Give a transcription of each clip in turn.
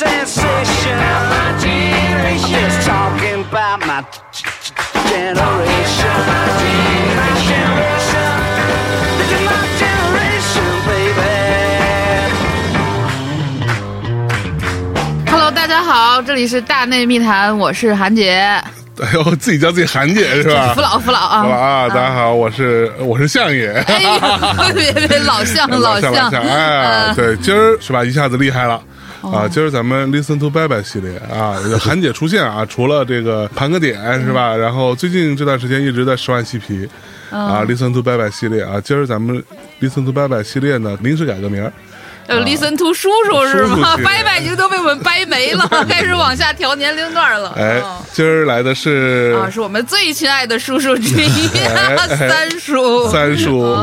sensation. I'm just talking about my g- g- generation. My generation. This is my generation, baby. Hello，大家好，这里是大内密谈，我是韩姐，哎呦，自己叫自己韩姐是吧？扶老扶老啊！好吧啊，大家好，我是我是相爷。哎呦，别别老相老相，老相，哎，嗯对，今儿是吧？一下子厉害了。哦。啊，今儿咱们 Listen to Bye Bye 系列啊，韩姐出现啊，除了这个盘个点是嗯吧？然后最近这段时间一直在十万嬉皮啊，Listen to Bye Bye 系列啊，今儿咱们 Listen to Bye Bye 系列呢临时改个名儿，呃，listen to 叔叔是吗？拜拜已经都被我们掰没了，开始往下调年龄段了。哎嗯，今儿来的是啊，是我们最亲爱的叔叔之一，三叔。三叔，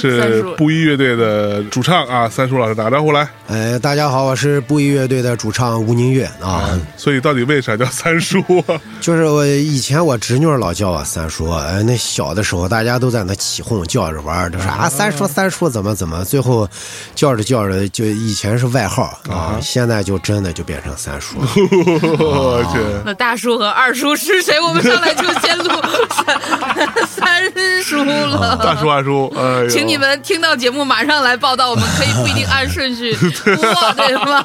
三是布衣乐队的主唱啊，三叔老师打个招呼来。哎，大家好，我是布衣乐队的主唱吴宁月啊。所以到底为啥叫三叔啊？就是我以前我侄女儿老叫我三叔，哎，那小的时候大家都在那起哄叫着玩儿，就说啊三叔三叔怎么怎么，最后叫着叫着就以前是外号啊，现在就真的就变成三叔了。我去，那大叔和二叔是谁？我们上来就先录三 三叔了。大叔二叔，哎，请你们听到节目马上来报道，我们可以不一定按顺序 播，对吗？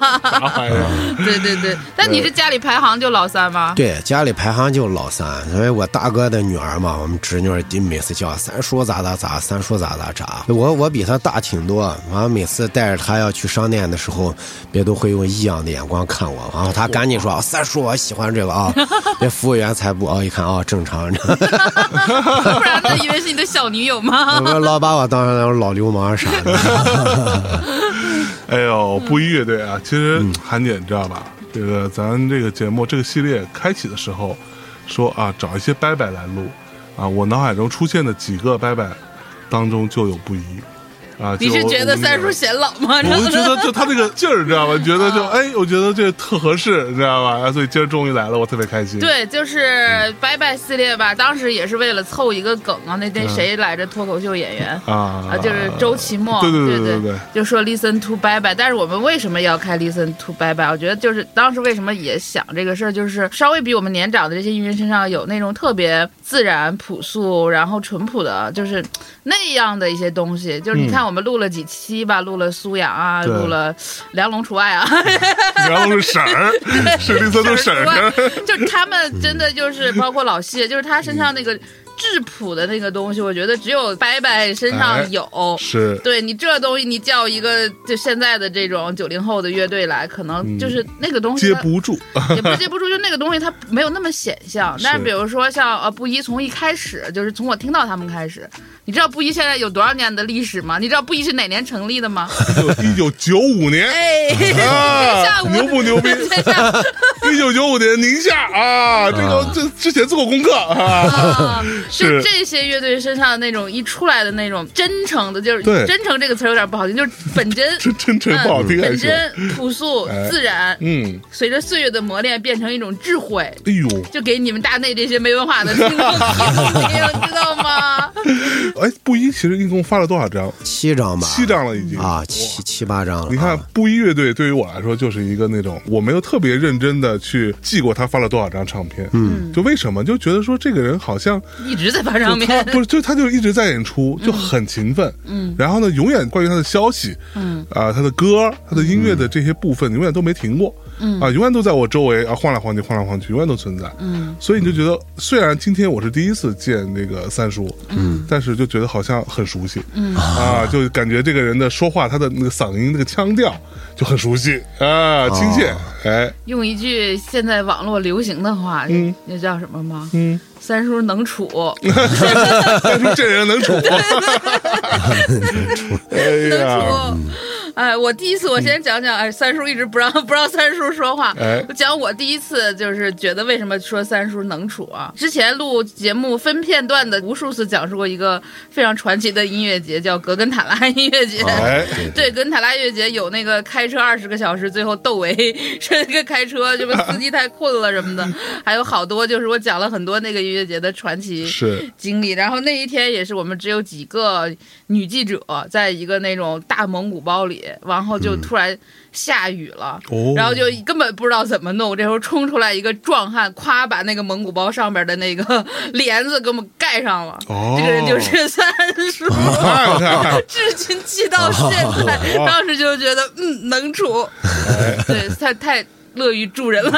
对对对，但你是家里排行就老三吗？对，家里排行就老三，因为我大哥的女儿嘛，我们侄女儿每次叫三叔咋咋咋，三叔咋咋咋。我我比他大挺多，完了每次带着他要去商店的时候，别都会用异样的眼光看我，然后他赶紧说啊三叔我喜欢这个啊，那服务员才不啊一看啊正常，不然他以为是你的小女友吗？我老把我当成那种老流氓啥的。哎呦，不一乐队啊，其实嗯韩姐你知道吧？这个咱这个节目这个系列开启的时候，说啊找一些拜拜来录啊，我脑海中出现的几个拜拜当中就有布衣啊。你是觉得三叔显老吗？我就觉得就他那个劲儿，知道吧？觉得就哎，我觉得这特合适，你知道吧？啊所以今儿终于来了，我特别开心。对，就是拜拜系列吧，当时也是为了凑一个梗啊。那那谁来着？脱口秀演员啊啊，就是周奇墨，对对对对对对就说 listen to 拜拜。但是我们为什么要开 listen to 拜拜？我觉得就是当时为什么也想这个事儿，就是稍微比我们年长的这些艺人身上有那种特别自然、朴素，然后淳朴的，就是那样的一些东西。就是你看，我们录了几期吧，录了苏阳啊，录了梁龙除外啊。梁龙是婶儿，是丽森的婶儿。就他们真的就是包括老谢，就是他身上那个质朴的那个东西，我觉得只有白白身上有。是对你这东西，你叫一个就现在的这种九零后的乐队来，可能就是那个东西它接不住，也不是接不住，就那个东西它没有那么显像。但是是比如说像呃布衣，从一开始就是从我听到他们开始，你知道布衣现在有多少年的历史吗？你知道布衣是哪年成立的吗？一九九五年。哎，牛不牛逼？一九九五年宁夏啊，这个这之前做过功课啊，啊，就这些乐队身上的那种一出来的那种真诚的，就是真诚这个词有点不好听，就是本真，真 真诚不好听嗯本。真、朴素哎、自然，嗯，随着岁月的磨练变成一种智慧。哎呦，就给你们大内这些没文化的听众听 听，知道吗？哎，布衣其实一共发了多少张？七张吧，七张了已经啊，七七八张了。你看啊，布衣乐队对于我来说就是一个那种我没有特别认真的去记过他发了多少张唱片，嗯，就为什么就觉得说这个人好像一直在发唱片，不是，就他就一直在演出，就很勤奋。嗯，然后呢，永远关于他的消息，嗯啊、他的歌，他的音乐的这些部分，永远都没停过。嗯啊，永远都在我周围啊，晃来晃去，晃来晃去，永远都存在。嗯，所以你就觉得，虽然今天我是第一次见那个三叔，嗯，但是就觉得好像很熟悉。嗯啊，就感觉这个人的说话，他的那个嗓音那个腔调就很熟悉啊，亲切。哎，用一句现在网络流行的话，嗯那叫什么吗？嗯，三叔能处，三叔这人能处。哎能呀，处。哎，我第一次，我先讲讲，哎，三叔一直不让 不让三叔说话。哎我讲我第一次就是觉得为什么说三叔能处啊？之前录节目分片段的无数次讲述过一个非常传奇的音乐节，叫格根塔拉音乐节。哎，对，格根塔拉音乐节有那个开车二十个小时，最后窦唯是那个开车，就是司机太困了什么的，还有好多就是我讲了很多那个音乐节的传奇经历。然后那一天也是我们只有几个女记者，在一个那种大蒙古包里，起，然后就突然下雨了，哦然后就根本不知道怎么弄。这时候冲出来一个壮汉，咵把那个蒙古包上面的那个 帘子给我们盖上了。哦这个人就是三叔，至今记到现在。当时就觉得，嗯，能处，对，太太乐于助人了。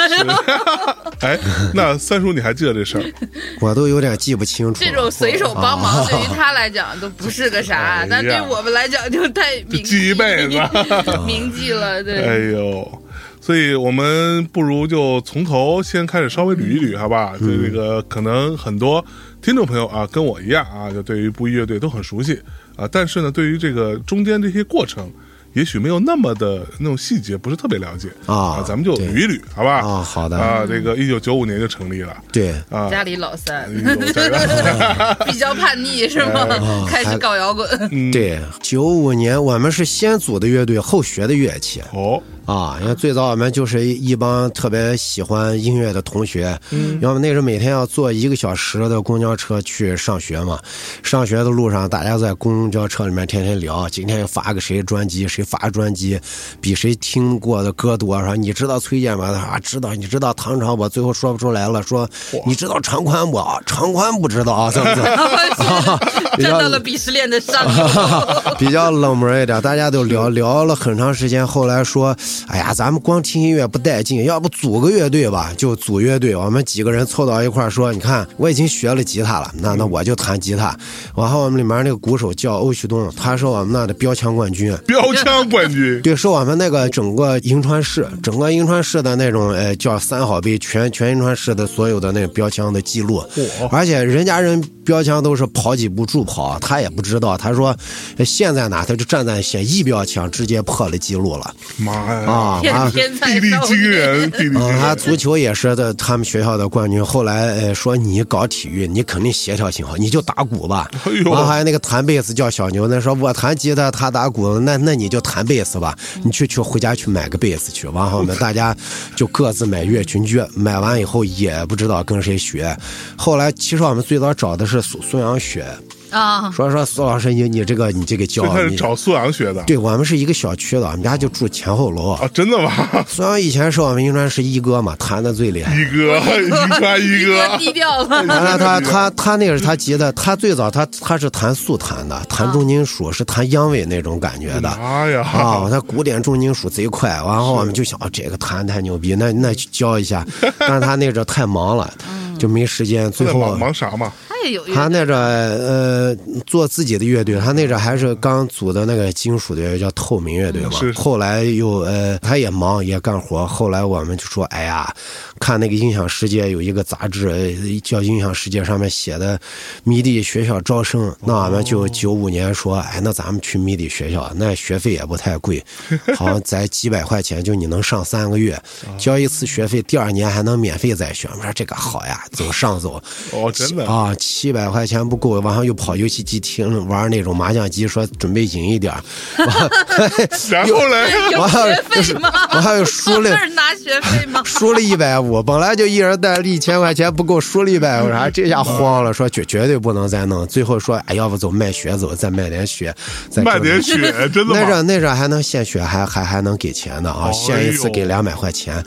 哎，那三叔你还记得这事儿？我都有点记不清楚。这种随手帮忙，对于他来讲都不是个哎啥呀，但对于我们来讲就太铭记一辈子 铭记了。哎对，呦，所以我们不如就从头先开始稍微捋一捋，好吧？就这个可能很多听众朋友啊，跟我一样啊，就对于布衣乐队都很熟悉啊，但是呢，对于这个中间这些过程。也许没有那么的那种细节，不是特别了解。啊咱们就捋一捋，好吧？啊好的。啊，这个一九九五年就成立了。对，啊，家里老三。比较叛逆是吗？开始搞摇滚。嗯。对，九五年我们是先组的乐队，后学的乐器。哦，啊。因为最早我们就是一帮特别喜欢音乐的同学，嗯，要么那时候每天要坐一个小时的公交车去上学嘛。上学的路上，大家在公交车里面天天聊，今天又发个谁专辑，谁发专辑，比谁听过的歌多。说你知道崔健吗？他说啊知道。你知道唐朝不？最后说不出来了。说你知道长宽不？啊长宽不知道啊，怎么怎么。站到了鄙视链的上游。比较冷门一点，大家都聊聊了很长时间。后来说，哎呀，咱们光听音乐不带劲，要不组个乐队吧？就组乐队，我们几个人凑到一块儿说，你看我已经学了吉他了，那那我就弹吉他。然后我们里面那个鼓手叫欧旭东，他是我们那的标枪冠军。标枪冠军，对，是我们那个整个银川市，整个银川市的那种，呃，叫三好杯，全全银川市的所有的那个标枪的记录。嚯而且人家人标枪都是跑几步助跑，他也不知道。他说，呃现在哪，他就站在线一标枪，直接破了记录了妈呀，啊！天啊地利。惊人，地力惊嗯，他，足球也是的，他们学校的冠军。后来呃说你搞体育，你肯定协调性好，你就打鼓吧。然后还有那个弹贝斯叫小牛，那说我弹吉他，他打鼓，那那你就弹贝斯吧。你去去回家去买个贝斯去。完后我们大家就各自买乐群剧，买完以后也不知道跟谁学。后来其实我们最早找的是苏苏阳学，啊，说说苏老师你你这个你这个教你。找苏阳学的，对我们是一个小区的，我们家就住前后楼。啊，真的吗？苏阳以前是我们银川市一哥嘛，弹的最厉害。一哥，银川一 一哥哥，低调了。完了，他他他那个是他吉的，他最早他他是弹速弹的，弹重金属是弹央威那种感觉的。妈呀，啊，他古典重金属贼快，然后我们就想，哦这个弹太牛逼，那那去教一下。但是他那阵太忙了，就没时间。最后忙忙啥嘛？他也有乐他那阵呃做自己的乐队，他那阵还是刚组的那个金属乐队叫透明乐队嘛是。后来又呃他也忙也干活，后来我们就说，哎呀，看那个音响世界有一个杂志呃叫音响世界，上面写的迷笛学校招生，那俺们就九五年说，哎，那咱们去迷笛学校，那学费也不太贵，好像才几百块钱，就你能上三个月，交一次学费，第二年还能免费再学。我说这个好呀，走上走。哦，真的，啊，七百块钱不够，晚上又跑游戏机厅玩那种麻将机，说准备赢一点儿，然后嘞，有完了学费吗？我还有输了拿学费吗？输了一百五，本来就一人带了一千块钱不够，输了一百五，啥这下慌了，说绝绝对不能再弄，最后说哎，要不走卖血走，再卖点血，再卖点血，真的吗？那阵那阵还能献血，还还还能给钱的啊！献一次给两百块钱，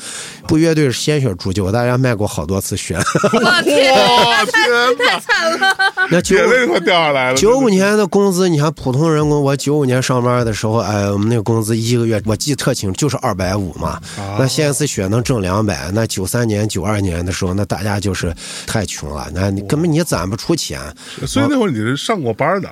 不乐队是鲜血铸就，大家卖过好多次血。我天，哇，天哪，惨了！那九眼泪快掉下来了。九五年的工资，你看普通人工，我九五年上班的时候，哎，我们那个工资一个月我记得特清，就是二百五嘛。那献一次血能挣两百，那九三年、九二年的时候，那大家就是太穷了，那你根本你攒不出钱。所以那会儿你是上过班的，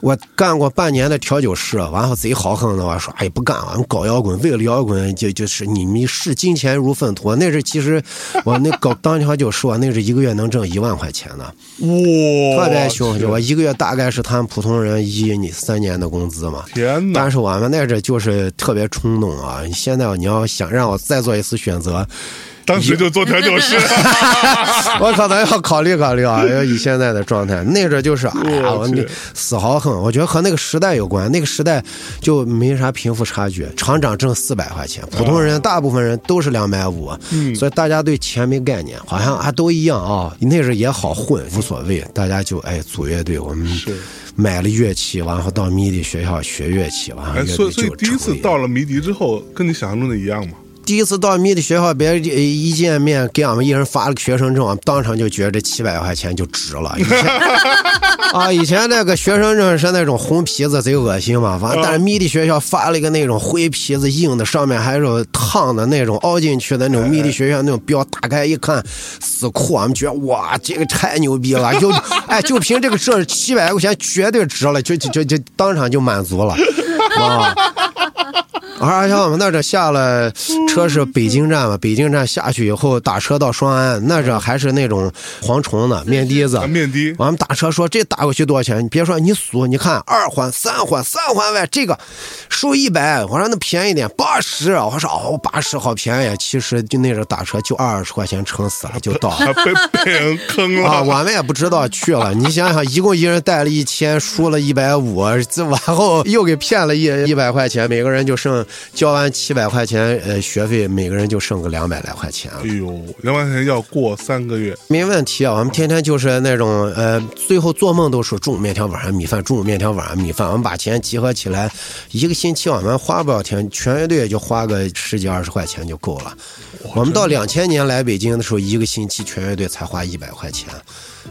我干过半年的调酒师，完后贼豪横的，我说哎不干了，搞摇滚，为了摇滚就就是你们视金钱如粪土。那是其实我那搞 当调酒师，我那是一个月能挣一万块钱的，哇，特别凶。我一个月大概是他们普通人一你三年的工资嘛。天哪但！是我们那阵就是特别冲动啊！现在你要想让我再做一次选择，当时就做调酒师，我可能要考虑考虑啊！要以现在的状态，那阵就是哎呀，我去我那死豪横，我觉得和那个时代有关。那个时代就没啥贫富差距，厂长挣四百块钱，普通人大部分人都是两百五，所以大家对钱没概念，好像啊都一样啊。那阵也好混，无所谓，大家就哎组乐队，我们是买了乐器，然后到迷笛学校学乐器，完后哎，乐所以所以第一次到了迷笛之后，跟你想象中的一样吗？第一次到迷笛学校，别人一一见面给俺们一人发了个学生证，当场就觉得这七百块钱就值了。以前 啊，以前那个学生证是那种红皮子，贼恶心嘛。完，但是迷笛学校发了一个那种灰皮子硬的，上面还有烫的那种凹进去的那种迷笛学校那种标，打开一看死酷，俺们觉得哇，这个太牛逼了，就哎就凭这个证七百块钱绝对值了，就就就就当场就满足了 啊。而且我们那这下了车是北京站嘛，北京站下去以后打车到双安，那这还是那种蝗虫呢，面的子啊，。面的，我们打车说这打过去多少钱？你别说你数，你看二环、三环、三环外这个收一百，我说那便宜点八十，我说哦八十好便宜，其实就那阵打车就二十块钱撑死了就到。还被被人坑了。啊，我们也不知道去了。你想想，一共一人带了一千，输了一百五，这完后又给骗了一一百块钱，每个人就剩交完七百块钱呃学费，每个人就剩个两百来块钱了哎。呦，两块钱要过三个月，没问题啊，我们天天就是那种呃，最后做梦都说中午面条，晚上米饭，中午面条，晚上米饭。我们把钱集合起来，一个星期我们花不了钱，全乐队就花个十几二十块钱就够了。我们到两千年来北京的时候，一个星期全乐队才花一百块钱。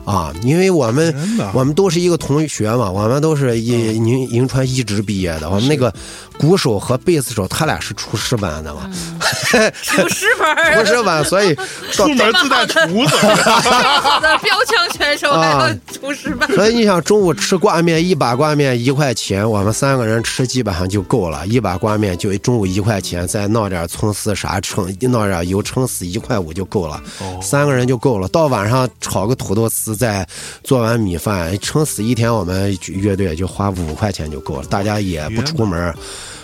啊，因为我们我们都是一个同学嘛，我们都是一银银川一职毕业的。我们那个鼓手和贝斯手，他俩是厨师班的嘛，厨师班厨师班，所以 出门自带厨子，的标枪选手厨师班。所以你想，中午吃挂面，一把挂面一块钱，我们三个人吃基本上就够了。一把挂面就中午一块钱，再闹点葱丝啥称，闹点油撑死一块五就够了，三个人就够了。到晚上炒个土豆丝，再做完米饭，撑死一天我们乐队就花五块钱就够了。大家也不出门。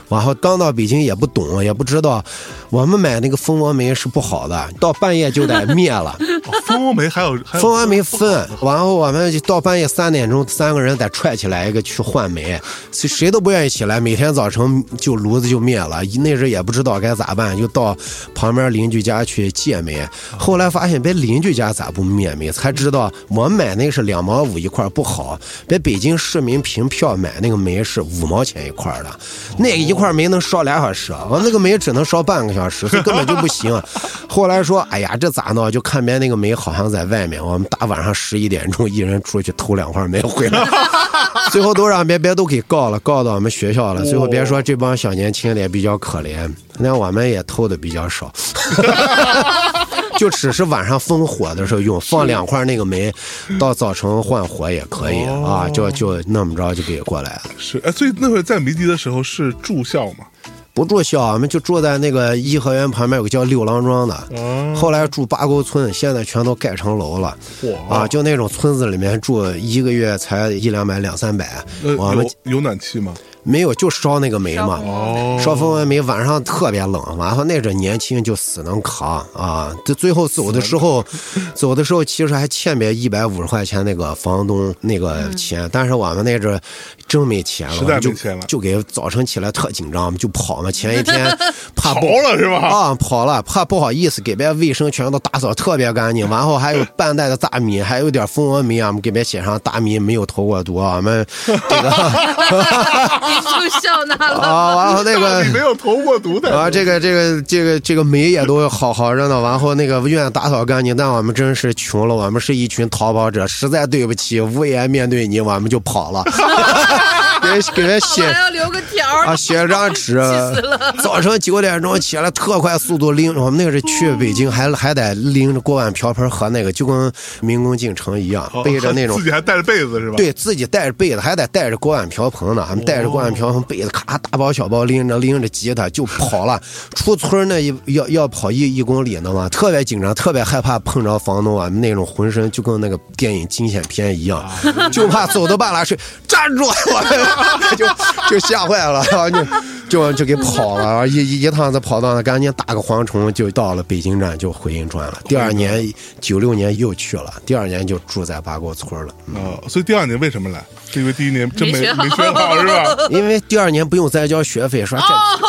然后刚到北京也不懂，也不知道，我们买那个蜂窝煤是不好的，到半夜就得灭了。哦蜂窝煤还有蜂窝煤分，然后我们就到半夜三点钟，三个人得踹起来一个去换煤，谁谁都不愿意起来。每天早晨就炉子就灭了，那时也不知道该咋办，就到旁边邻居家去借煤。后来发现别邻居家咋不灭煤，才知道我买那个是两毛五一块不好，别北京市民凭票买那个煤是五毛钱一块的，那个一块煤能烧俩小时，我那个煤只能烧半个小时，所以根本就不行。后来说，哎呀，这咋弄？就看别那个煤好像在外面，我们大晚上十一点钟，一人出去偷两块煤回来，最后都让别别都给告了，告到我们学校了。最后别说这帮小年轻的也比较可怜，那我们也偷的比较少。就只是晚上烽火的时候用，放两块那个煤，到早晨换火也可以、啊，就就那么着就给过来了。是哎，所以那会儿在迷笛的时候是住校嘛？不住校，我们就住在那个颐和园旁边有个叫六郎庄的，哦后来住八沟村，现在全都盖成楼了。嚯啊，就那种村子里面住，一个月才一两百、两三百。呃我们有有暖气吗？没有，就烧那个煤嘛。哦，烧蜂窝煤晚上特别冷，完后那阵年轻就死能扛啊！这最后走的时候，走的时候其实还欠别一百五十块钱那个房东那个钱，但是我们那阵真没钱了，就没钱了就给早晨起来特紧张，就跑嘛。前一天怕逃不了是吧？啊，跑了，怕不好意思给别卫生全都打扫特别干净，完后还有半袋的大米，还有点蜂窝煤啊，我们给别写上大米没有投过毒啊，我们这个 你就笑纳了。啊，然后那个没有投过毒的啊，这个这个这个这个煤也都好好着呢，然后那个院打扫干净，但我们真是穷了，我们是一群逃跑者，实在对不起，无颜面对你，我们就跑了，给给人写还要留个条儿啊，写张纸死了，早晨九点钟起来，特快速度拎。我们那个是去北京，还还得拎着锅碗瓢盆和那个，就跟民工进城一样，背着那种自己还带着被子是吧？，对自己带着被子，还得带着锅碗瓢盆呢。俺们带着锅碗瓢盆、被子，咔大包小包拎着，拎着吉他就跑了。出村那一要要跑一一公里呢嘛，特别紧张，特别害怕碰着房东啊，那种浑身就跟那个电影惊险片一样，就怕走到半拉去站住，我们 就就吓坏了，就就就给跑了，一一一趟子跑到那，赶紧打个蝗虫，就到了北京站，就回银川了。第二年九六年又去了，第二年就住在八沟村了。哦，所以第二年为什么来？是因为第一年真没没学好没学好 是吧？因为第二年不用再交学费，说这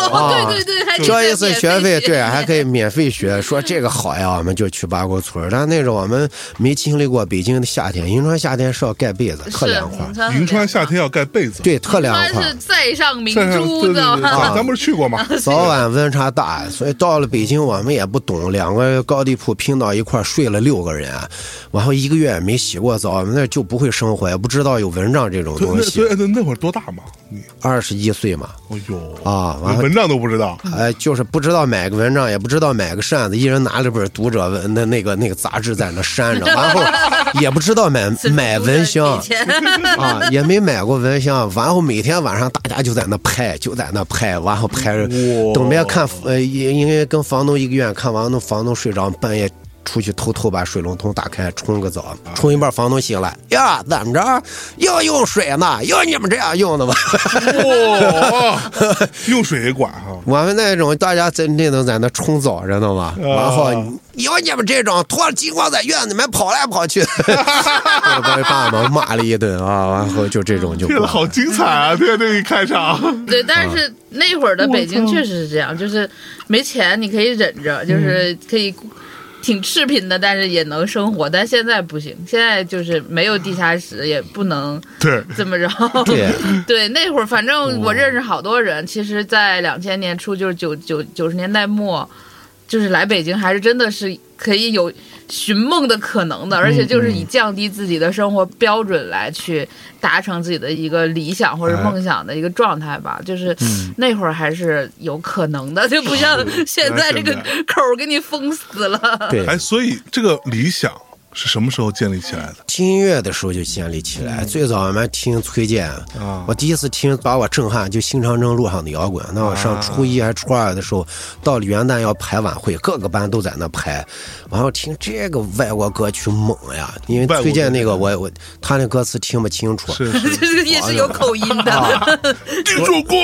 哦，啊对对对，还交一次学费，对，还可以。免费学。说这个好呀，我们就去八沟村儿。但那时候我们没经历过北京的夏天，银川夏天是要盖被子，特凉快。银川夏天要盖被子，对，特凉快银川。是塞上明珠，对对对，啊？咱不是去过吗？早晚温差大，所以到了北京我们也不懂，两个高低铺拼到一块儿睡了六个人，然后一个月也没洗过澡，那就不会生活，也不知道有蚊帐这种东西那所。以那那会儿多大嘛？你二十一岁嘛，哎呦啊完了文章都不知道，哎，就是不知道买个蚊帐，也不知道买个扇子，一人拿了本读者文的那个那个杂志在那扇着，然后 也不知道买买蚊香啊，也没买过蚊香，然后每天晚上大家就在那拍，就在那拍，然后拍着哇等别看，呃，因因为跟房东一个院，看房东房东睡着，半夜。出去偷偷把水龙头打开冲个澡，冲一半，房东醒来呀，怎么着又用水呢？要你们这样用的吗？哦，用水管哈。我们那种大家真正都在那冲澡，知道吗？然后有你们这种脱了金光在院子里面跑来跑去，我把爸妈骂了一顿啊，然后就这种就好精彩啊！对这个一开场，对，但是那会儿的北京确实是这样，就是没钱你可以忍着，就是可以挺赤贫的，但是也能生活。但现在不行，现在就是没有地下室，也不能 对，这么着。对 对，那会儿反正我认识好多人，其实，在两千年初，就是九九九十年代末，就是来北京还是真的是可以有寻梦的可能的，而且就是以降低自己的生活标准来去达成自己的一个理想或者哎梦想的一个状态吧。就是那会儿还是有可能的，就不像现在这个口儿给你封死了。对，哎，所以这个理想是什么时候建立起来的？听音乐的时候就建立起来。最早我们听崔健，啊我第一次听把我震撼，就新长征路上的摇滚。那我上初一还初二的时候，到了元旦要排晚会，各个班都在那排，然后听这个外国歌曲猛呀，因为崔健那个我我他那歌词听不清楚，是是，这个也是有口音的，听说过，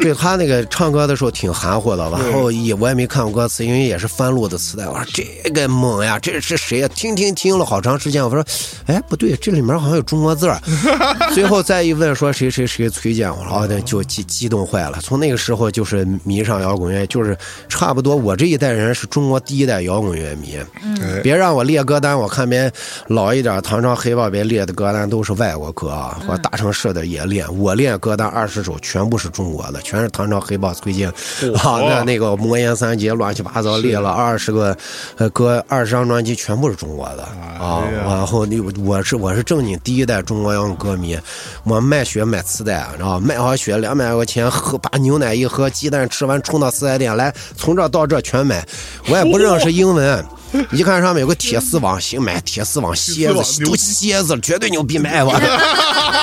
对他那个唱歌的时候挺含糊的，然后也我也没看过歌词，因为也是翻录的磁带。我说这个猛呀，这是谁呀？听听听了好长时间，我说，哎，不对，这里面好像有中国字儿。最后再一问说谁谁谁崔健，我说哦，那就激激动坏了。从那个时候就是迷上摇滚乐，就是差不多我这一代人是中国第一代摇滚乐迷。嗯别让我列歌单，我看别老一点唐朝黑豹别列的歌单都是外国歌啊，或大城市的也练。我练歌单二十首全部是中国的，全是唐朝黑豹、崔健啊，那那个魔岩三杰乱七八糟列了二十个呃歌，二十张专辑全部是中国的啊。然后你我是我是正经第一代中国摇滚歌迷，我卖血买磁带，然后卖好血两百块钱喝把牛奶一喝，鸡蛋吃完冲到四 S 店来，从这到这全买，我也不认识英文。一看上面有个铁丝网，行买铁丝网蝎子，都网牛逼蝎子，绝对牛逼卖吧！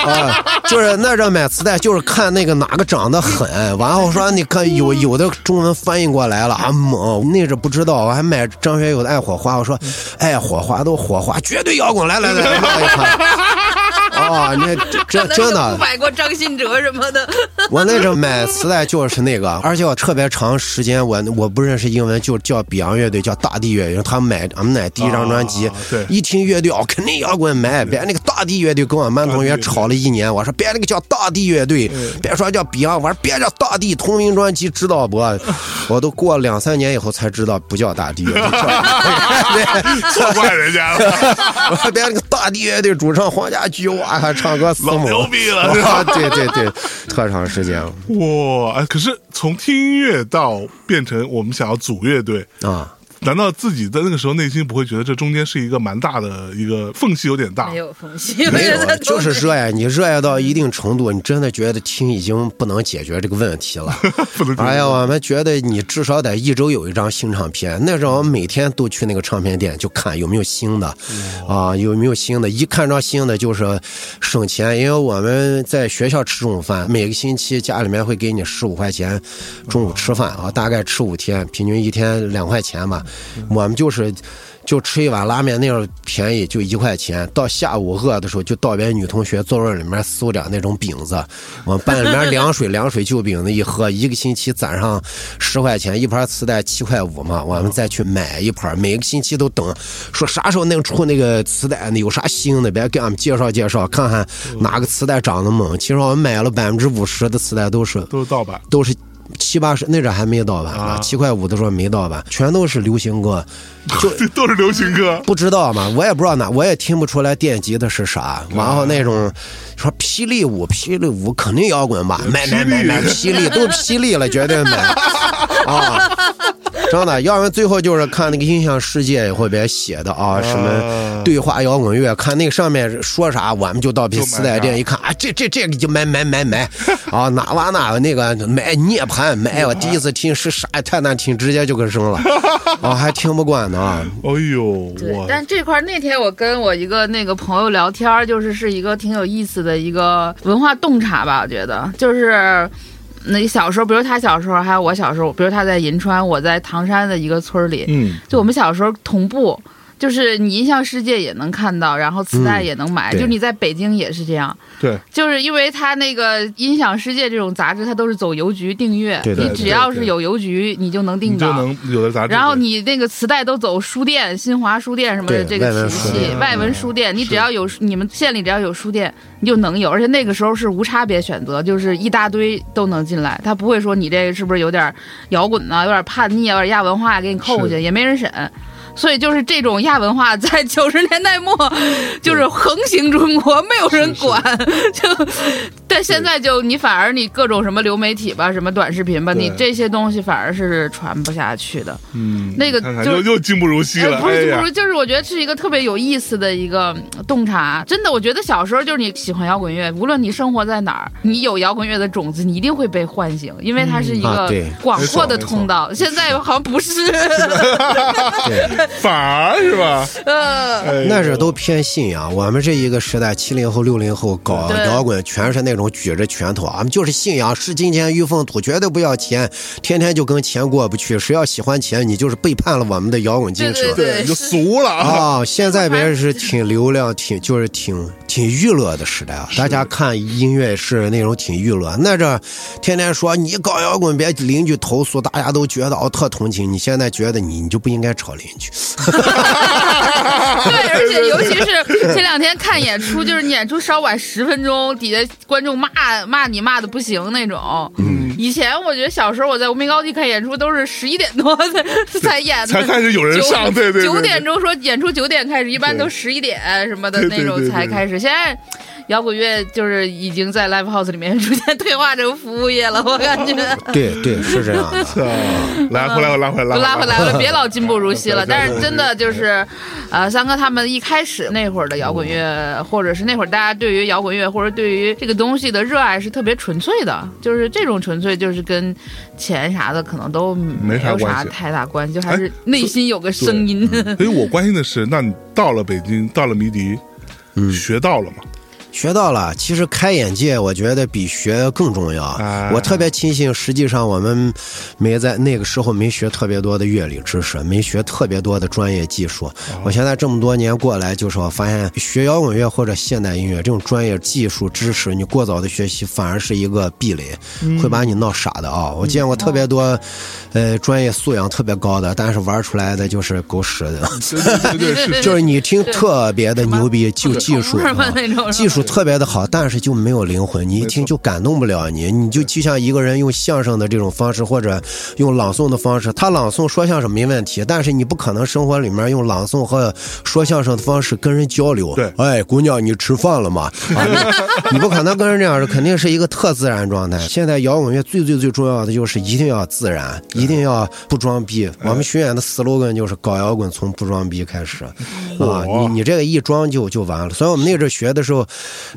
啊，就是那阵买磁带，就是看那个哪个长得狠，完后说你看有有的中文翻译过来了啊猛，那阵不知道，我还买张学友的《爱火花》，我说爱火花都火花，绝对摇滚，来来来来来一看，啊，那 这这真的买过张信哲什么的。我那阵买磁带就是那个，而且我特别长时间我我不认识英文，就叫比昂乐队，叫大地乐队。他买俺们那第一张专辑，啊对一听乐队哦，肯定摇滚买。别那个大地乐队跟我们班同学吵了一年，我说别那个叫大地乐队，别说叫比昂，我说别叫大地同名专辑，知道不？我都过了两三年以后才知道不叫大地乐队，叫错怪人家了，我说别那个大地乐队主唱黄家驹，哇，还唱歌死老，牛逼了！对对对，特长时间哇！哎，可是从听音乐到变成我们想要组乐队，啊。难道自己在那个时候内心不会觉得这中间是一个蛮大的一个缝隙有点大没？有缝隙，没有就是热爱。你热爱到一定程度，你真的觉得听已经不能解决这个问题了。不能哎呀，我们觉得你至少得一周有一张新唱片。那时候我们每天都去那个唱片店就看有没有新的，啊，有没有新的。一看着新的就是省钱，因为我们在学校吃中午饭，每个星期家里面会给你十五块钱，中午吃饭啊，大概吃五天，平均一天两块钱吧。我们就是。就吃一碗拉面，那样便宜，就一块钱。到下午饿的时候，就到别女同学座位里面搜点那种饼子，往班里面凉水凉水就饼子一喝，一个星期攒上十块钱一盘磁带七块五嘛，我们再去买一盘，每个星期都等，说啥时候能出那个磁带呢？有啥新的？别给俺们介绍介绍，看看哪个磁带涨得猛。其实我们买了百分之五十的磁带都是都是盗版。都是七八十，那阵还没盗版呢啊，七块五的时候没到吧，全都是流行歌，就都是流行歌。不知道嘛，我也不知道哪，我也听不出来电吉的是啥。然后那种说霹雳舞，霹雳舞肯定摇滚吧，买买买买，霹雳都霹雳了，绝对买 啊！真的，要不然最后就是看那个音像世界也会别写的啊，什么对话摇滚乐，看那个上面说啥，我们就到皮磁带店一看啊，这这这个就买买买买啊，哪哇哪那个买涅槃买，我第一次听是啥，太难听，直接就给扔了啊，还听不惯呢啊。哎呦，对我，但这块儿那天我跟我一个那个朋友聊天儿，就是是一个挺有意思的一个文化洞察吧，我觉得就是。那小时候，比如他小时候，还有我小时候，比如他在银川，我在唐山的一个村儿里，嗯，就我们小时候同步，就是你音像世界也能看到，然后磁带也能买，对。就你在北京也是这样，对，就是因为它那个音响世界这种杂志，它都是走邮局订阅，你只要是有邮局，你就能订到。就能有的杂志。然后你那个磁带都走书店，新华书店什么的这个体系外文书店，你只要有你们县里只要有书店，你就能有，而且那个时候是无差别选择，就是一大堆都能进来，他不会说你这个是不是有点摇滚啊，有点叛逆啊，有点亚文化给你扣过去，也没人审。所以就是这种亚文化在 九十年代末就是横行中国，没有人管。就但现在就你反而你各种什么流媒体吧，什么短视频吧，你这些东西反而是传不下去的。嗯，那个就又又进不如昔了。呃不是不如，就是我觉得是一个特别有意思的一个嗯洞察。真的，我觉得小时候就是你喜欢摇滚乐，无论你生活在哪儿，你有摇滚乐的种子，你一定会被唤醒，因为它是一个广阔的通道。现在好像不是，反而是吧？呃，哎那是都偏信仰。我们这一个时代，七零后、六零后搞摇滚，全是那种举着拳头，俺们就是信仰，视金钱如粪土，绝对不要钱，天天就跟钱过不去。谁要喜欢钱，你就是背叛了我们的摇滚精神。对对，你就俗了啊！啊，现在别人是挺流量，挺就是挺挺娱乐的时代啊，大家看音乐是那种挺娱乐。那这天天说你搞摇滚别邻居投诉，大家都觉得哦特同情你，现在觉得你你就不应该吵邻居。对，而且 尤其是前两天看演出，就是你演出稍晚十分钟，底下观众骂骂你骂的不行那种。嗯，以前我觉得小时候我在无名高地看演出都是十一点多才 才演的，才开始有人九上对对对九点钟说演出九点开始，一般都十一点什么的对对那种对对才开始。现在摇滚乐就是已经在 live house 里面逐渐退化成服务业了，我感觉。对对，是这样的。啊来回来，我拉回来，拉回来了，别老进步如 昔了。但是真的就是，呃，三哥他们一开始那会儿的摇滚乐，或者是那会儿大家对于摇滚乐或者对于这个东西的热爱是特别纯粹的，就是这种纯粹就是跟钱啥的可能都没啥关系太大关系，就还是哎内心有个声音。所以我关心的是，那你到了北京，到了迷笛，学到了吗？学到了，其实开眼界，我觉得比学更重要。啊我特别庆幸，实际上我们没在那个时候没学特别多的乐理知识，没学特别多的专业技术。我现在这么多年过来，就是我发现学摇滚乐或者现代音乐这种专业技术知识，你过早的学习反而是一个壁垒，会把你闹傻的啊！我见过特别多，呃，专业素养特别高的，但是玩出来的就是狗屎的。对对对，就是你听特别的牛逼，就技术啊技术特别的好，但是就没有灵魂，你一听就感动不了你。你就就像一个人用相声的这种方式，或者用朗诵的方式，他朗诵说相声没问题，但是你不可能生活里面用朗诵和说相声的方式跟人交流。对哎，姑娘，你吃饭了吗？啊，你你不可能跟人这样说，肯定是一个特自然状态。现在摇滚乐最最最重要的就是一定要自然，一定要不装逼。我们巡演的 slogan 就是搞摇滚从不装逼开始，啊，你你这个一装就就完了。所以我们那阵学的时候，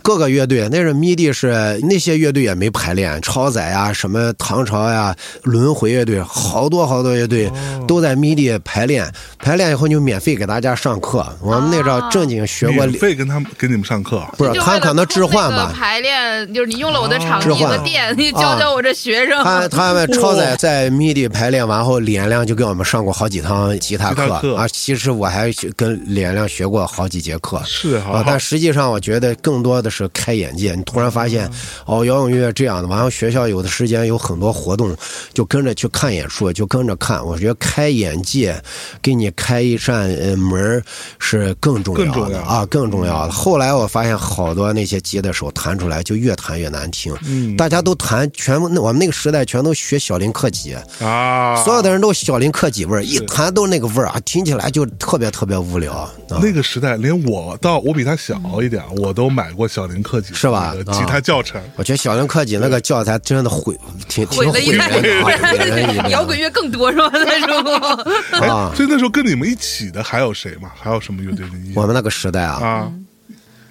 各个乐队，那是迷笛是那些乐队也没排练，超载呀、什么唐朝呀、轮回乐队，好多好多乐队都在迷笛排练，排练以后就免费给大家上课。我们那阵儿正经学过免，费跟他们给你们上课，不是他可能置换吧。排练就是你用了我的场地置换和店，你教教我这学生。他他们超载 在迷笛排练完后，李延亮就给我们上过好几堂吉他课吉他课啊。其实我还跟李延亮学过好几节课。是啊，但实际上我觉得更多的是开眼界。你突然发现，哦，摇滚乐这样的，完了学校有的时间有很多活动，就跟着去看演出，就跟着看。我觉得开眼界，给你开一扇呃门是更重更重要要的啊，更重要的。后来我发现好多那些吉他手弹出来就越弹越难听，嗯大家都弹全部，我们那个时代全都学小林克己。啊，所有的人都小林克己味儿，一弹都那个味儿啊，听起来就特别特别无聊啊。那个时代，连我到我比他小一点，我都买过小林克己是吧？吉他教程。我觉得小林克己那个教材真的毁，挺挺毁人的 摇滚乐更多是吧？那时候，哎啊，所以那时候跟你们一起的还有谁吗？还有什么乐队？我们那个时代啊，啊，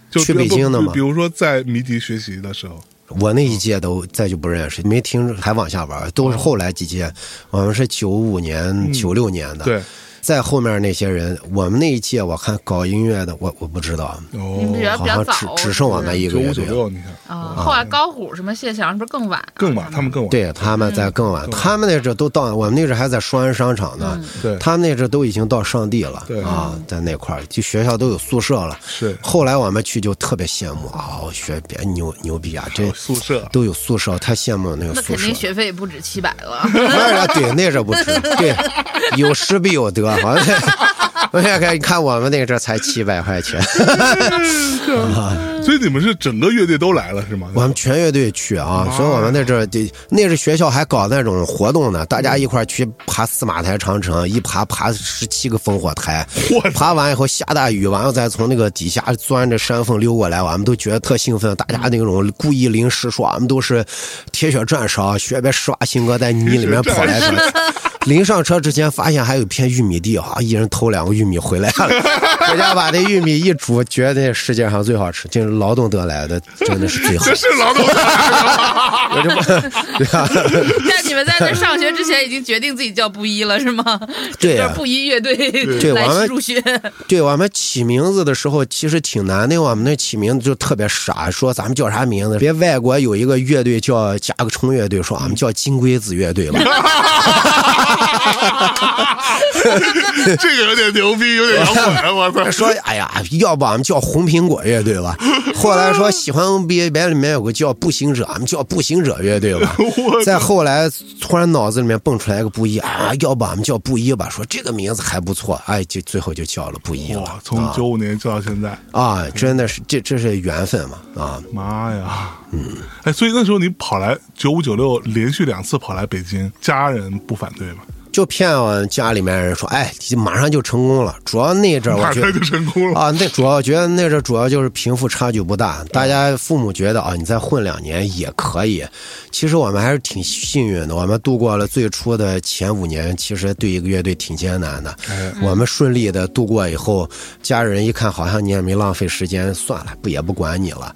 就去北京的嘛。比如说在迷笛学习的时候，我那一届都再就不认识，没听还往下玩，都是后来几届。我们是九五年、九六年的，嗯对，再后面那些人，我们那一届我看搞音乐的，我我不知道，哦你们觉得比较好像早，只只剩我们一九个乐队。五九六，你看啊。后来高虎什么谢翔是不是更晚？更晚，他们更晚。对他们在更晚，他们那阵都到我们那阵还在双安商场呢，对他们那阵都已经到上地了对啊，在那块儿就学校都有宿舍了。是后来我们去就特别羡慕啊，我学别牛牛逼啊，这宿舍都有宿舍，太羡慕那个那宿舍了。肯定学费不止七百了。那对，那阵不止，对，有失必有得，我现在看，看我们那阵才七百块钱，所以你们是整个乐队都来了是吗？我们全乐队去啊，所以我们那阵儿得，那是学校还搞那种活动呢，大家一块儿去爬司马台长城，一爬爬十七个烽火台，爬完以后下大雨，完了再从那个底下钻着山缝溜过来，我们都觉得特兴奋，大家那种故意临时说我们都是铁血战士啊，学别施瓦辛格在泥里面跑来跑去。临上车之前，发现还有一片玉米地啊，一人偷两个玉米回来了，回家把那玉米一煮，觉得世界上最好吃，就是劳动得来的，真的是最好 这。是劳动者我就不对啊，但你们在那上学之前已经决定自己叫布衣了是吗？对布衣乐队来对我们入学。对我们起名字的时候其实挺难的，我们那起名字就特别傻，说咱们叫啥名字？别外国有一个乐队叫甲壳虫乐队，说俺们叫金龟子乐队吧。这个有点牛逼，有点摇滚，我操！说哎呀，要不俺们叫红苹果乐队吧？后来说喜欢 NBA 里面有个叫步行者，俺们叫步行者乐队吧。再后来突然脑子里面蹦出来一个布衣啊，要不俺们叫布衣吧？说这个名字还不错，哎，就最后就叫了布衣了，。从九五年叫到现在，啊，真的是这这是缘分嘛啊！妈呀！嗯，哎，所以那时候你跑来九五九六连续两次跑来北京，家人不反对吗？就骗我家里面人说，哎，马上就成功了。主要那阵儿我觉得就成功了。啊，那主要觉得那阵儿主要就是贫富差距不大，大家父母觉得啊，你再混两年也可以。其实我们还是挺幸运的，我们度过了最初的前五年，其实对一个乐队挺艰难的。哎我们顺利的度过以后，家人一看好像你也没浪费时间，算了，不也不管你了。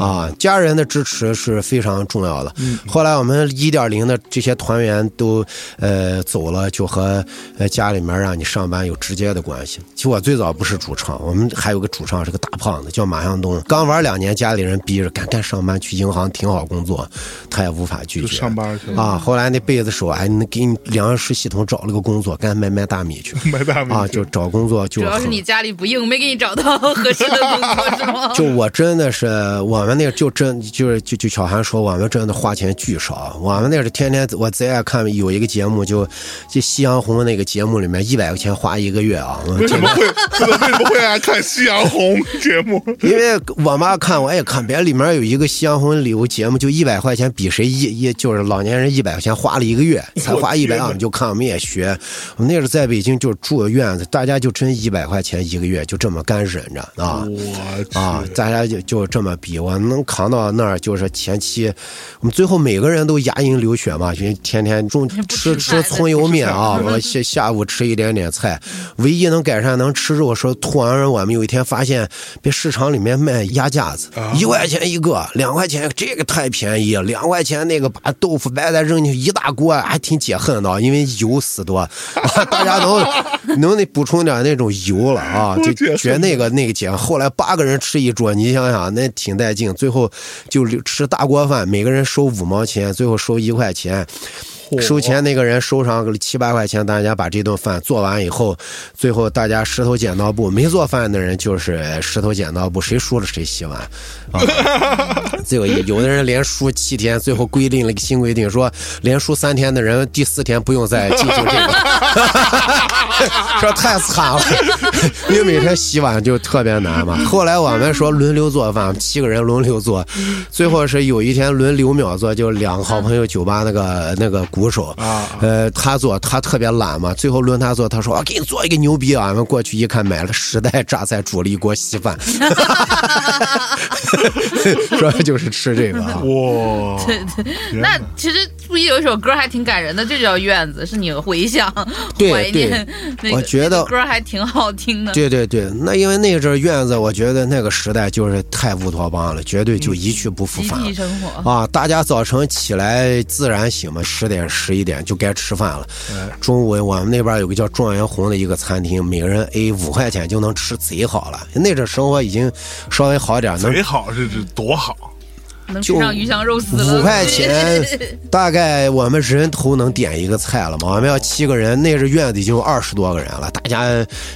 啊，家人的支持是非常重要的。后来我们一点零的这些团员都呃走了，就和呃家里面让你上班有直接的关系。其实我最早不是主唱，我们还有个主唱是个大胖子，叫马向东。刚玩两年，家里人逼着赶赶上班去银行挺好工作，他也无法拒绝。上班去了啊！后来那辈子手还能给你粮食系统找了个工作，干卖卖大米去。卖大米啊，就找工作就主要是你家里不硬，没给你找到合适的工作是吗？就我真的是，我们那就真就是就就小韩说，我们真的花钱巨少。我们那是天天我最爱看有一个节目，就就夕阳红那个节目里面一百块钱花一个月啊。我真的为什么会为什么会爱看夕阳红节目？因为我妈看我也看，别里面有一个夕阳红旅游节目，就一百块钱比谁一一就是老年人一百块钱花了一个月，才花一百啊，我们就看我们也学。我们那时候在北京就住个院子，大家就真一百块钱一个月就这么干忍着啊。我啊，大家就就这么比，我能扛到那儿，就是前期我们最后每个人都牙龈流血嘛，就天天中不吃吃葱油面面啊，我下下午吃一点点菜，唯一能改善能吃肉。说突然我们有一天发现，别市场里面卖鸭架子，一块钱一个，两块钱，这个太便宜，两块钱那个把豆腐白菜扔进去一大锅，还挺解恨的，因为油死多，大家能 能那补充点那种油了啊，就觉得那个那个解。后来八个人吃一桌，你想想那挺带劲，最后就吃大锅饭，每个人收五毛钱，最后收一块钱。收钱那个人收上个七八块钱，大家把这顿饭做完以后，最后大家石头剪刀布，没做饭的人就是石头剪刀布，谁输了谁洗碗。啊，最后有的人连输七天，最后规定了一个新规定，说连输三天的人，第四天不用再进行这个，说太惨了，因为每天洗碗就特别难嘛。后来我们说轮流做饭，七个人轮流做，最后是有一天轮流秒做，就两个好朋友酒吧那个那个鼓手啊呃，他做他特别懒嘛，最后轮他做，他说我 给你做一个牛逼啊！我们过去一看，买了十袋榨菜，煮了一锅稀饭，说就是吃这个啊。哇，对对，那其实注意有一首歌还挺感人的，就叫《院子》，是你回想对怀念那个我觉得那个歌还挺好听的。对对对，那因为那阵院子，我觉得那个时代就是太乌托邦了，绝对就一去不复返了。体生活，啊，大家早晨起来自然醒嘛，十点十一点就该吃饭了。中午我们那边有个叫状元红的一个餐厅，每个人 A 五块钱就能吃贼好了。那阵生活已经稍微好点，能贼好，是是多好！能吃上鱼香肉丝了。五块钱，大概我们人头能点一个菜了嘛？我们要七个人，那是院子已经有二十多个人了，大家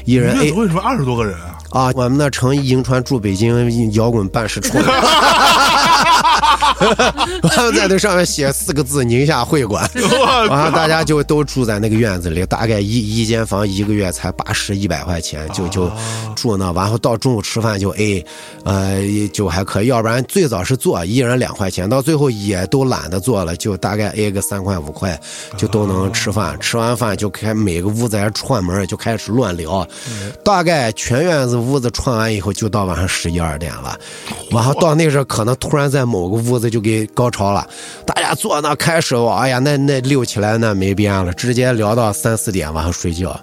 一人院 A 子为什么二十多个人啊？啊，我们那成银川驻北京摇滚办事处，我们在那上面写四个字“宁夏会馆”，完了大家就都住在那个院子里，大概一一间房一个月才八十一百块钱，就就住那，完后到中午吃饭就 A，呃，就还可以，要不然最早是做一人两块钱，到最后也都懒得做了，就大概 A 个三块五块就都能吃饭，吃完饭就开每个屋子还串门就开始乱聊，大概全院子屋子串完以后，就到晚上十一二点了。完后到那时候，可能突然在某个屋子就给高潮了，大家坐那开始，哎呀，那那溜起来那没边了，直接聊到三四点，晚上睡觉。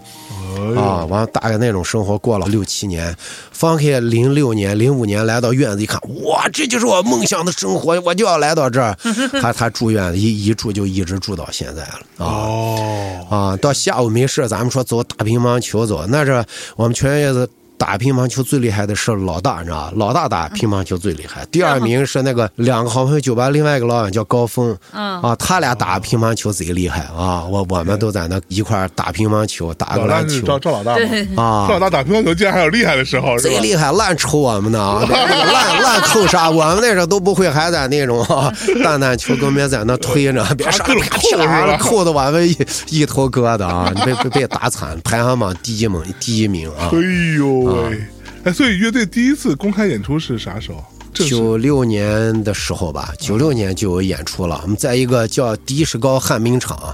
啊，完了大概那种生活过了六七年，放开零六年、零五年来到院子一看，哇，这就是我梦想的生活，我就要来到这儿。他他住院子一一住就一直住到现在了啊。哦，啊，到下午没事，咱们说走打乒乓球走。那这我们全院子打乒乓球最厉害的是老大，你知道吧？老大打乒乓球最厉害。第二名是那个两个好朋友酒吧，另外一个老板叫高峰。嗯啊，他俩打乒乓球贼厉害啊！我我们都在那一块打乒乓球，打个篮老大是赵球赵老大？对，啊赵。老大打乒乓球竟然还有厉害的时候，是吧？贼厉害，烂抽我们呢 啊！烂烂扣杀，我们那时候都不会，还在那种啊 蛋蛋球跟别在那推着，别啥扣是吧啪扣的我们一一头疙瘩啊！被被被打惨，排行榜第一名第一名啊！哎呦喂！哎，所以乐队第一次公开演出是啥时候？九六年的时候吧，九六年就有演出了。我们在一个叫的士高旱冰场，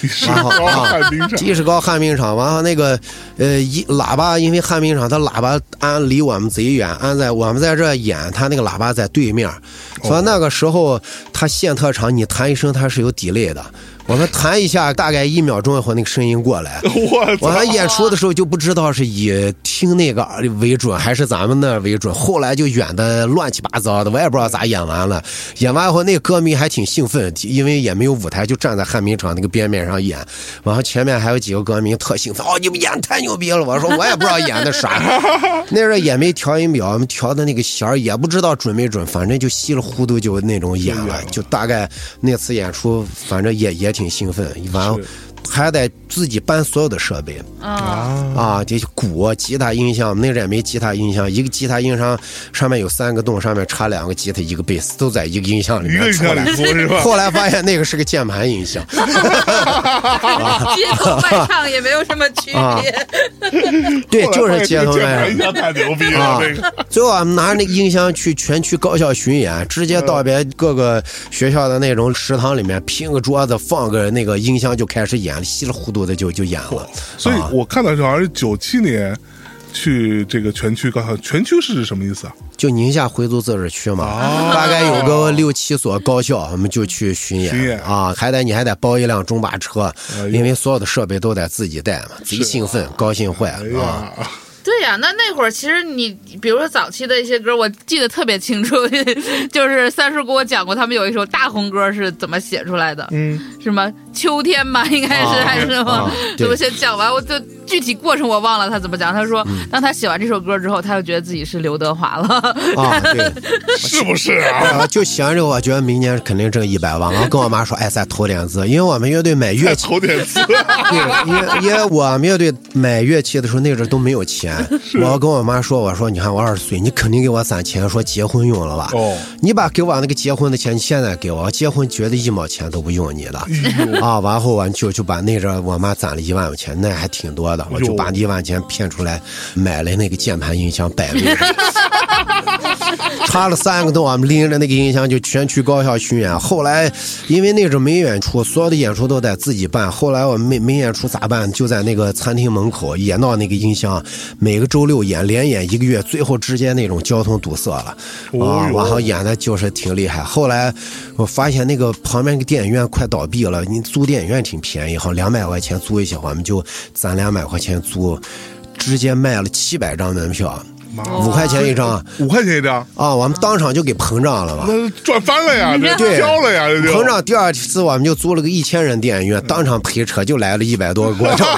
第十然后高啊旱冰场，的士高旱冰场，完了那个呃一喇叭，因为旱冰场它喇叭安离我们贼远，安在我们在这演，它那个喇叭在对面，所以那个时候它现特长，你弹一声它是有 delay 的。我们弹一下，大概一秒钟以后，那个声音过来。我！我们演出的时候就不知道是以听那个为准，还是咱们那为准。后来就演的乱七八糟的，我也不知道咋演完了。演完以后，那个歌迷还挺兴奋，因为也没有舞台，就站在旱冰场那个边面上演。然后前面还有几个歌迷特兴奋，哦，你们演得太牛逼了！我说我也不知道演的啥，那时候也没调音表，我们调的那个弦儿也不知道准没准，反正就稀里糊涂就那种演了，就大概那次演出，反正也也挺挺兴奋，一完。还得自己搬所有的设备。啊，啊，这鼓、吉他音箱，那阵也没吉他音箱，一个吉他音箱上面有三个洞，上面插两个吉他，一个贝斯，都在一个音箱里面出来是吧？后来发现那个是个键盘音箱，街头卖唱也没有什么区啊别。对，就是街头卖唱。盘音箱太牛逼了！最后我们拿着那个音箱去全区高校巡演，直接到别各个学校的那种食堂里面拼个桌子，放个那个音箱就开始演，稀里糊涂的就就演了。所以啊。我看到是好像是九七年去这个全区高校，全区是指什么意思啊？就宁夏回族自治区嘛，哦。大概有个六七所高校，我们就去巡演。巡演。啊，还得你还得包一辆中巴车哎，因为所有的设备都得自己带嘛，贼兴奋，高兴坏哎了啊！呀，对呀、那那会儿其实你，比如说早期的一些歌，我记得特别清楚，就是三叔给我讲过，他们有一首大红歌是怎么写出来的，嗯，什么秋天吧，应该是、啊还是什么我先讲完，我就具体过程我忘了他怎么讲。他说，嗯当他写完这首歌之后，他就觉得自己是刘德华了。啊，对，是不是啊？啊，就想着我觉得明年肯定挣一百万，然后跟我妈说，哎，再投点资，因为我们乐队买乐器，投点资，对，因因为我们乐队买乐器的时候，那阵儿都没有钱。我跟我妈说，我说你看我二十岁，你肯定给我攒钱，说结婚用了吧？哦你把给我那个结婚的钱，你现在给我，我结婚绝对一毛钱都不用你的。哎啊，完后我就就把那阵儿我妈攒了一万块钱，那还挺多的，我就哟把一万钱骗出来买了那个键盘音箱摆位置。插了三个洞，我们拎着那个音箱就全区高校巡演。后来因为那阵儿没演出，所有的演出都得自己办。后来我们没没演出咋办？就在那个餐厅门口也闹那个音响，每个周六演，连演一个月，最后直接那种交通堵塞了啊！哦哟完后演的就是挺厉害。后来我发现那个旁边那个电影院快倒闭了，你租电影院挺便宜，好两百块钱租一下，我们就攒两百块钱租，直接卖了七百张门票，五块钱一张。五块钱一张，啊，我们当场就给膨胀了嘛。那赚翻了呀，这对飘了呀，这就膨胀第二次我们就租了个一千人电影院，当场赔车就来了一百多个观众。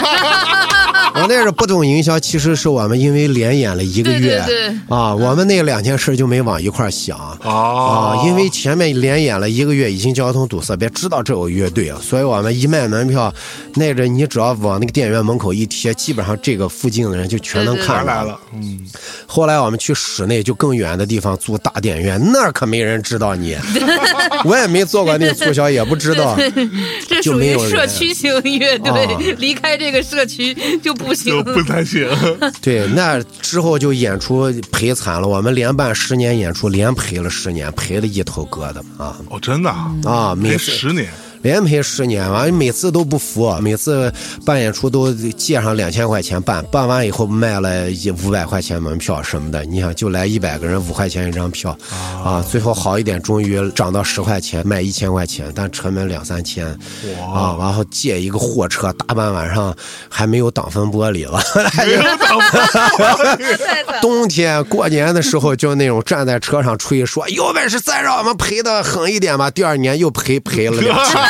我那时不懂营销，其实是我们因为连演了一个月对对对啊，我们那两件事就没往一块儿想哦啊，因为前面连演了一个月，已经交通堵塞，别知道这有乐队啊，所以我们一卖门票，那阵你只要往那个电影院门口一贴，基本上这个附近的人就全能看到全来了，嗯，后来我们去室内就更远的地方租大电影院，那可没人知道你，我也没做过那个促销，也不知道。这属于就没有人社区型乐队，啊离开这个社区就不行。不太行，对，那之后就演出赔惨了，我们连办十年演出，连赔了十年，赔了一头疙瘩啊哦，真的啊，啊！每赔十年，连赔十年，完每次都不服，每次办演出都借上两千块钱办，办完以后卖了一五百块钱门票什么的，你想就来一百个人，五块钱一张票，啊，最后好一点，终于涨到十块钱，卖一千块钱，但成本两三千，啊，然后借一个货车，大半晚上还没有挡风玻璃了 还有冬天过年的时候，就那种站在车上吹，说有本事再让我们赔的狠一点吧。第二年又赔赔了两千，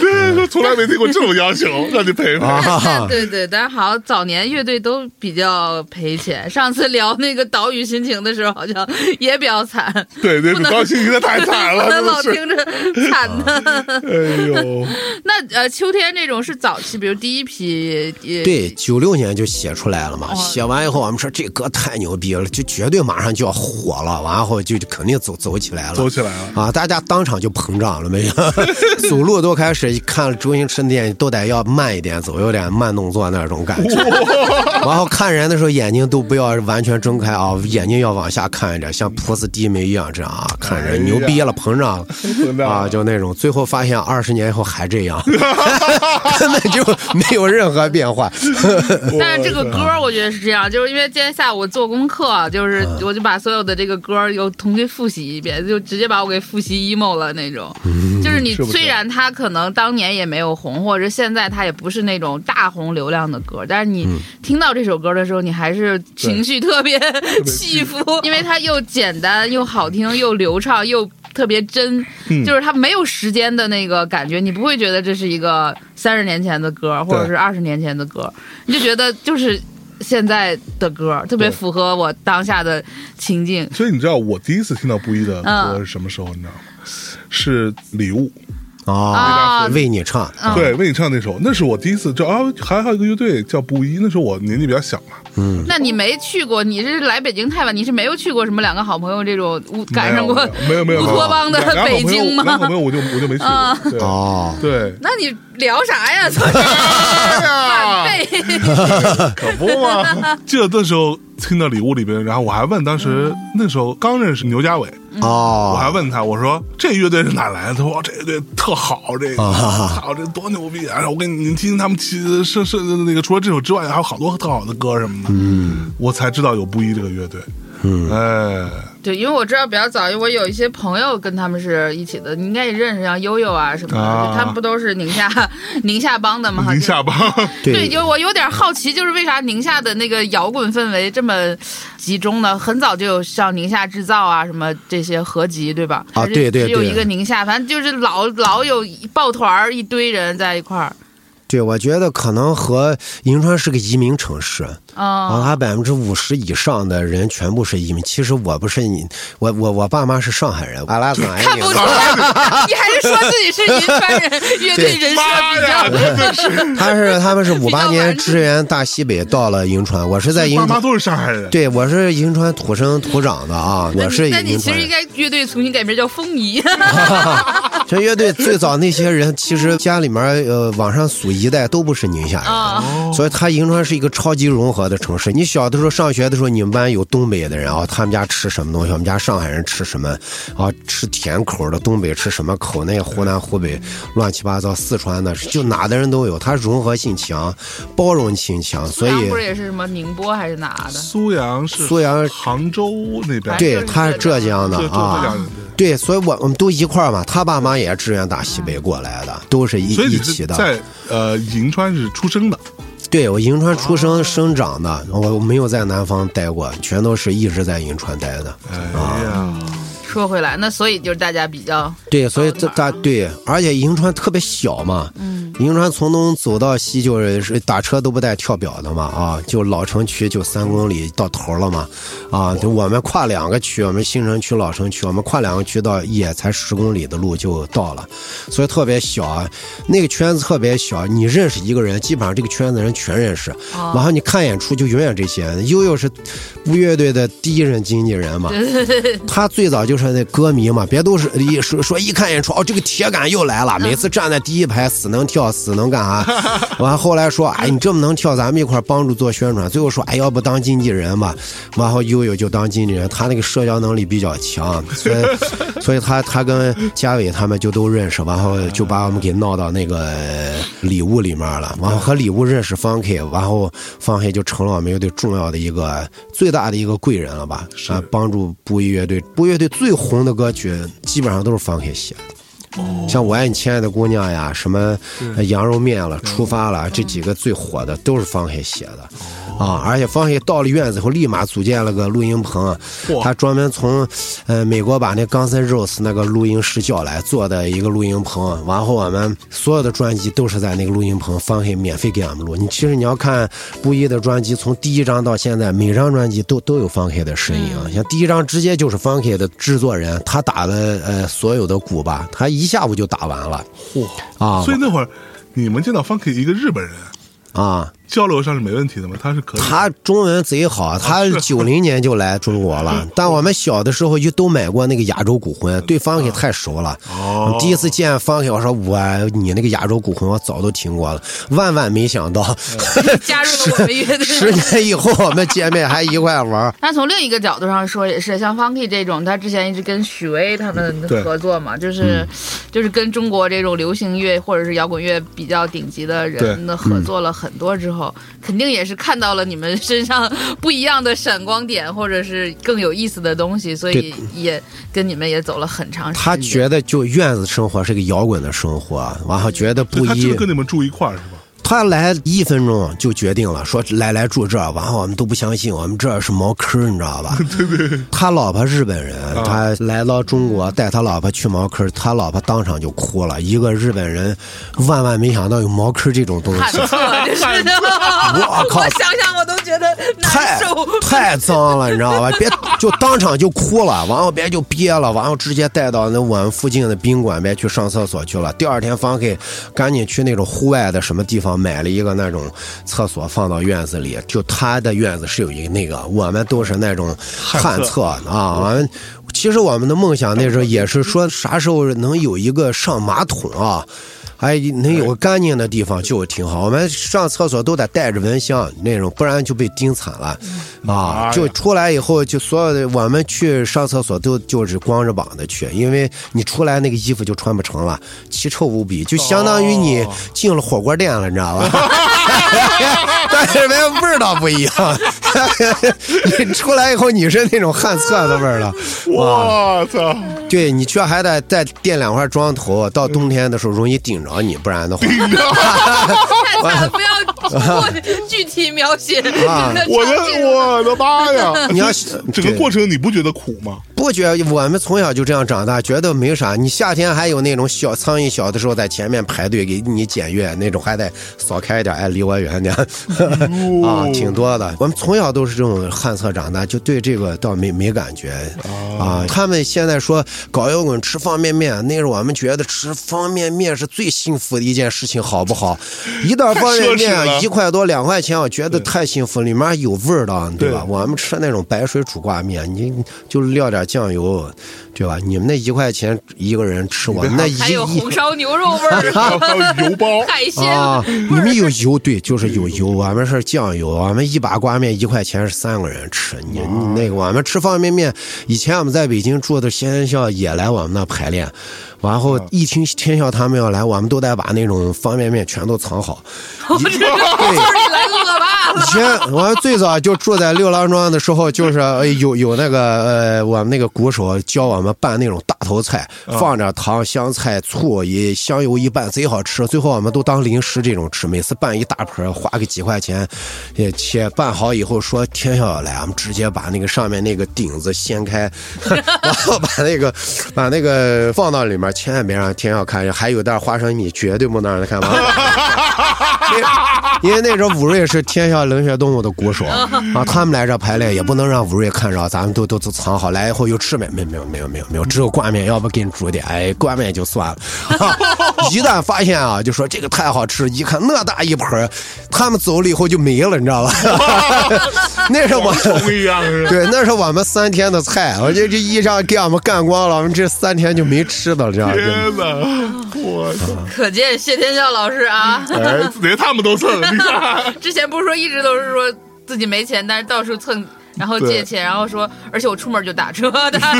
对，从来没听过这种要求，让你赔赔。啊，对对，但是好像早年乐队都比较赔钱。上次聊那个岛屿心情的时候，好像也比较惨，对对，不能高兴的太惨了，不。老听着惨的。哎呦，那呃，秋天这种是早期，比如第一批，也对，九六年就写出来了嘛。写完以后，我们说这歌太牛逼了，就绝对马上就要火了，完后就就肯定走走起来了，走起来了。啊！大家当场就膨胀了，没有？走路都开始看周星驰的电影，都得要慢一点走，有点慢动作那种感觉。然后看人的时候，眼睛都不要完全睁开啊，眼睛要往下看一点，像菩萨低眉一样这样啊，看人牛逼了，膨胀了啊，就那种。最后发现二十年以后还这样，根本就没有任何变化。但是这个歌我觉得是这样，就是因为今天下午做功课，就是嗯我就把所有的这个歌儿又重新复习一遍，就直接把我给复习 emo 了那种。嗯就是你虽然他可能当年也没有红，或者现在他也不是那种大红流量的歌，但是你嗯。听到这首歌的时候，你还是情绪特别 起伏，因为它又简单又好听又流畅又特别真，嗯。就是它没有时间的那个感觉，你不会觉得这是一个三十年前的歌，或者是二十年前的歌，你就觉得就是现在的歌，特别符合我当下的情境。所以你知道我第一次听到布衣的歌嗯是什么时候？你知道吗？是礼物，啊，啊为你唱，嗯。对，为你唱那首，那是我第一次就啊，还还有一个乐队叫布衣，那时候我年纪比较小嘛，嗯。那你没去过，你是来北京太晚，你是没有去过什么两个好朋友这种乌赶上过没有没有没有乌托邦的 北京吗？两个好朋友我就我就没去啊。过，对。哦，对，那你聊啥呀？哎呀，背可不嘛！记得那时候听到礼物里边，然后我还问当时那时候刚认识牛家伟，我还哦，问他，我说这乐队是哪来的？他说哇这乐队特好，这个啊操，这多牛逼啊！我跟你你听听他们其是是那个除了这首之外，还有好多特好的歌什么的。嗯，我才知道有布衣这个乐队。嗯，哎，对，因为我知道比较早，我有一些朋友跟他们是一起的，你应该也认识，像悠悠啊什么的，啊就他们不都是宁夏宁夏帮的吗？宁夏帮，对，对，就我有点好奇，就是为啥宁夏的那个摇滚氛围这么集中呢？很早就有像宁夏制造啊什么这些合集，对吧？啊对对对只有一个宁夏，反正就是老老有抱团儿一堆人在一块儿。对，我觉得可能和银川是个移民城市，啊、啊，它百分之五十以上的人全部是移民。其实我不是你，我我我爸妈是上海人，阿拉斯加看不出来，你还是说自己是银川人，乐队人设比，较。真的是，他是他们是五八年支援大西北到了银川，我是在银川，爸妈都是上海人。对我是银川土生土长的啊，我是那你银川人。其实应该乐队重新改名叫风仪。这乐队最早那些人，其实家里面呃往上数一代都不是宁夏人。啊，所以他银川是一个超级融合的城市。你小的时候上学的时候，你们班有东北的人啊，他们家吃什么东西？我们家上海人吃什么？啊，吃甜口的，东北吃什么口？那湖南、湖北乱七八糟，四川的，就哪的人都有。它融合性强，包容性强，所以不是也是什么宁波还是哪的？苏阳是苏阳杭州那边，对他是浙江的啊江。对，所以我我们都一块儿嘛。他爸妈也支援大西北过来的，都是一一起的。在呃银川是出生的，对我银川出生生长的，我没有在南方待过，全都是一直在银川待的。哎呀，说回来，那所以就是大家比较对，所以这大对，而且银川特别小嘛，嗯，银川从东走到西就是是打车都不带跳表的嘛，啊，就老城区就三公里到头了嘛，啊，就我们跨两个区，我们新城区、老城区，我们跨两个区到也才十公里的路就到了，所以特别小啊，那个圈子特别小，你认识一个人，基本上这个圈子人全认识，然后你看演出就永远这些，悠悠是乌乐队的第一任经纪人嘛，他最早就是那歌迷嘛，别都是一说说一看演出，哦，这个铁杆又来了，每次站在第一排，死能跳，死能干啥。完后来说，哎，你这么能跳，咱们一块儿帮助做宣传。最后说，哎，要不当经纪人吧？然后悠悠就当经纪人，他那个社交能力比较强，所以 所以他他跟嘉伟他们就都认识，然后就把我们给闹到那个礼物里面了。然后和礼物认识方 K，然后方 K 就成了我们乐队重要的一个最大的一个贵人了吧？啊，帮助布衣乐队，布衣乐队最最红的歌曲基本上都是方凯写的。像我爱你亲爱的姑娘呀，什么呃羊肉面了、出发了，这几个最火的都是方黑写的。啊！而且方黑到了院子以后，立马组建了个录音棚，他专门从呃美国把那 Guns N' Roses 那个录音师叫来做的一个录音棚。然后我们所有的专辑都是在那个录音棚，方黑免费给俺们录。你其实你要看布衣的专辑，从第一张到现在，每张专辑都都有方黑的身影啊。像第一张直接就是方黑的制作人，他打的呃所有的鼓吧，他一下午就打完了。嚯。啊所以那会儿你们见到 Funky 一个日本人，啊。交流上是没问题的嘛？他是可以，他中文贼好，他是九零年就来中国了。但我们小的时候就都买过那个亚洲古魂，对方给太熟了。哦第一次见方给我说我你那个亚洲古魂我早都听过了，万万没想到，加入了我们乐队。十年以后我们见面还一块玩儿。但从另一个角度上说，也是像 Funky 这种，他之前一直跟许巍他们对合作嘛，就是、就是跟中国这种流行乐或者是摇滚乐比较顶级的人的合作了很多之后，肯定也是看到了你们身上不一样的闪光点，或者是更有意思的东西，所以也跟你们也走了很长时间。他觉得就院子生活是个摇滚的生活，然后觉得不一他真的。跟你们住一块儿是吧？他来一分钟就决定了，说来来住这儿，然后我们都不相信，我们这儿是茅坑，你知道吧？对对。他老婆日本人，他来到中国带他老婆去茅坑，他老婆当场就哭了。一个日本人，万万没想到有茅坑这种东西，我靠我想想我都觉得太受。太脏了，你知道吧？别就当场就哭了，完后别就憋了，完后直接带到那我们附近的宾馆别去上厕所去了。第二天方给赶紧去那种户外的什么地方买了一个那种厕所放到院子里，就他的院子是有一个那个，我们都是那种旱厕啊。其实我们的梦想那时候也是说，啥时候能有一个上马桶啊？哎，能有个干净的地方就挺好。我们上厕所都得带着蚊香那种，不然就被叮惨了哎啊！就出来以后，就所有的我们去上厕所都就是光着膀子去，因为你出来那个衣服就穿不成了，奇臭无比，就相当于你哦进了火锅店了，你知道吧？但是那味道不一样，你出来以后你是那种旱厕的味儿了，哇！我操！对你却还得再垫两块砖头，到冬天的时候容易顶着你，不然的话，太惨了，不要过具体描写我的我的妈呀！你要整个过程你不觉得苦吗？不觉我们从小就这样长大，觉得没啥。你夏天还有那种小苍蝇，小的时候在前面排队给你检阅，那种还得扫开一点，哎，离我远点 啊，挺多的。我们从小都是这种旱厕长大，就对这个倒没没感觉啊。他们现在说搞摇滚吃方便面，那是我们觉得吃方便面是最幸福的一件事情，好不好？一袋方便面一块多两块钱，我觉得太幸福，里面有味儿的，对吧？对我们吃那种白水煮挂面，你就撂点酱油，对吧？你们那一块钱一个人吃，我们那一还有红烧牛肉味儿，还有油包，海鲜啊，你们。有油，对，就是有油。我们是酱油，我们一把挂面一块钱是三个人吃。你你那个我们吃方便面，以前我们在北京住的天笑也来我们那排练，然后一听天笑他们要来，我们都得把那种方便面全都藏好。就是你来恶霸以，前我们最早就住在六郎庄的时候，就是呃有有那个呃，我们那个鼓手教我们拌那种大头菜，放点糖、香菜、醋，一香油一拌，贼好吃。最后我们都当零食这种吃，每次拌一大盆，花个几块钱，也切拌好以后说天晓要来，我们直接把那个上面那个顶子掀开，然后把那个把那个放到里面，千万别让天晓看见。还有袋花生米，绝对不能让他看完。因为那时候武瑞是天下冷血动物的鼓手 啊，他们来这排练也不能让吴瑞看着，咱们都都都藏好。来以后又吃没没没有没有没有没有，只有挂面，要不给你煮点，哎，挂面就算了。啊一旦发现啊，就说这个太好吃，一看那大一盆，他们走了以后就没了，你知道吧？那是我。对，那是我们三天的菜，我这这一上给我们干光了，我们这三天就没吃的了，这样就天哪！我操！可见谢天笑老师啊，哎，连他们都蹭，你看，之前不是说一一直都是说自己没钱，但是到处蹭。然后借钱，然后说，而且我出门就打车的，他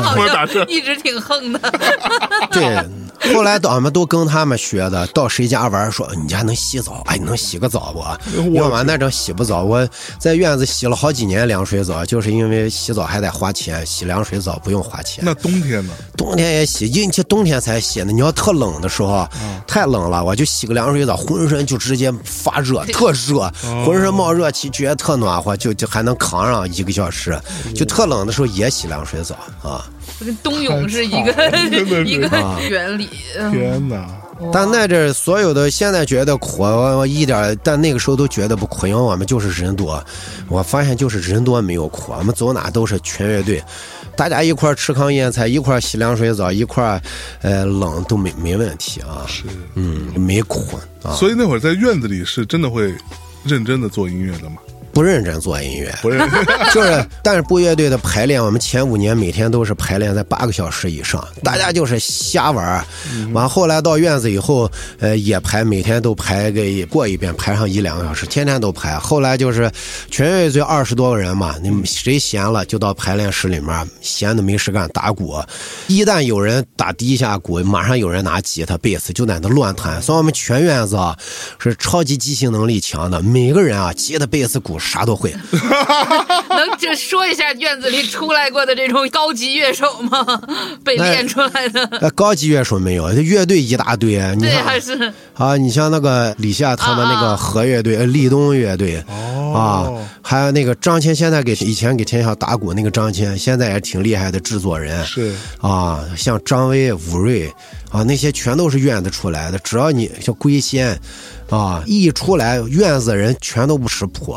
好我打车像一直挺横的。对，后来俺们都跟他们学的，到谁家玩说你家能洗澡，哎，你能洗个澡不？要完那阵洗不澡，我在院子洗了好几年凉水澡，就是因为洗澡还得花钱，洗凉水澡不用花钱。那冬天呢？冬天也洗，因为冬天才洗呢。你要特冷的时候，太冷了，我就洗个凉水澡，浑身就直接发热，特热，浑身冒热气，觉得特暖和，就就还能扛上一个小时。就特冷的时候也洗凉水澡啊。跟冬泳是一个 一个啊原理。嗯天哪！但那阵儿所有的现在觉得苦，我我一点儿，但那个时候都觉得不苦，因为我们就是人多。我发现就是人多没有苦，我们走哪都是全乐队，大家一块儿吃糠咽菜，一块儿洗凉水澡，一块儿呃冷都没没问题啊。是，嗯，没苦啊，所以那会儿在院子里是真的会认真的做音乐的嘛？不认真做音乐。不认真，就是，但是布乐队的排练，我们前五年每天都是排练在八个小时以上，大家就是瞎玩儿。完后来到院子以后，呃，也排，每天都排个过一遍，排上一两个小时，天天都排。后来就是全乐队二十多个人嘛，你们谁闲了就到排练室里面，闲的没事干打鼓。一旦有人打第一下鼓，马上有人拿吉他、贝斯就在那乱弹。所以我们全院子啊是超级即兴能力强的，每个人啊吉他、贝斯、鼓啥都会。能就说一下院子里出来过的这种高级乐手吗？被练出来的？呃，高级乐手没有，乐队一大堆。你对，还是啊，你像那个李夏他们那个和乐队、呃立冬乐队啊，还有那个张谦，现在给以前给天下打鼓那个张谦，现在也挺厉害的制作人。是啊，像张威、武瑞啊，那些全都是院子出来的。只要你像龟仙啊，一出来院子人全都不识谱，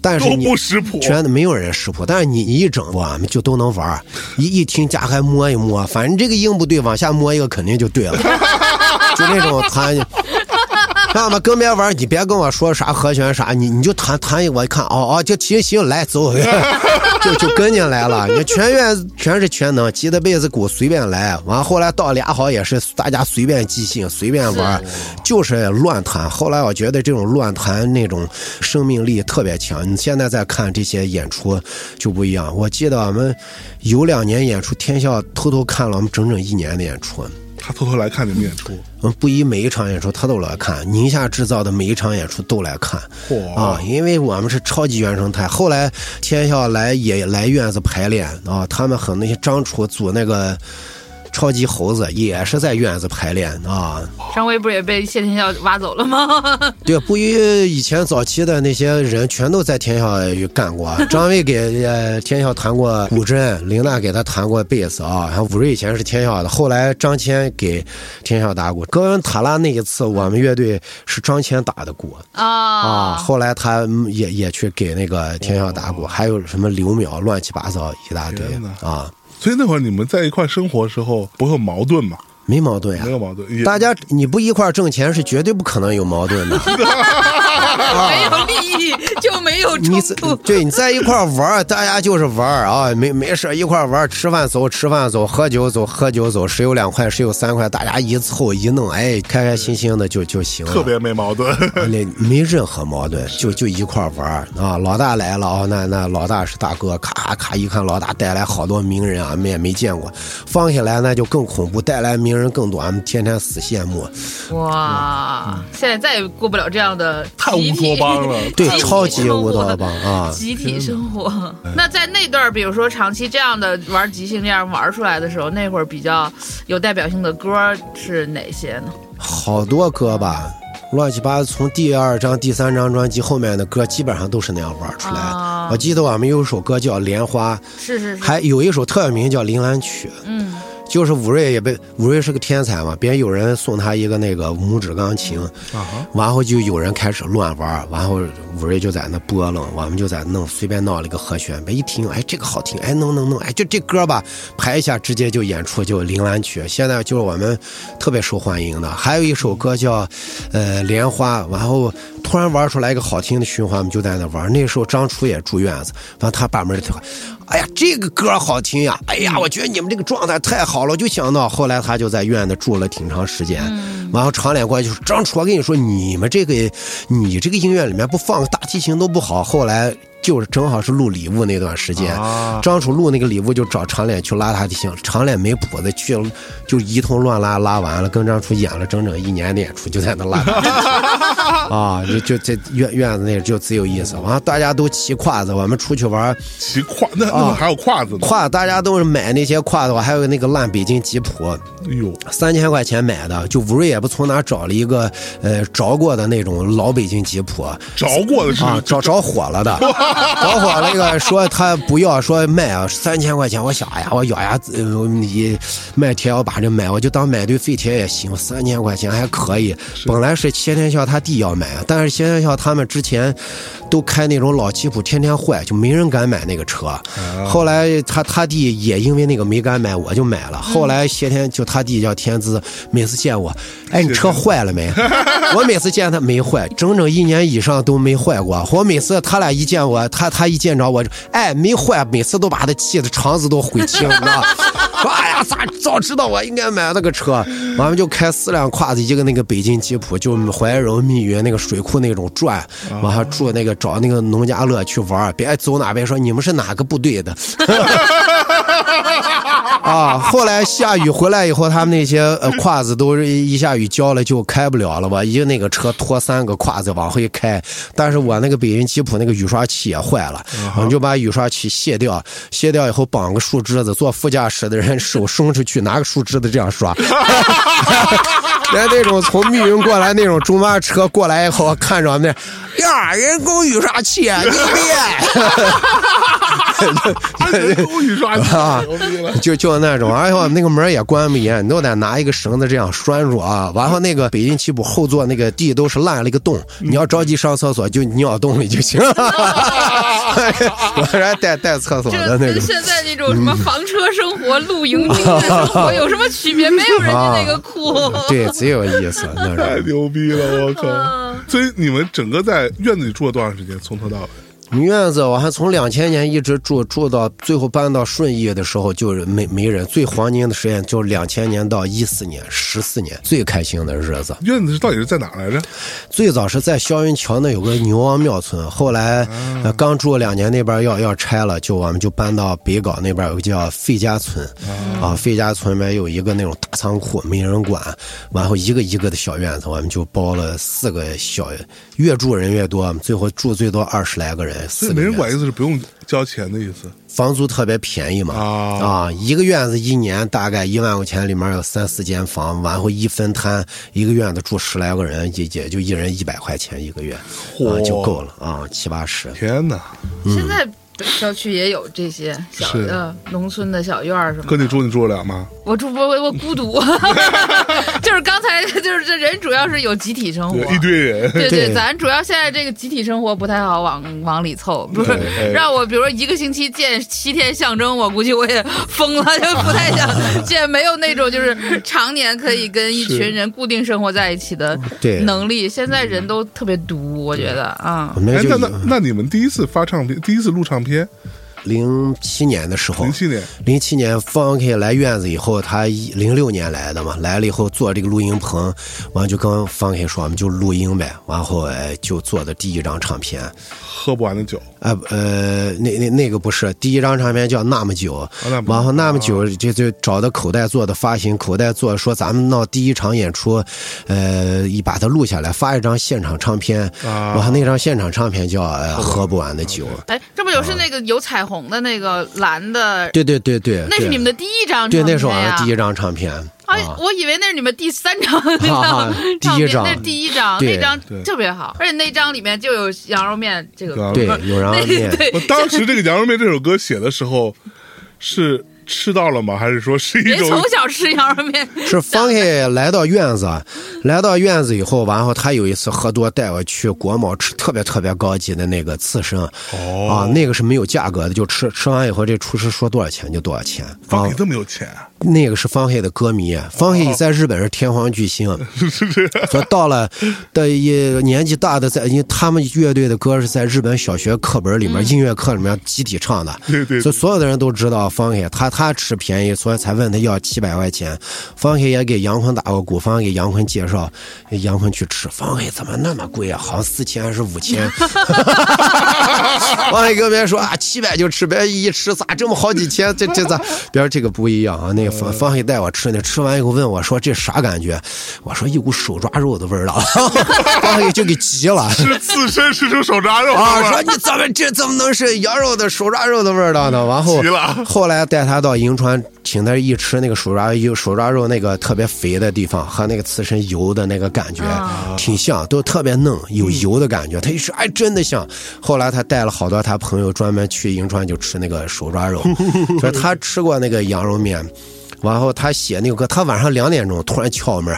但是都你不识谱，全都没有人识谱，但是你你一整我们就都能玩一一听加还摸一摸，反正这个音不对，往下摸一个肯定就对了，就那种弹。让我们跟别玩，你别跟我说啥和弦啥，你你就弹弹一，我一看哦哦，就行行来走。就就跟进来了。你全院全是全能，挤的被子鼓随便来。完后来到俩好也是大家随便即兴，随便玩，就是乱弹。后来我觉得这种乱弹那种生命力特别强。你现在再看这些演出就不一样。我记得我们有两年演出，天笑偷偷看了我们整整一年的演出。他偷偷来看你们演出，嗯，不一每一场演出他都来看，宁夏制造的每一场演出都来看。嚯啊，因为我们是超级原生态。后来天笑来也来院子排练啊，他们和那些张楚组那个超级猴子也是在院子排练啊。张威不是也被谢天笑挖走了吗？对，不一以前早期的那些人全都在天笑干过。张卫给呃天笑弹过古筝，林娜给他弹过贝斯啊。然后武瑞以前是天笑的，后来张谦给天笑打鼓。格文塔拉那一次，我们乐队是张谦打的鼓啊。啊，后来他嗯也也去给那个天笑打鼓，还有什么刘淼，乱七八糟一大堆啊，所以那会儿你们在一块生活的时候不会有矛盾吗？没矛盾呀没。有矛盾，大家你不一块儿挣钱是绝对不可能有矛盾的。没有利益就没有冲你在突。对你在一块玩儿，大家就是玩儿啊，没没事一块玩儿，吃饭走，吃饭走，喝酒走，喝酒走，谁有两块，谁有三块，大家一凑一弄，哎，开开心心的就就行了。特别没矛盾。没没任何矛盾，就就一块玩儿啊！老大来了啊，那那老大是大哥，咔咔一看老大带来好多名人啊，我们也没见过，放下来那就更恐怖，带来名人更多，俺们天天死羡慕。哇，现在再也过不了这样的太乌托邦了对超级生活乌托邦啊！集体生活。那在那段，比如说长期这样的玩即兴这样玩出来的时候，那会儿比较有代表性的歌是哪些呢？好多歌吧，乱七八糟，从第二张、第三张专辑后面的歌基本上都是那样玩出来的。啊我记得我们有一首歌叫《莲花》，是是是，还有一首特别名叫《铃兰曲》。嗯，就是武瑞也被武瑞是个天才嘛，别人有人送他一个那个拇指钢琴，啊哈，然后就有人开始乱玩，然后武瑞就在那拨楞，我们就在弄，随便闹了一个和弦，别一听，哎，这个好听，哎，弄弄弄，哎，就这歌吧，排一下直接就演出，就《铃兰曲》，现在就是我们特别受欢迎的。还有一首歌叫，呃，《莲花》，然后突然玩出来一个好听的循环，我们就在那玩。那时候张楚也住院子，完他把门里头，哎呀，这个歌好听呀！哎呀，我觉得你们这个状态太好了，我就想到后来他就在院子住了挺长时间，然后长脸过来就说：“张楚，我跟你说，你们这个你这个音乐里面不放个大提琴都不好。”后来。就是正好是录礼物那段时间，啊。张楚录那个礼物就找长脸去拉他的行，长脸没谱子，去就一通乱拉，拉完了跟张楚演了整整一年的演出，就在那拉啊，就就这院院子那就贼有意思。完了大家都骑胯子，我们出去玩，骑胯，那那还有胯子呢。胯大家都是买那些胯子，还有那个烂北京吉普，哎呦，三千块钱买的，就吴瑞也不从哪找了一个呃着过的那种老北京吉普，着过的是啊，着着火了的，着 火了那个说他不要说卖啊，三千块钱，我想哎呀，我咬牙呃你卖铁我把这买，我就当买对废铁也行，三千块钱还可以。本来是谢天笑他弟要买，但是谢天笑他们之前都开那种老吉普，天天坏，就没人敢买那个车。后来他他弟也因为那个没敢买，我就买了。后来谢天就他弟叫天资，每次见我，哎，你车坏了没？我每次见他没坏，整整一年以上都没坏过。我每次他俩一见我，他他一见着我，哎，没坏，每次都把他气的肠子都悔青，你知道？说哎呀，咋早知道我应该买那个车？我们就开四辆跨子，一个那个北京吉普，就怀柔密云那个水库那种转，完还住那个找那个农家乐去玩，别走哪边说你们是哪个部队的。啊！后来下雨回来以后，他们那些呃 胯子都是一下雨浇了就开不了了吧？一个那个车拖三个胯子往回开，但是我那个北京吉普那个雨刷器也坏了，我们就把雨刷器卸掉，卸掉以后绑个树枝子，坐副驾驶的人手伸出去拿个树枝子这样刷。连那种从密云过来那种中巴车过来以后，看着那呀，人工雨刷器，牛逼！人工雨刷牛逼了。就就那种，哎呦那个门也关不严，你都得拿一个绳子这样拴住啊。完后那个北京吉普后座那个地都是烂了一个洞，你要着急上厕所就尿洞里就行。我还带带厕所这的那种。跟现在那种什么房车生活、露营精致生活有什么区别？没有人家那个酷。对，贼有意思那太种。牛逼了，我靠！嗯所以你们整个在院子里住了多长时间？从头到尾？院子我还从两千年一直住住到最后搬到顺义的时候，就是没没人。最黄金的时间就是两千年到一四年，十四年最开心的日子。院子是到底是在哪来着？最早是在霄云桥那有个牛王庙村，后来、呃刚住两年那边要要拆了，就我们就搬到北港那边有个叫费家村，啊，费家村里面有一个那种大仓库，没人管，然后一个一个的小院子，我们就包了四个小，越住人越多，最后住最多二十来个人，所以没人管，意思是不用交钱的意思房租特别便宜嘛，啊啊，一个院子一年大概一万块钱，里面有三四间房，完后一分摊，一个院子住十来个人，也也就一人一百块钱一个月，啊就够了啊，七八十。天哪！现在郊区也有这些小的农村的小院儿什么的。哥，你住你住得了吗？我住我我我孤独，就是刚才就是这人主要是有集体生活，，一堆人，对对咱主要现在这个集体生活不太好往往里凑，不是让我比如说一个星期见七天象征，我估计我也疯了，就不太想 见，没有那种就是常年可以跟一群人固定生活在一起的能力。现在人都特别独，我觉得啊那那那你们第一次发唱片，第一次录唱片，零七年的时候零，七年，零七年方 K 来院子以后，他零六年来的嘛，来了以后做这个录音棚，完就跟方 K 说，我们就录音呗，完后哎就做的第一张唱片。喝不完的酒，啊呃，那那那个不是第一张唱片叫《那么久》，那么然后那么久就就找的口袋做的发行，口袋做说咱们闹第一场演出，呃，一把它录下来，发一张现场唱片，啊。然后那张现场唱片叫呃《喝不完。的酒》，哎，这不就是那个有彩虹的那个蓝的？对对对对，那是你们的第一张唱对，片那是我们呀。第一张唱片哎啊，，我以为那是你们第三张 哈哈唱片，第一张。那是第一张，那张特别好，而且那张里面就有羊肉面这个歌，对对，有羊肉面。对。我当时这个《羊肉面》这首歌写的时候，是吃到了吗？还是说是一人种从小吃羊肉面，是方爷来到院子，来到院子以后，然后他有一次喝多带我去国贸吃特别特别高级的那个刺身，哦啊，那个是没有价格的，就吃吃完以后，这厨师说多少钱就多少钱。啊方爷，这么有钱啊？那个是方黑的歌迷，方黑在日本是天皇巨星，说到了的也年纪大的在，因为他们乐队的歌是在日本小学课本里面、音乐课里面集体唱的，对对对所以所有的人都知道方黑，他他吃便宜，所以才问他要七百块钱。方黑也给杨坤打过鼓，方黑给杨坤介绍，杨坤去吃，方黑怎么那么贵啊？好像四千还是五千？方黑跟别人说啊，七百就吃，别人一吃咋这么好几千？这这咋？别人这个不一样啊，那个方方黑带我吃那，吃完以后问我说这啥感觉？我说一股手抓肉的味儿道，方黑就给急了。是刺身吃出手抓肉啊，说你怎么这怎么能是羊肉的手抓肉的味儿道呢？完后急了后来带他到银川，请他一吃那个手抓肉手抓肉那个特别肥的地方和那个刺身油的那个感觉、挺像，都特别嫩，有油的感觉。他一吃，哎，真的像。后来他带了好多他朋友专门去银川就吃那个手抓肉，说他吃过那个羊肉面。然后他写那个歌，他晚上两点钟突然敲我门，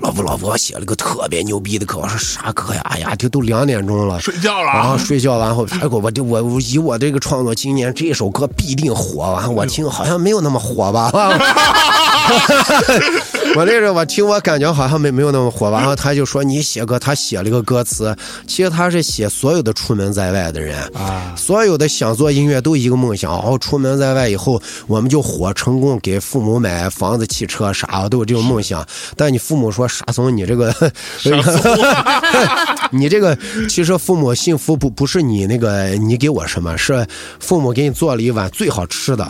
老婆老婆，我写了个特别牛逼的歌。我说啥歌呀？哎呀，这都两点钟了，睡觉了啊？然后睡觉完后，哎我我这我我以我这个创作，今年这首歌必定火。完我听好像没有那么火吧。我那时候我听我感觉好像没没有那么火吧。然后他就说你写歌，他写了一个歌词，其实他是写所有的出门在外的人啊所有的想做音乐都一个梦想。哦，出门在外以后我们就火成功，给父母买房子、汽车啥都有这种梦想。但你父母说傻怂，你这个，你这个其实父母幸福不不是你那个你给我什么，是父母给你做了一碗最好吃的，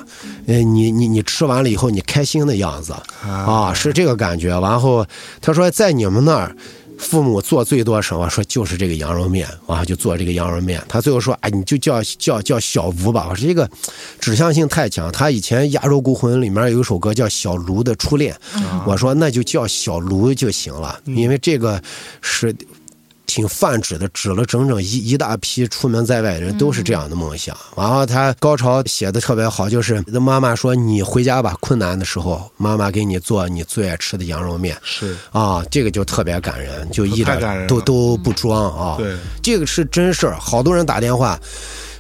呃，你你你吃完了以后你开心的样子啊，是这这个感觉。然后他说在你们那儿。父母做最多什么？说就是这个羊肉面，然后就做这个羊肉面。他最后说：“哎，你就叫叫叫小吴吧。”我说这个指向性太强。他以前《亚洲孤魂》里面有一首歌叫《小卢的初恋》，我说那就叫小卢就行了，因为这个是。挺泛指的，指了整整一一大批出门在外的人都是这样的梦想。然后他高潮写的特别好，就是妈妈说你回家吧，困难的时候妈妈给你做你最爱吃的羊肉面。是啊，这个就特别感人，就一点都都不装啊。对，这个是真事儿，好多人打电话。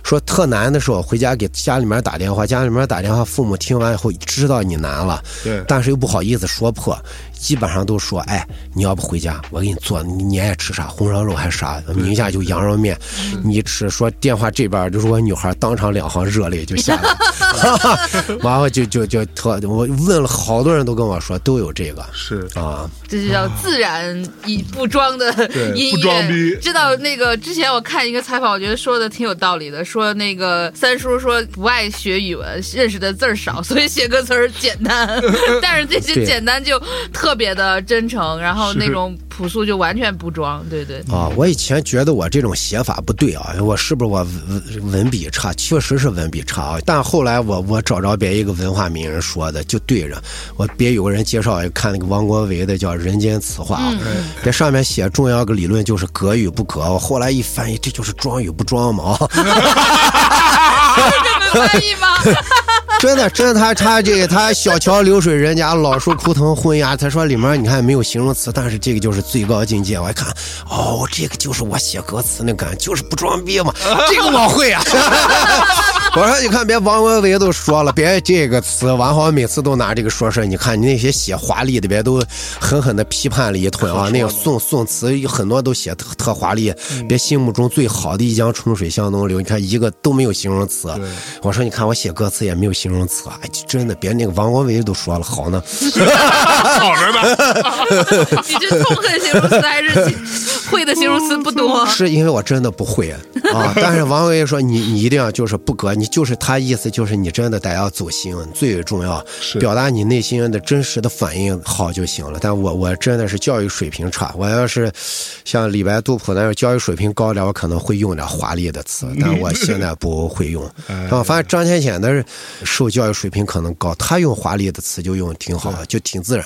说特难的时候，回家给家里面打电话，家里面打电话，父母听完以后知道你难了，对但是又不好意思说破，基本上都说，哎，你要不回家，我给你做，你你爱吃啥，红烧肉还是啥，宁夏就羊肉面，你吃。说电话这边就是我女孩，当场两行热泪就下来，完后就就就特，我问了好多人都跟我说都有这个，是。啊，这就叫自然以不装的 音不装逼。乐。知道那个之前我看一个采访，我觉得说的挺有道理的，说那个三叔说不爱学语文，认识的字儿少，所以写歌词儿简单，但是这些简单就特别的真诚，然后那种朴素就完全不装，对对。啊，我以前觉得我这种写法不对啊，我是不是我文文笔差？确实是文笔差啊。但后来我我找着别一个文化名人说的，就对着我别有个人介绍，看那个王国维的叫《人间词话》啊，在上面写重要个理论就是格与不格。我后来一翻译，这就是装与不装嘛啊。这么翻译吗？真的，真的，他他这个他小桥流水人家，老树枯藤昏鸦。他说里面你看没有形容词，但是这个就是最高境界。我一看，哦，这个就是我写歌词那感觉，就是不装逼嘛，这个我会啊。我说你看，别王文伟都说了，别这个词，王浩每次都拿这个说事儿你看你那些写华丽的，别都狠狠的批判了一通啊。那个宋宋词有很多都写特特华丽，别心目中最好的一江春水向东流，你看一个都没有形容词。我说你看我写歌词也没有形容词啊，哎真的，别那个王国维都说了好呢。好着呢。你这痛恨形容词还是 会的形容词不多？是因为我真的不会啊，但是王维说你你一定要就是不隔，你就是他意思就是你真的得要走心，最重要是表达你内心的真实的反应好就行了。但我我真的是教育水平差，我要是像李白、杜甫那样教育水平高点，我可能会用点华丽的词，但我现在不会用。我发现张浅浅的受教育水平可能高，他用华丽的词就用挺好，就挺自然。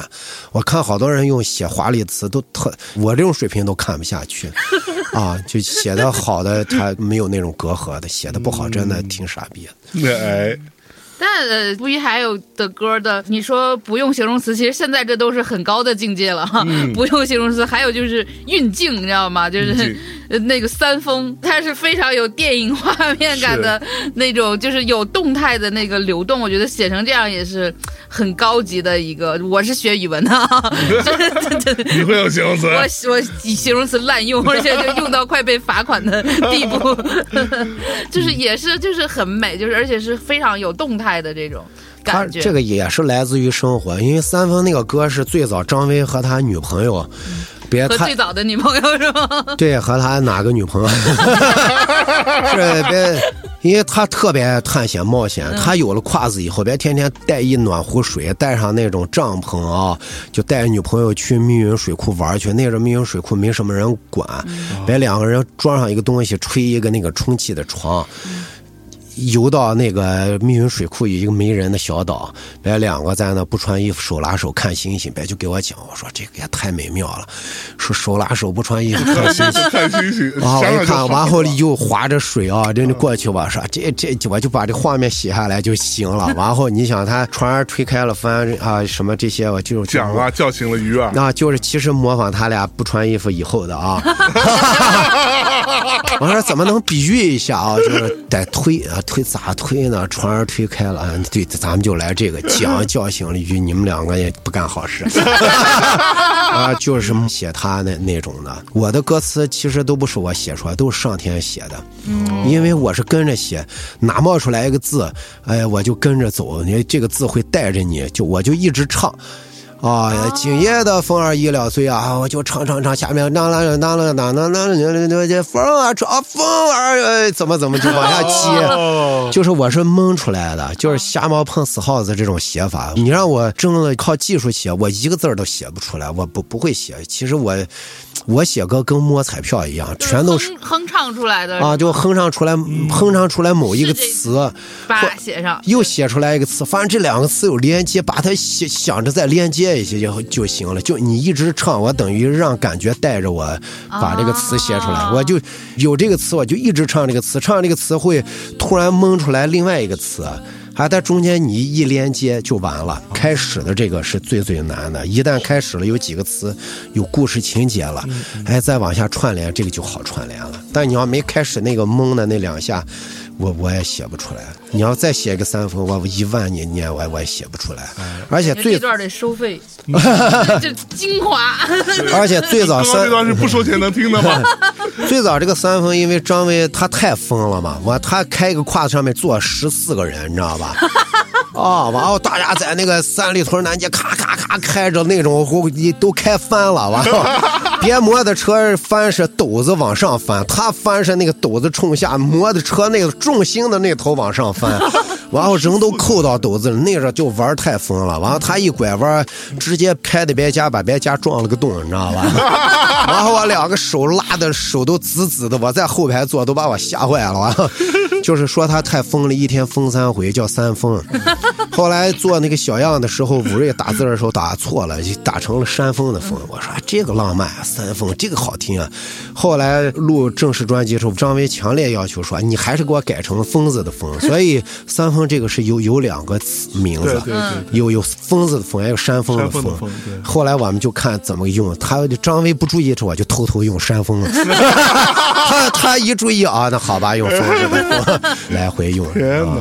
我看好多人用写华丽的词都特，我这种水平都看不下去，啊，就写的好的他没有那种隔阂的，写的不好真的挺傻逼的。哎，但呃，不一还有的歌的，你说不用形容词，其实现在这都是很高的境界了哈。不用形容词，还有就是运镜，你知道吗？就是那个三丰，它是非常有电影画面感的那种，就是有动态的那个流动。我觉得写成这样也是很高级的一个。我是学语文的，你会用形容词？我我以形容词滥用，而且就用到快被罚款的地步，就是也是就是很美，就是而且是非常有动态的这种他感觉。这个也是来自于生活，因为三丰那个歌是最早张威和他女朋友，别他和最早的女朋友是吗？对，和他哪个女朋友？是别，因为他特别探险冒险。他有了胯子以后，别天天带一暖壶水，带上那种帐篷啊，就带着女朋友去密云水库玩去。那阵密云水库没什么人管，别两个人装上一个东西，吹一个那个充气的床。游到那个密云水库有一个没人的小岛，别两个在那不穿衣服手拉手看星星，别就给我讲，我说这个也太美妙了，说手拉手不穿衣服 看星星。看星星，啊！我一看，完后又划着水啊，真的过去吧，说这这我就把这画面写下来就行了。完后你想，他船儿推开了，帆啊什么这些，我就讲啊，叫醒了鱼儿。那，就是其实模仿他俩不穿衣服以后的啊。我说怎么能比喻一下啊？就是得推啊，推咋推呢？船儿推开了，嗯对，咱们就来这个 讲叫醒了鱼，你们两个也不干好事 啊，就是写他那那种的。我的歌词其实都不是我写出来，都是上天写的，因为我是跟着写，哪冒出来一个字，哎，我就跟着走，你这个字会带着你，就我就一直唱。啊，今夜的风儿一了岁啊，我就唱唱唱，下面当啷当啷当啷当啷这风儿吹风儿，哎，怎么怎么就往下接，哦，就是我是蒙出来的，就是瞎猫碰死耗子这种写法。你让我真的靠技术写，我一个字儿都写不出来，我不不会写。其实我我写歌跟摸彩票一样，全都是哼哼唱出来的啊，就哼唱出来，哼唱出来某一个词。把写上。又写出来一个词，反正这两个词有连接，把它想想着再连接一些就就行了。就你一直唱，我等于让感觉带着我把这个词写出来，啊我就有这个词，我就一直唱这个词，唱这个词会突然蒙出来另外一个词。还在中间你一连接就完了，开始的这个是最最难的。一旦开始了，有几个词有故事情节了，哎，再往下串联，这个就好串联了。但你要没开始那个蒙的那两下，我我也写不出来。你要再写一个三封，我一万年念我也我也写不出来。而且最这段得收费，这 这精华。而且最早三这段是不收钱能听的吗？最早这个三封，因为张威他太疯了嘛，我他开一个胯子上面坐十四个人，你知道吧？啊，完后大家在那个三里屯南街咔咔咔开着那种，你都开翻了，完后 别摩托车翻是斗子往上翻，他翻是那个斗子冲下，摩托车那个重心的那头往上翻，然后人都扣到斗子里，那阵就玩太疯了，完了他一拐弯，直接开的别家把别家撞了个洞，你知道吧？然后我两个手拉的手都紫紫的，我在后排坐都把我吓坏了，就是说他太疯了，一天疯三回，叫三疯。后来做那个小样的时候，武瑞打字的时候打错了，就打成了山峰的峰。我说这个浪漫啊，三峰这个好听啊。后来录正式专辑的时候，张威强烈要求说，你还是给我改成疯子的疯。所以三峰这个是有有两个词名字，对对对，有有疯子的疯，还有山峰的山峰。后来我们就看怎么用，他张威不注意时，我就偷偷用山峰。他他一注意啊，那好吧，用疯子的疯来回用。天哪！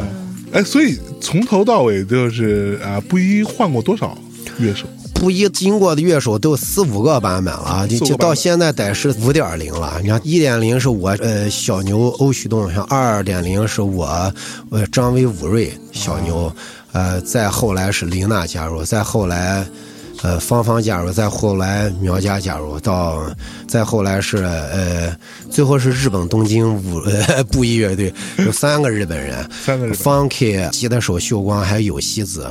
哎，所以从头到尾就是啊，布衣换过多少乐手？布衣经过的乐手都有四五个版本了，就到现在得是五点零了。你看一点零是我呃小牛欧旭东，像二点零是我呃张威武瑞小牛，呃再后来是林娜加入，再后来。呃，芳芳加入，再后来苗家加入，到再后来是呃，最后是日本东京五呃布衣乐队，有三个日本人，三个日本人 Funky 吉他手秀光还有有希子，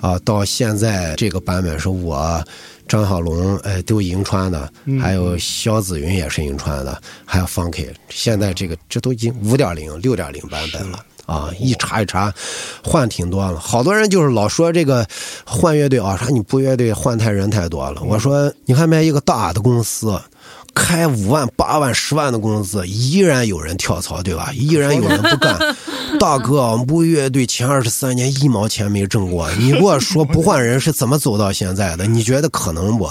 啊，到现在这个版本是我张小龙，呃，都银川的，还有肖子云也是银川的，还有 Funky，现在这个这都已经五点零、六点零版本了。啊，一查一查，换挺多了。好多人就是老说这个换乐队啊，说你不乐队换太人太多了。我说，你看没一个大的公司，开五万、八万、十万的工资，依然有人跳槽，对吧？依然有人不干。大哥，我们不乐队前二十三年一毛钱没挣过，你给我说不换人是怎么走到现在的？你觉得可能不？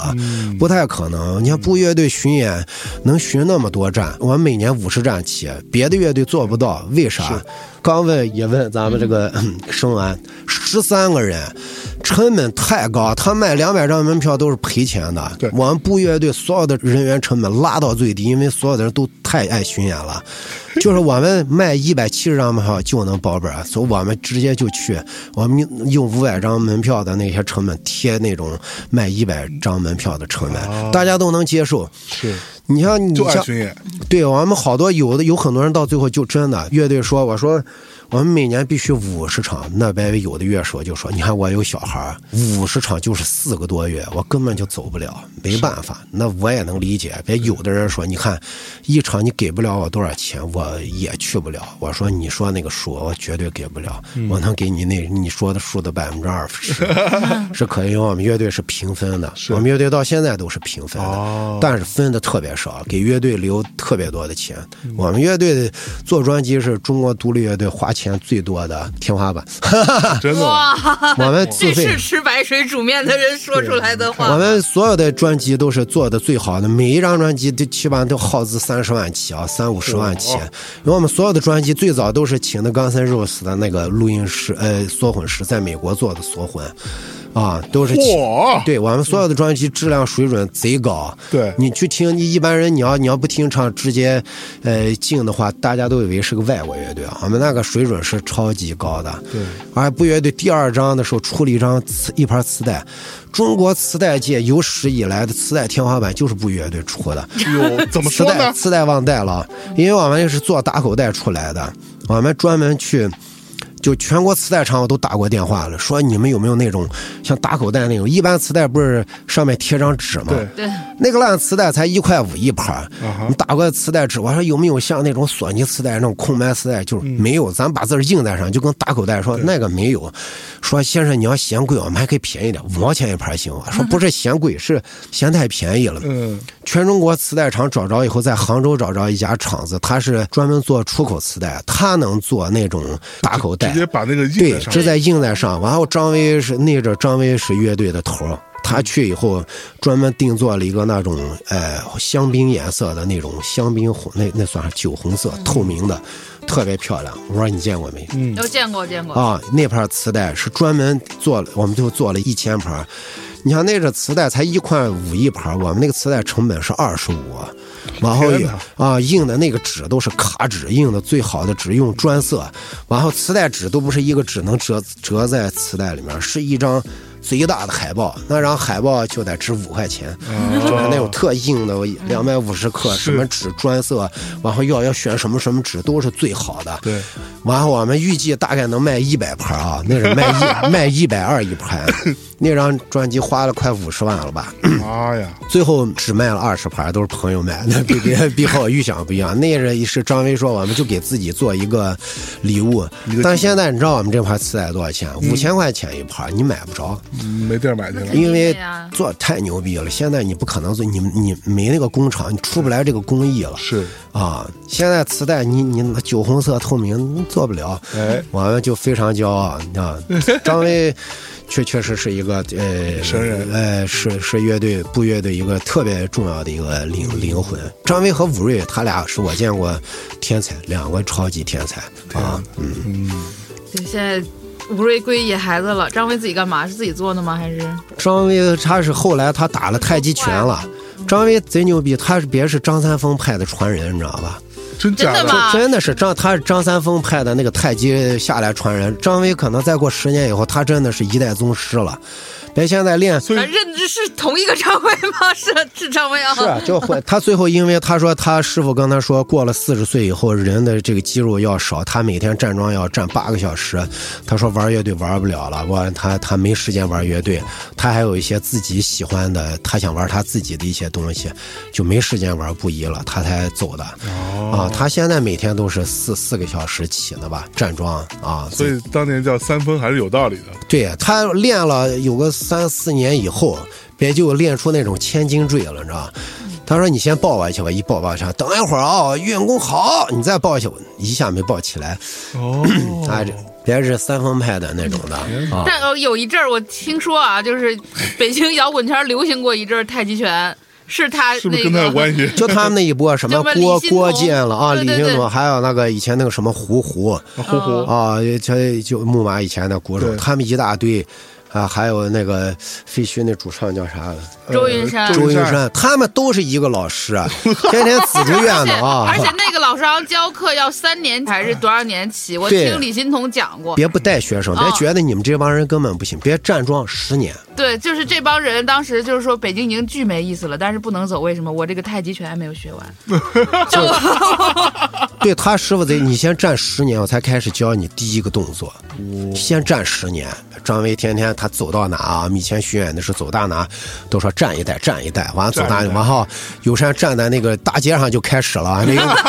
不太可能。你看不乐队巡演能巡那么多站，我们每年五十站起，别的乐队做不到，为啥？刚问也问咱们这个生安，十三个人，成本太高，他卖两百张门票都是赔钱的。对我们部乐队所有的人员成本拉到最低，因为所有的人都太爱巡演了。就是我们卖一百七十张门票就能保本，所以我们直接就去，我们用五百张门票的那些成本贴那种卖一百张门票的成本，大家都能接受。是你像你像对我们好多有的有很多人到最后就真的乐队说，我说我们每年必须五十场，那边有的乐手就说，你看我有小孩儿，五十场就是四个多月，我根本就走不了，没办法。那我也能理解，别有的人说，你看一场你给不了我多少钱，我也去不了。我说你说那个数，我绝对给不了，我能给你那你说的数的百分之二十，是可以。因为我们乐队是平分的，我们乐队到现在都是平分的，哦但是分的特别少，给乐队留特别多的钱。我们乐队的做专辑是中国独立乐队花钱最多的天花板，真的吗，我们自费这是。吃白水煮面的人说出来的话。我们所有的专辑都是做的最好的，每一张专辑都起码都耗资三十万起啊，三五十万起。因为我们所有的专辑最早都是请的 Guns N' Roses 的那个录音师，呃，缩混师，在美国做的缩混，啊，都是对我们所有的专辑质量水准贼高。对你去听，你一般人你要你要不听唱，直接呃进的话，大家都以为是个外国乐队啊。我们那个水准是超级高的。对，而不乐队第二张的时候出了一张磁一盘磁带，中国磁带界有史以来的磁带天花板就是不乐队出的。有怎么磁带说呢？磁带忘带了，因为我们也是做打口袋出来的，我们专门去。就全国磁带厂我都打过电话了，说你们有没有那种像打口袋那种？一般磁带不是上面贴张纸吗？对对，那个烂磁带才一块五一盘你打过磁带纸，我说有没有像那种索尼磁带那种空白磁带？就是没有，咱把字儿印在上，就跟打口袋说那个没有。说先生你要嫌贵，我们还可以便宜点，五毛钱一盘行吗？说不是嫌贵，是嫌太便宜了。嗯，全中国磁带厂找着以后，在杭州找着一家厂子，他是专门做出口磁带，他能做那种打口袋直，接把那个印对在，上这在印在上。完后，张威是那阵张威是乐队的头儿，他去以后专门定做了一个那种呃香槟颜色的那种香槟红，那那算是酒红色，透明的。特别漂亮。我说你见过没？嗯都见过见过，啊，那盘磁带是专门做了，我们就做了一千盘。你像那个磁带才一块五一盘，我们那个磁带成本是二十五，然后也啊印的那个纸都是卡纸，印的最好的纸，用专色，然后磁带纸都不是一个纸能折折在磁带里面，是一张最大的海报，那张海报就得值五块钱，就是那种特硬的两百五十克，什么纸专色，然后要要选什么什么纸都是最好的，对，完后我们预计大概能卖一百盘啊，那是卖一 卖一百二一盘，那张专辑花了快五十万了吧？妈呀，最后只卖了二十盘，都是朋友买的，比比比和我预想不一样。那是是张威说，我们就给自己做一个礼物，但现在你知道我们这盘磁带多少钱？五千块钱一盘，你买不着，嗯没地儿买去了。因为做太牛逼了。现在你不可能做，你你没那个工厂，你出不来这个工艺了。是，啊，现在磁带你你酒红色透明做不了，哎，我们就非常骄傲，你知道，张威确确实是一个呃神人呃是是乐队布乐队一个特别重要的一个灵灵魂。张威和武瑞他俩是我见过天才，两个超级天才啊，嗯，对，现在吴瑞归野孩子了，张威自己干嘛？是自己做的吗？还是张威他是后来他打了太极拳了。张威贼牛逼，他是别是张三丰派的传人，你知道吧？真假的吗啊真的是张，他是张三丰派的那个太极下来传人。张威可能再过十年以后，他真的是一代宗师了。别现在练所以认知是同一个张威吗？是是张威啊？是啊就会他最后因为他说他师傅跟他说，过了四十岁以后人的这个肌肉要少，他每天站桩要站八个小时。他说玩乐队玩不了了，我他他没时间玩乐队，他还有一些自己喜欢的，他想玩他自己的一些东西，就没时间玩布衣了，他才走的。啊，他现在每天都是四四个小时起的吧，站桩啊，所以当年叫三分还是有道理的。对他练了有个三四年以后，别就练出那种千斤坠了，你知道吧？他说：“你先抱我一下吧，一抱抱一下，等一会儿啊，运功好，你再抱一下，我一下没抱起来。哦，啊 这别是三分派的那种的啊，但呃有一阵儿我听说啊，就是北京摇滚圈流行过一阵儿太极拳，是他是不是跟他有关系？就他们那一波什么 郭郭建了啊，李欣彤，还有那个以前那个什么胡胡胡胡，啊，这就木马以前的鼓手，他们一大堆。”啊，还有那个废墟那主唱叫啥了？周云山呃周云山，他们都是一个老师，啊，天天紫竹院的啊。而且 那个老师好像教课要三年还是多少年起？我听李欣彤讲过。别不带学生，别哦觉得你们这帮人根本不行，别站桩十年。对，就是这帮人当时就是说北京已经巨没意思了，但是不能走，为什么？我这个太极拳还没有学完。对他师傅得，你先站十年，我才开始教你第一个动作，先站十年。张威天天他走到哪啊？我们以前巡演的时候走到哪，都说站一代，站一代，完了走哪里，站一代完后有山站在那个大街上就开始了，那个。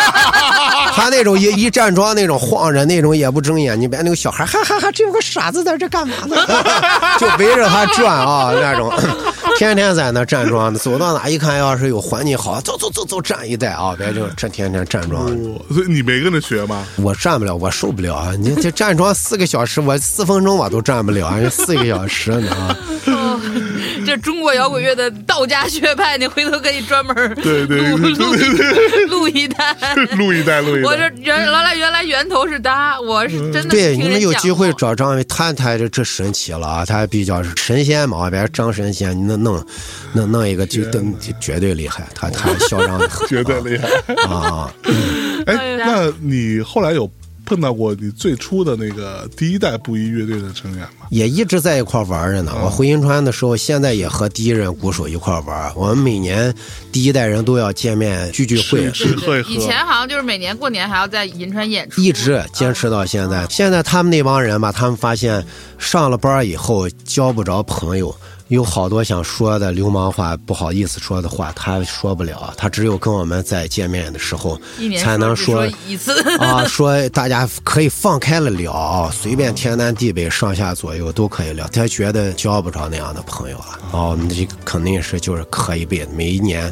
他那种一一站桩那种晃着那种也不睁眼，你别那个小孩哈哈哈，这有个傻子在这干嘛呢？就围着他转啊，那种 天天在那站桩，走到哪一看，要是有环境好，走走走走站一代啊，别就这天天站桩。哦所以你没跟着学吗？我站不了，我受不了啊！你这站桩四个小时，我四分钟我都站不了，啊！四个小时呢啊！哦，这中国摇滚乐的道家学派，你回头可以专门对对录对录对录一单。录一单，录一我这。原原来原来源头是他，我是真的对，你们有机会找张伟，他他这这神奇了啊！他比较是神仙嘛，别张神仙，你能弄弄弄一个就等绝对厉害，他他嚣张的很 绝对厉害！啊！哎，那你后来有碰到过你最初的那个第一代布衣乐队的成员吗？也一直在一块玩着呢。我回银川的时候，现在也和第一任鼓手一块玩。我们每年第一代人都要见面聚聚会，吃吃喝一喝。以前好像就是每年过年还要在银川演出，一直坚持到现在。现在他们那帮人吧，他们发现上了班以后交不着朋友，有好多想说的流氓话，不好意思说的话，他说不了，他只有跟我们在见面的时候才能只说一次。啊，说大家可以放开了聊，随便天南地北、上下左右都可以聊。他觉得交不着那样的朋友了。哦，这个肯定是就是磕一辈子，每一年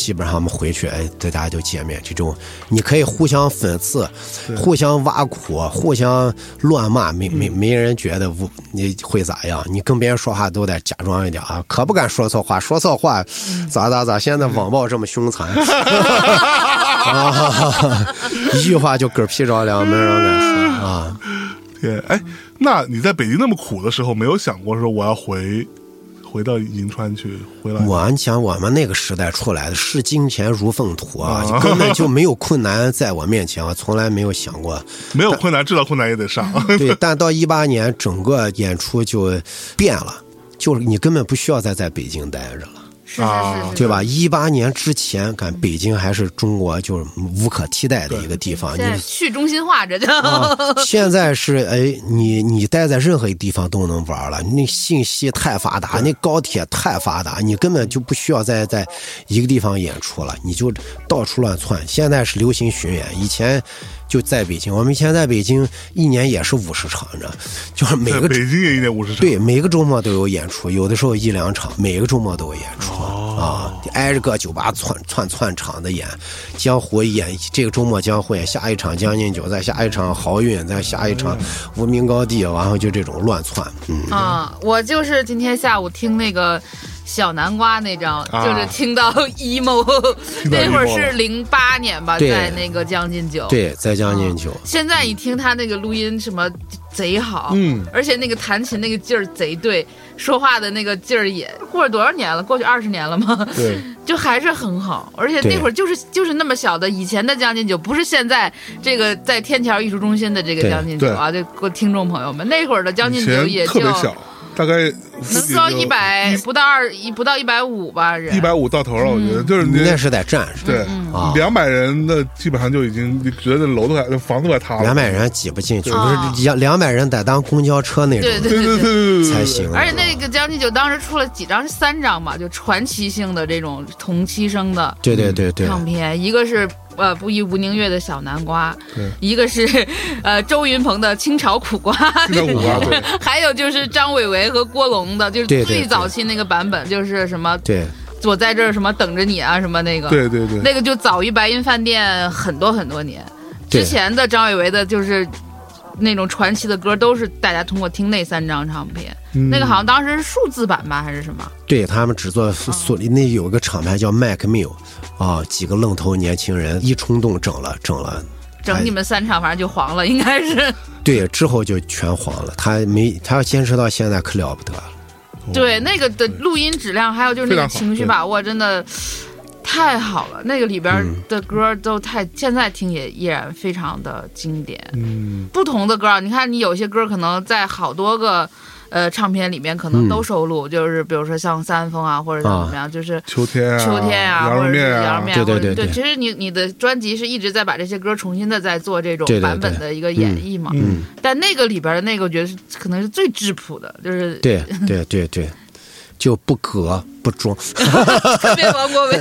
基本上我们回去，哎，大家就见面。这种你可以互相讽刺，互相挖苦，互相乱骂，没没没人觉得无你会咋样。你跟别人说话都得假装一点啊，可不敢说错话，说错话咋咋咋。现在网暴这么凶残。啊，一句话就嗝屁着凉，没人敢说啊，天，哎，那你在北京那么苦的时候，没有想过说我要回回到银川去回来？我你想我们那个时代出来的视金钱如粪土啊，啊根本就没有困难在我面前，我从来没有想过。没有困难，知道困难也得上。对，但到一八年，整个演出就变了，就是你根本不需要再在北京待着了。是是对吧？一八年之前，看北京还是中国就是无可替代的一个地方。你去中心化，这就、啊，现在是哎，你你待在任何一个地方都能玩了，那信息太发达，那高铁太发达，你根本就不需要再在一个地方演出了，你就到处乱窜。现在是流行巡演，以前就在北京，我们以前在北京一年也是五十场着，就是每个北京也一年五十场，对，每个周末都有演出，有的时候一两场，每个周末都有演出、啊，挨着个酒吧窜窜窜场的演。江湖演这个周末江湖演，下一场将进酒，再下一场豪运，再下一场无名高地，然后就这种乱窜。嗯，啊，我就是今天下午听那个小南瓜那张，啊就是听到 emo，那会儿是了零八年吧，在那个将进酒。。对，在将进酒。现在一听他那个录音，什么贼好，嗯而且那个弹琴那个劲儿贼对，说话的那个劲儿也过了多少年了？过去二十年了吗？对，就还是很好，而且那会儿就是就是那么小的以前的将进酒，不是现在这个在天桥艺术中心的这个将进酒啊，这各听众朋友们，那会儿的将进酒也就特别小，大概能装一百不到二一不到一百五吧人，一百五到头了，我觉得就是你那是得站上，对啊。两百人的基本上就已经你觉得楼都快房子都快塌了，两百人挤不进去，不啊。是两两百人得当公交车那种。对对对对。对对对才行。而且那个将进酒当时出了几张，是三张嘛，就传奇性的这种同期声的对对对对，唱片，一个是呃不亦吴宁月的小南瓜对，一个是呃周云鹏的清炒苦瓜，苦 瓜对还有就是张伟伟和郭龙的，就是最早期那个版本，就是什么对我在这儿什么等着你啊什么那个，对对对，那个就早于白银饭店很多很多年，之前的张伟维的就是。那种传奇的歌都是大家通过听那三张唱片，嗯那个好像当时是数字版吧，还是什么？对他们只做索尼，那有个厂牌叫 Mac Mill，啊，几个愣头年轻人一冲动整了整了，整你们三场，反正就黄了，应该是。对，之后就全黄了。他没，他要坚持到现在可了不得了。对，那个的录音质量，还有就是那个情绪把握，真的太好了。那个里边嗯的歌都太，现在听也依然非常的经典。嗯，不同的歌啊，你看你有些歌可能在好多个呃唱片里面可能都收录，就是比如说像三丰啊，或者像怎么样，就是。秋天啊，秋天啊，或者是羊肉面对，对对对对其实你你的专辑是一直在把这些歌重新的在做这种版本的一个演绎嘛。嗯，但那个里边的那个，我觉得是可能是最质朴的，就是对对对对，就不割不装，特别王国维。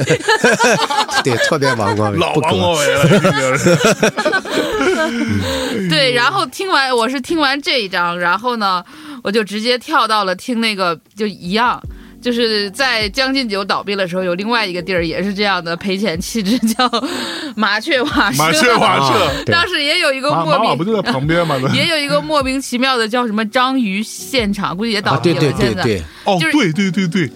对，特别王国维，老。王国维了，对，然后听完我是听完这一章，然后呢，我就直接跳到了听那个就一样。就是在将进酒倒闭的时候，有另外一个地儿也是这样的赔钱气质，叫麻雀瓦舍。麻雀瓦啊舍，对。当时也有一个莫名不就在旁边吗？也有一个莫名其妙的叫什么章鱼现场，估计也倒啊，闭了。对对对现在，对，哦，就是对对对对，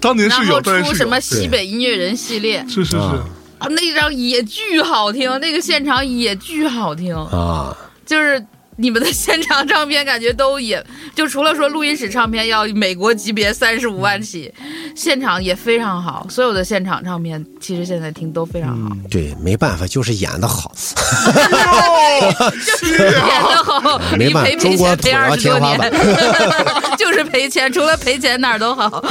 当年然后是有，当年是有出什么西北音乐人系列，是是是。啊，啊，那张也巨好听，那个现场也巨好听，啊，就是。你们的现场唱片感觉都也，就除了说录音室唱片要美国级别三十五万起，现场也非常好。所有的现场唱片其实现在听都非常好，对，没办法，就是演的好。就是演的好，没办法你赔赔中国钱赔土二十多年，就是赔钱，除了赔钱哪儿都好。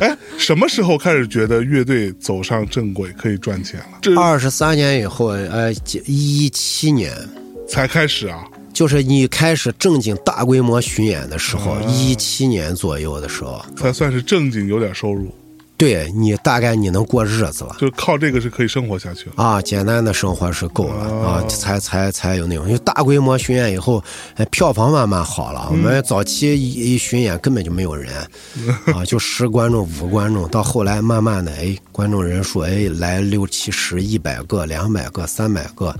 哎，什么时候开始觉得乐队走上正轨可以赚钱了？这二十三年以后，呃，一七年，才开始啊？就是你开始正经大规模巡演的时候，一七年左右的时候，才算是正经有点收入，对你大概你能过日子了。就靠这个是可以生活下去了。啊，简单的生活是够了、哦啊，才才才有那种。因为大规模巡演以后，哎，票房慢慢好了。我们早期一一巡演根本就没有人，啊，就十观众、五观众，到后来慢慢的，哎，观众人数哎来六七十、一百个、两百个、三百个，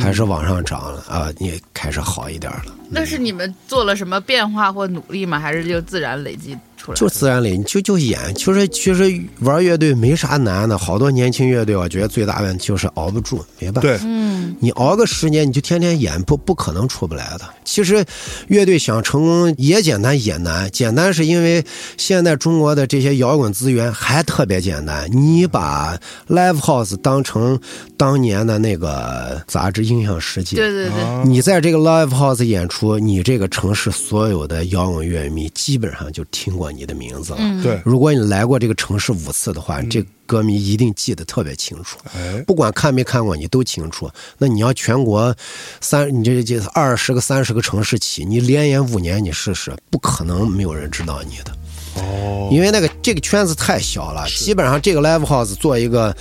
开始往上涨了啊，也开始好一点了。那是你们做了什么变化或努力吗？还是就自然累积出出来。就自然里，你就就演。其实其实玩乐队没啥难的，好多年轻乐队，我觉得最大问题就是熬不住，没办法。对，嗯，你熬个十年，你就天天演，不不可能出不来的。其实，乐队想成功也简单也难。简单是因为现在中国的这些摇滚资源还特别简单。你把 live house 当成当年的那个杂志《印象世界》，对对对，啊你在这个 live house 演出，你这个城市所有的摇滚乐迷基本上就听过你的名字了。嗯对，如果你来过这个城市五次的话，这歌迷一定记得特别清楚。哎，不管看没看过，你都清楚。那你要全国三，你这这二十个、三十个城市起，你连演五年，你试试，不可能没有人知道你的。哦，因为那个这个圈子太小了，基本上这个 live house 做一个，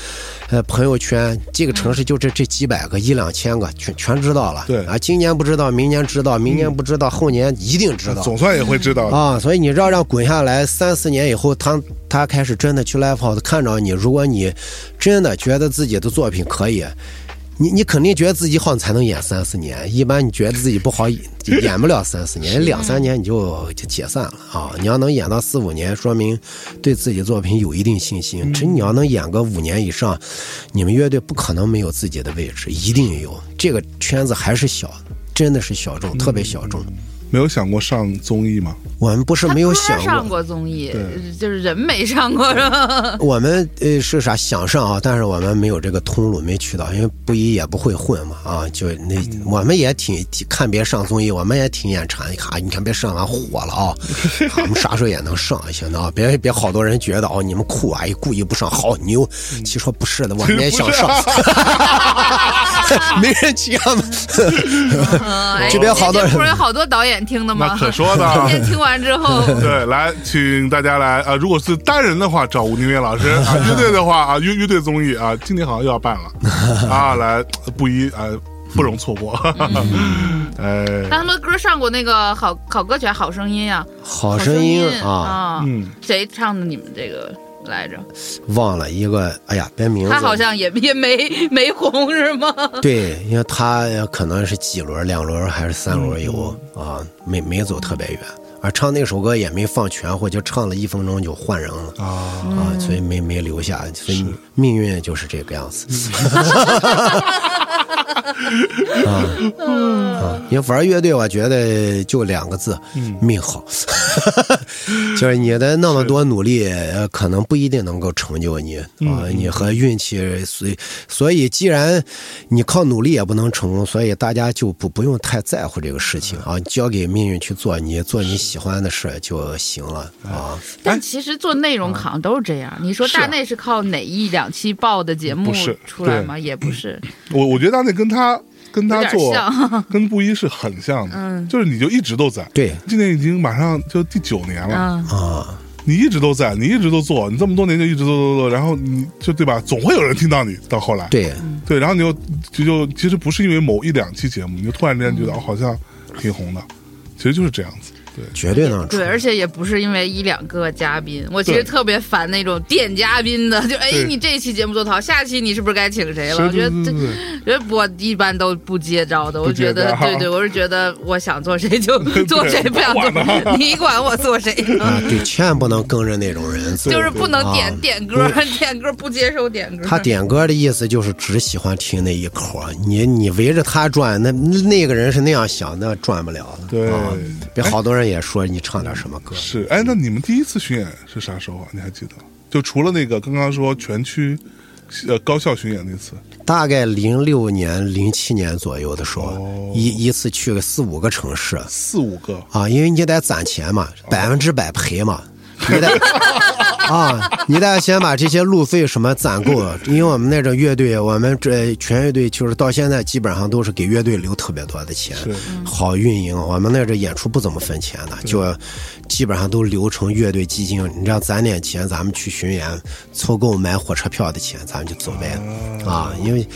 呃，朋友圈，这个城市就这这几百个、一两千个，全全知道了。对啊，今年不知道，明年知道，明年不知道，后年一定知道。总算也会知道。啊，所以你让让滚下来三四年以后，他他开始真的去 live house 看着你，如果你真的觉得自己的作品可以，你你肯定觉得自己好，你才能演三四年。一般你觉得自己不好，就演不了三四年，两三年你就就解散了啊。你要能演到四五年，说明对自己作品有一定信心。真你要能演个五年以上，你们乐队不可能没有自己的位置，一定有。这个圈子还是小，真的是小众，特别小众。没有想过上综艺吗？我们不是没有想过上过综艺，就是人没上过是吧？我们呃是啥想上啊，但是我们没有这个通路，没渠道，因为不一也不会混嘛啊，就那我们也挺挺看别上综艺，我们也挺眼馋，看你看别上完火了 啊，我们啥时候也能上一些呢？别别好多人觉得哦你们酷啊，故意不上好牛，其实说不是的，我们也想上，没人接嘛。嗯，哎这边好多不是有好多导演听的吗？那可说的啊今天听完之后，对，来，请大家来啊！如果是单人的话，找吴宁月老师啊；乐队的话啊，乐乐队综艺啊，今年好像又要办了啊！来，不一啊，不容错过。哎，但他们歌上过那个好好歌曲好声音呀，好声音啊啊，，嗯，谁唱的你们这个来着？忘了一个，哎呀，别名字。他好像也 也没没红是吗？对，因为他可能是几轮、两轮还是三轮有啊，没没走特别远。而唱那首歌也没放全，或就唱了一分钟就换人了啊，啊，所以没没留下。所以命运就是这个样子。啊啊！因为玩乐队，我觉得就两个字，命好。就是你的那么多努力，呃可能不一定能够成就你啊，你和运气，所以所以既然你靠努力也不能成功，所以大家就不不用太在乎这个事情啊，交给命运去做，你做你喜欢的事就行了啊。但其实做内容好像都是这样。你说大内是靠哪一两期报的节目出来吗？也不是，我我觉得大内跟他跟他做 跟布衣是很像的，嗯就是你就一直都在。对今年已经马上就第九年了，嗯，啊，你一直都在，你一直都做，你这么多年就一直做做做，然后你就对吧？总会有人听到你。到后来，对，对，然后你又就就其实不是因为某一两期节目，你就突然之间觉得哦，好像挺红的，其实就是这样子。对，绝对能出对，。而且也不是因为一两个嘉宾，我其实特别烦那种垫嘉宾的，就哎，你这一期节目做得好，下期你是不是该请谁了？我觉得这我一般都不接招的，我觉得对对，我是觉觉得我想做谁就 做谁，不想做你管我做谁？啊，对，千万不能跟着那种人。就是不能点啊点歌，点歌不接受点歌。他点歌的意思就是只喜欢听那一口，你你围着他转，那那个人是那样想，那转不了了。对好多人也说你唱点什么歌。是，哎，那你们第一次巡演是啥时候啊？你还记得？就除了那个刚刚说全区，呃，高校巡演那次，大概零六年、零七年左右的时候，哦一一次去个四五个城市四五个，啊，因为你得攒钱嘛，百分之百赔嘛，你得 啊，你得先把这些路费什么攒够，因为我们那种乐队，我们这全乐队就是到现在基本上都是给乐队留特别多的钱是，好运营。我们那这演出不怎么分钱的，就基本上都留成乐队基金。你这样攒点钱，咱们去巡演，凑够买火车票的钱，咱们就走呗啊，因为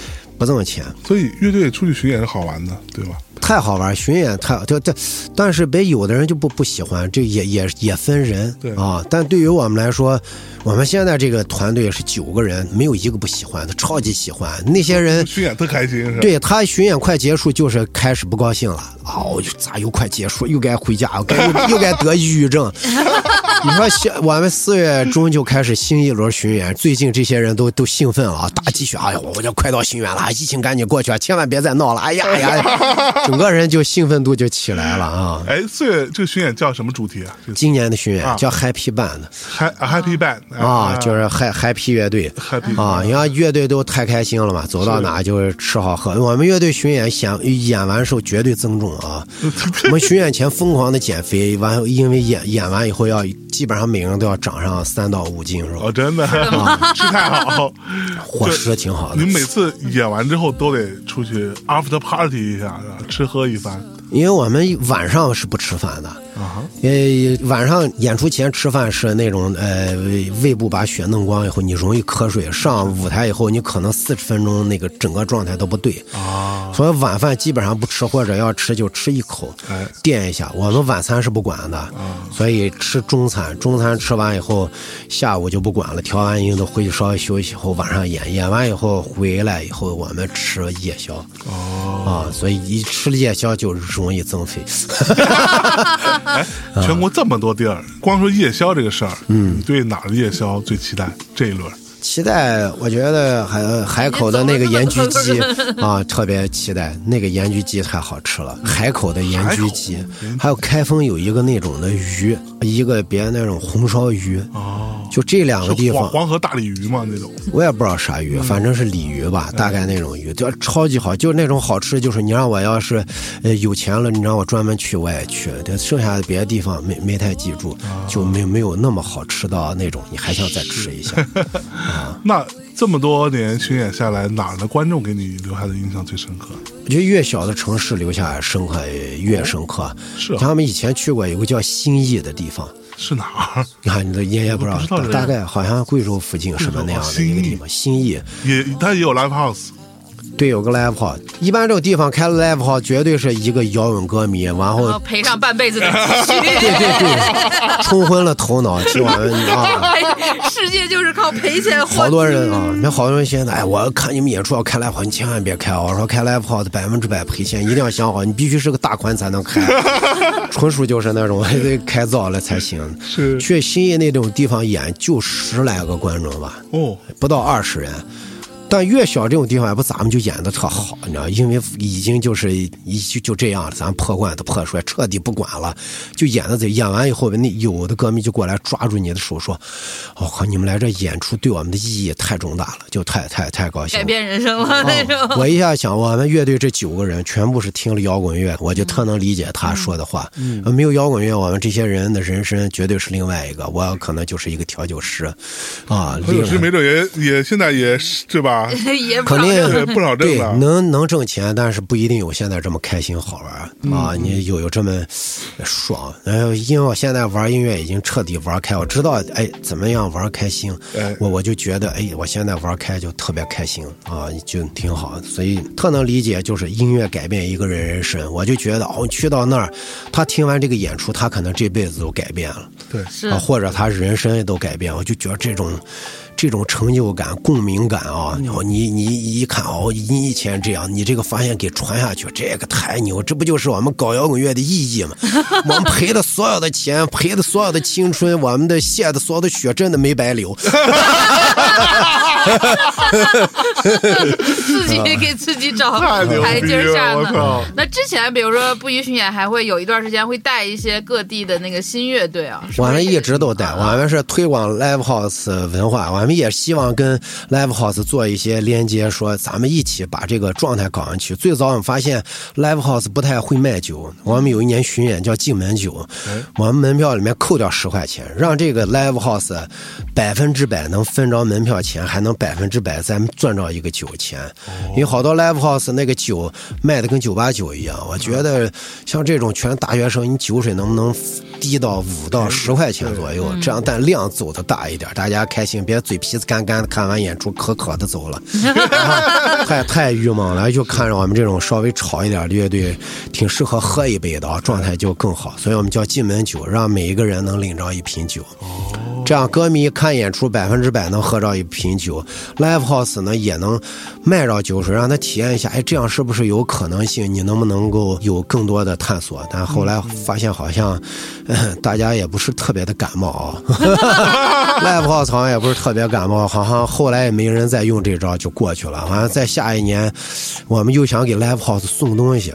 不挣钱。所以乐队出去巡演是好玩的，对吧？太好玩，巡演太这这，但是别有的人就不不喜欢，这也也也分人对啊。但对于我们来说，我们现在这个团队是九个人，没有一个不喜欢的，超级喜欢。那些人巡演特开心，是吧？对他巡演快结束，就是开始不高兴了。哦，咋又快结束，又该回家，又该又又该得抑郁症。你说 新我们四月中就开始新一轮巡演，最近这些人都都兴奋了啊，大积雪，哎呀，我就快到巡演了，疫情赶紧过去啊，千万别再闹了，哎呀呀，整个人就兴奋度就起来了啊。哎，四月这个巡演叫什么主题啊？今年的巡演啊叫 Happy Band Happy Happy Band 啊，就是 Happy Happy 乐队 Happy 啊，你看乐队都太开心了嘛，走到哪就是吃好喝。我们乐队巡演演演完时候绝对增重啊，我们巡演前疯狂的减肥，完因为演演完以后要基本上每个人都要长上三到五斤肉哦，，真的？吃太好，伙食挺好的。你。每次演完之后都得出去 after party 一下，是吧？吃喝一番。因为我们晚上是不吃饭的，啊哈。呃，晚上演出前吃饭是那种呃胃部把血弄光以后，你容易瞌睡。上舞台以后，你可能四十分钟那个整个状态都不对啊，所以晚饭基本上不吃，或者要吃就吃一口哎，垫一下。我们晚餐是不管的，所以吃中餐。中餐吃完以后，下午就不管了，调完音都回去稍微休息以后，晚上演，演完以后回来以后，我们吃夜宵。哦，啊，所以一吃了夜宵就容易增肥。哎，全国这么多地儿，光说夜宵这个事儿，嗯，你对哪儿的夜宵最期待？这一轮期待，我觉得海海口的那个盐焗鸡 啊，特别期待那个盐焗鸡太好吃了。海口的盐焗鸡还有开封有一个那种的鱼，一个别那种红烧鱼，哦，就这两个地方，黄河大鲤鱼嘛那种，我也不知道啥鱼，反正是鲤鱼吧，大概那种鱼，就超级好，就那种好吃，就是你让我要是呃有钱了，你让我专门去我也去，这剩下的别的地方没没太记住，就没没有那么好吃到那种，你还想再吃一下。那这么多年巡演下来，哪儿的观众给你留下的印象最深刻？我觉得越小的城市留下深刻越深刻。是啊他们以前去过有个叫兴义的地方，是哪儿？你看你的爷爷不知道，知道大概好像贵州附近什么那样的一个地方。新义也他也有 live house，对，有个 live house，一般这种地方开 live house 绝对是一个摇滚歌迷，然然后后赔上半辈子的 积蓄。对对对，冲昏了头脑，听我们啊。世界就是靠赔钱。好多人啊，那好多人现在，哎，我要看你们演出要开 live house，你千万别开啊！我说开 live house 百分之百赔钱，一定要想好，你必须是个大款才能开，纯属就是那种得开造了才行。是去新义那种地方演就十来个观众吧，哦，不到二十人。但越小这种地方也不咱们就演的特好，你知道，因为已经就是一就就这样了，咱破罐子破摔，彻底不管了，就演的这演完以后，那有的歌迷就过来抓住你的手说：“我、靠，你们来这演出对我们的意义太重大了，就太太太高兴了。”改变人生了那种。我一下想，我们乐队这九个人全部是听了摇滚乐，我就特能理解他说的话。嗯，没有摇滚乐，我们这些人的人生绝对是另外一个。我可能就是一个调酒师，啊，调酒师没准也也现在也是对吧？也不肯定对不少挣对的能能挣钱，但是不一定有现在这么开心好玩嗯啊！你有有这么爽。因为我现在玩音乐已经彻底玩开，我知道哎怎么样玩开心哎，我我就觉得哎我现在玩开就特别开心啊，就挺好。所以特能理解，就是音乐改变一个人人生。我就觉得哦，去到那儿，他听完这个演出，他可能这辈子都改变了。对，是啊，或者他人生都改变，我就觉得这种。这种成就感、共鸣感啊，你你一看哦，你以前这样，你这个发现给传下去，这个太牛！这不就是我们搞摇滚乐的意义吗？我们赔的所有的钱，赔的所有的青春，我们的献的所有的血，真的没白流。自己给自己找台阶下呢。那之前比如说不虞巡演，还会有一段时间会带一些各地的那个新乐队啊。我们一直都带，啊我们是推广 live house 文化，我们也希望跟 live house 做一些连接，说咱们一起把这个状态搞上去。最早我们发现 live house 不太会卖酒，我们有一年巡演叫进门酒，我们门票里面扣掉十块钱，让这个 live house 百分之百能分着门票钱，还能百分之百咱们赚着一个酒钱。因为好多 live house 那个酒卖的跟酒吧酒一样，我觉得像这种全大学生，你酒水能不能低到五到十块钱左右？这样但量走的大一点，大家开心，别嘴皮子干干的，看完演出可渴的走了，太太郁闷了。就看着我们这种稍微吵一点的乐队，挺适合喝一杯的啊，状态就更好。所以我们叫进门酒，让每一个人能领着一瓶酒。这样歌迷看演出百分之百能喝着一瓶酒，live house 呢也能卖着酒水，让他体验一下，哎，这样是不是有可能性？你能不能够有更多的探索？但后来发现好像，呃 大家也不是特别的感冒啊，live house 好像也不是特别感冒，好像后来也没人再用这招就过去了。好像在下一年，我们又想给 live house 送东西，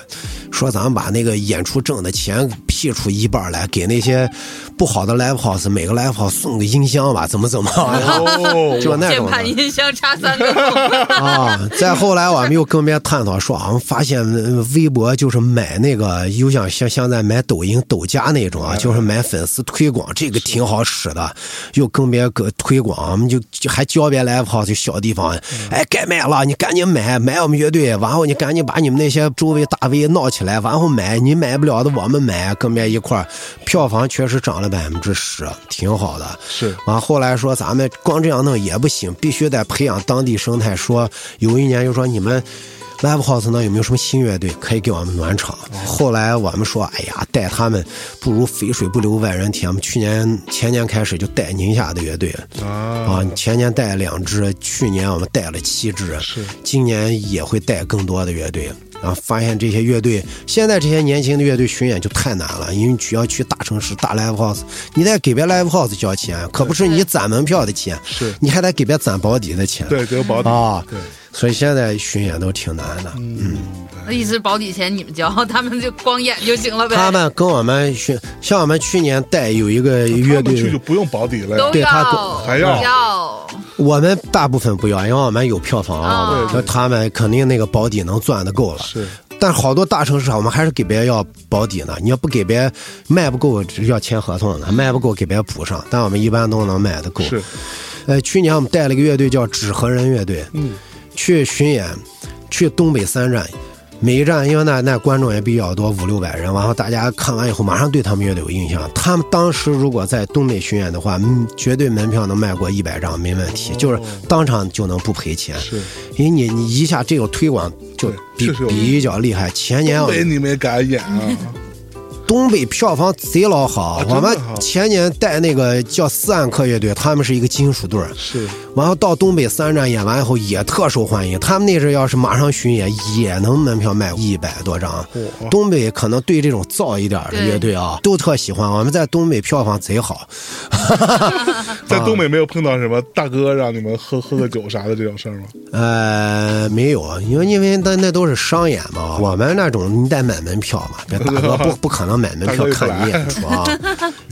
说咱们把那个演出挣的钱批出一半来，给那些不好的 live house 每个 live house 送个音箱吧，怎么怎么，哦，就那种的键盘音箱插三个洞，啊。再后来我们又跟别人探讨说，我们发现呃微博就是买那个，又像像现在买抖音抖加那种啊，就是买粉丝推广，这个挺好使的。又跟别人个推广，我们就就还教别 live house 小地方，哎，该买了，你赶紧买，买我们乐队，然后你赶紧把你们那些周围大 V 闹起来，然后买，你买不了的我们买，跟别一块儿，票房确实涨了百分之十，挺好的。是完后来说咱们光这样弄也不行，必须得培养当地生态。说有一年就说你们。Live House 呢有没有什么新乐队可以给我们暖场？后来我们说，哎呀，带他们不如肥水不流外人田。我们去年前年开始就带宁夏的乐队啊，啊，前年带两支，去年我们带了七支，是今年也会带更多的乐队。然后发现这些乐队，现在这些年轻的乐队巡演就太难了，因为只要去大城市大 live house，你得给别 live house 交钱，可不是你攒门票的钱，是你还得给别攒保底的钱。对，给个保底啊对，所以现在巡演都挺难的。嗯，那意思是保底钱你们交，他们就光演就行了呗。他们跟我们巡，像我们去年带有一个乐队去就，不用保底了都。对他要还要要我们大部分不要，因为我们有票房啊哦，那他们肯定那个保底能赚的够了。是但好多大城市啊，我们还是给别人要保底呢。你要不给别人卖不够，要签合同的，卖不够给别人补上。但我们一般都能卖的够。是，呃，去年我们带了一个乐队叫纸盒人乐队，嗯，去巡演，去东北三站，每一站因为那那观众也比较多，五六百人，然后大家看完以后马上对他们乐队有印象。他们当时如果在东北巡演的话，嗯，绝对门票能卖过一百张没问题，就是当场就能不赔钱。是，因为你你一下这个推广就比比较厉害。前年我东北你们也敢演啊？东北票房贼老好，我们前年带那个叫斯安克乐队，他们是一个金属队儿，是然后到东北三站演完以后也特受欢迎。他们那阵要是马上巡演，也能门票卖一百多张。嚯东北可能对这种燥一点的乐队啊，都特喜欢。我们在东北票房贼好，在东北没有碰到什么大哥让你们喝喝个酒啥的这种事儿吗？呃，没有，因为因为那那都是商演嘛，我们那种你得买门票嘛，这大哥不不可能买门票看你演出啊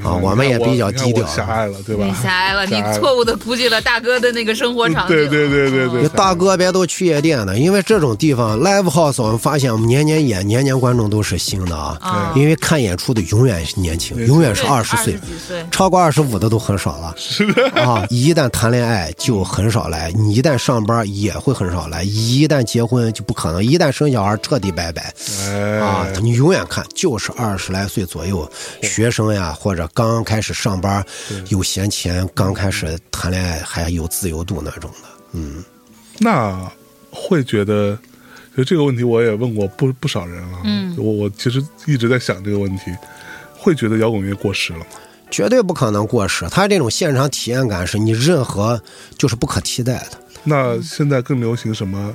啊，我们也比较低调你。狭隘了，对吧你？狭隘了，你错误的估计了大哥的那个生活场景。对对对对对大哥别都去夜店了，因为这种地方 live house 我们发现我们年年演，年年观众都是新的啊。啊因为看演出的永远是年轻，永远是对二十岁超过二十五的都很少了。是的，啊，一旦谈恋爱就很少来，你一旦上班也会很少来，一旦结婚就不可能，一旦生小孩彻底拜拜。啊哎，，你永远看就是二十来岁左右，学生呀，或者刚开始上班，有闲钱，刚开始谈恋爱还有自由度那种的。嗯，那会觉得，就这个问题我也问过不不少人了。嗯，我我其实一直在想这个问题，会觉得摇滚乐过时了吗？绝对不可能过时。他这种现场体验感是你任何就是不可替代的。那现在更流行什么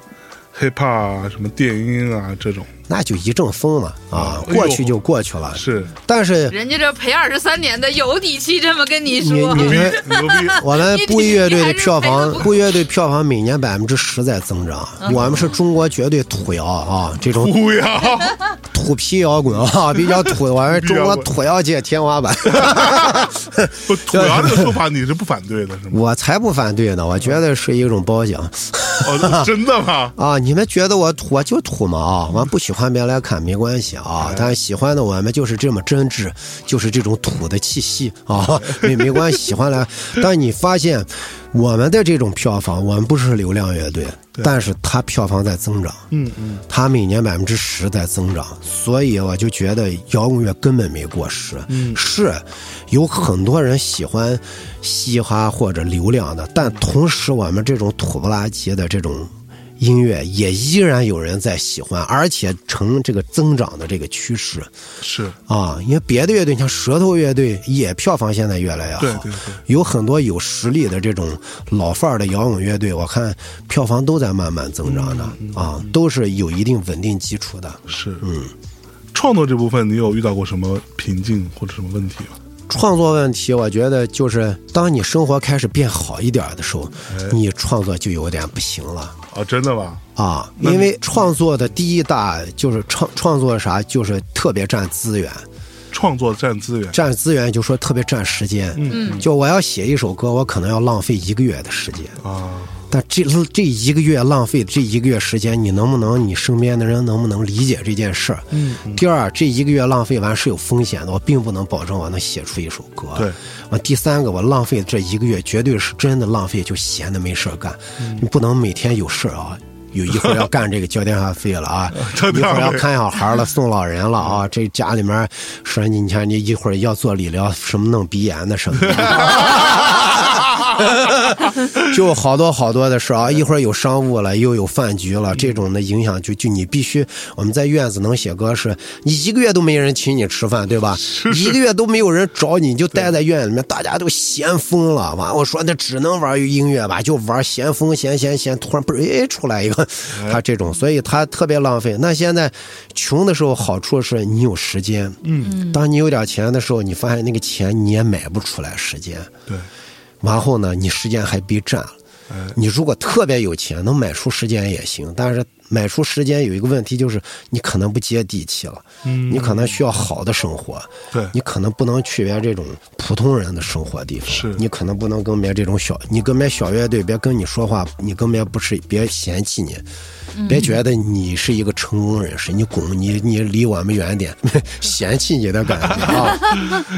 hiphop 啊，什么电音啊这种，那就一阵风嘛啊，过去就过去了。是但是人家这陪二十三年的有底气这么跟你你说。你们牛逼，我们布衣乐队的票你房布衣乐队票房每年百分之十在增长。我们是中国绝对土摇啊，这种土摇，土皮摇滚啊，比较土，我们中国土摇界天花板。不土摇这个说法你是不反对的是吗？我才不反对呢，我觉得是一种褒奖哦，真的吗？啊！你们觉得我土，我就土嘛啊！我不喜欢别来看没关系啊，但喜欢的我们就是这么真挚，就是这种土的气息 啊，没没关系，喜欢来。但你发现我们的这种票房，我们不是流量乐队，但是它票房在增长，嗯嗯，它每年百分之十在增长，所以我就觉得摇滚乐根本没过时。嗯是有很多人喜欢嘻哈或者流量的，但同时我们这种土不拉几的这种音乐也依然有人在喜欢，而且呈这个增长的这个趋势是，啊。因为别的乐队像舌头乐队也票房现在越来越好，对对对，有很多有实力的这种老范儿的摇滚乐队，我看票房都在慢慢增长的啊，都是有一定稳定基础的。是，嗯。创作这部分，你有遇到过什么瓶颈或者什么问题吗？创作问题，我觉得就是当你生活开始变好一点的时候，你创作就有点不行了。啊，真的吗？啊，因为创作的第一大就是创创作啥，就是特别占资源。创作占资源，占资源就说特别占时间。嗯，就我要写一首歌，我可能要浪费一个月的时间啊。但这这一个月浪费这一个月时间，你能不能你身边的人能不能理解这件事儿？嗯。第二，这一个月浪费完是有风险的，我并不能保证我能写出一首歌。第三个，我浪费这一个月绝对是真的浪费，就闲的没事儿干。你不能每天有事儿啊，有一会儿要干这个交电话费了啊，一会儿要看小孩了，送老人了啊，这家里面说你你看你一会儿要做理疗，什么弄鼻炎的什么。就好多好多的事啊！一会儿有商务了，又有饭局了，这种的影响就就你必须我们在院子能写歌，是你一个月都没人请你吃饭，对吧？一个月都没有人找你，就待在院子里面，大家都闲疯了。完，我说那只能玩音乐吧，就玩闲疯闲闲闲，突然嘣哎出来一个，他这种，所以他特别浪费。那现在穷的时候好处是你有时间，嗯，当你有点钱的时候，你发现那个钱你也买不出来时间，对。然后呢，你时间还被占了。你如果特别有钱，能买出时间也行。但是买出时间有一个问题，就是你可能不接地气了。嗯，你可能需要好的生活。对，你可能不能去别这种普通人的生活地方。是，你可能不能跟别这种小，你跟别小乐队别跟你说话，你跟别不是别嫌弃你。别觉得你是一个成功人士，你拱你你离我们远点，嫌弃你的感觉啊，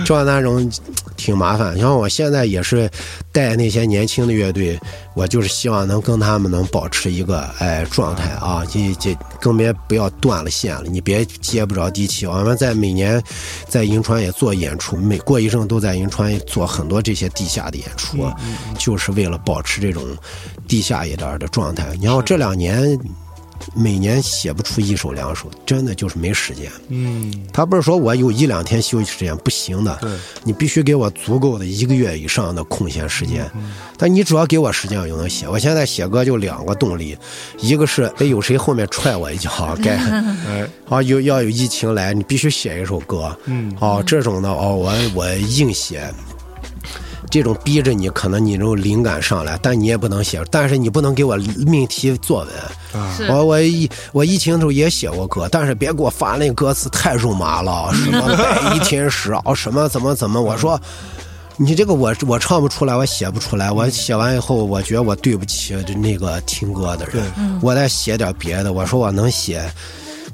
就那种挺麻烦。像我现在也是带那些年轻的乐队，我就是希望能跟他们能保持一个哎状态啊，这这更别不要断了线了，你别接不着地气。我们在每年在银川也做演出，每过一阵都在银川做很多这些地下的演出，就是为了保持这种地下一点的状态。你要这两年。每年写不出一首两首，真的就是没时间。嗯，他不是说我有一两天休息时间不行的，对，你必须给我足够的一个月以上的空闲时间。但你只要给我时间，我就能写。我现在写歌就两个动力，一个是得 有谁后面踹我一脚，该 哎啊有要有疫情来，你必须写一首歌。嗯，哦这种的哦我我硬写。这种逼着你，可能你这种灵感上来，但你也不能写，但是你不能给我命题作文。我我一我疫情的时候也写过歌，但是别给我发那歌词太肉麻了，什么白衣天使啊，什么怎么怎么，我说你这个我我唱不出来，我写不出来，我写完以后，我觉得我对不起那个听歌的人，我再写点别的，我说我能写。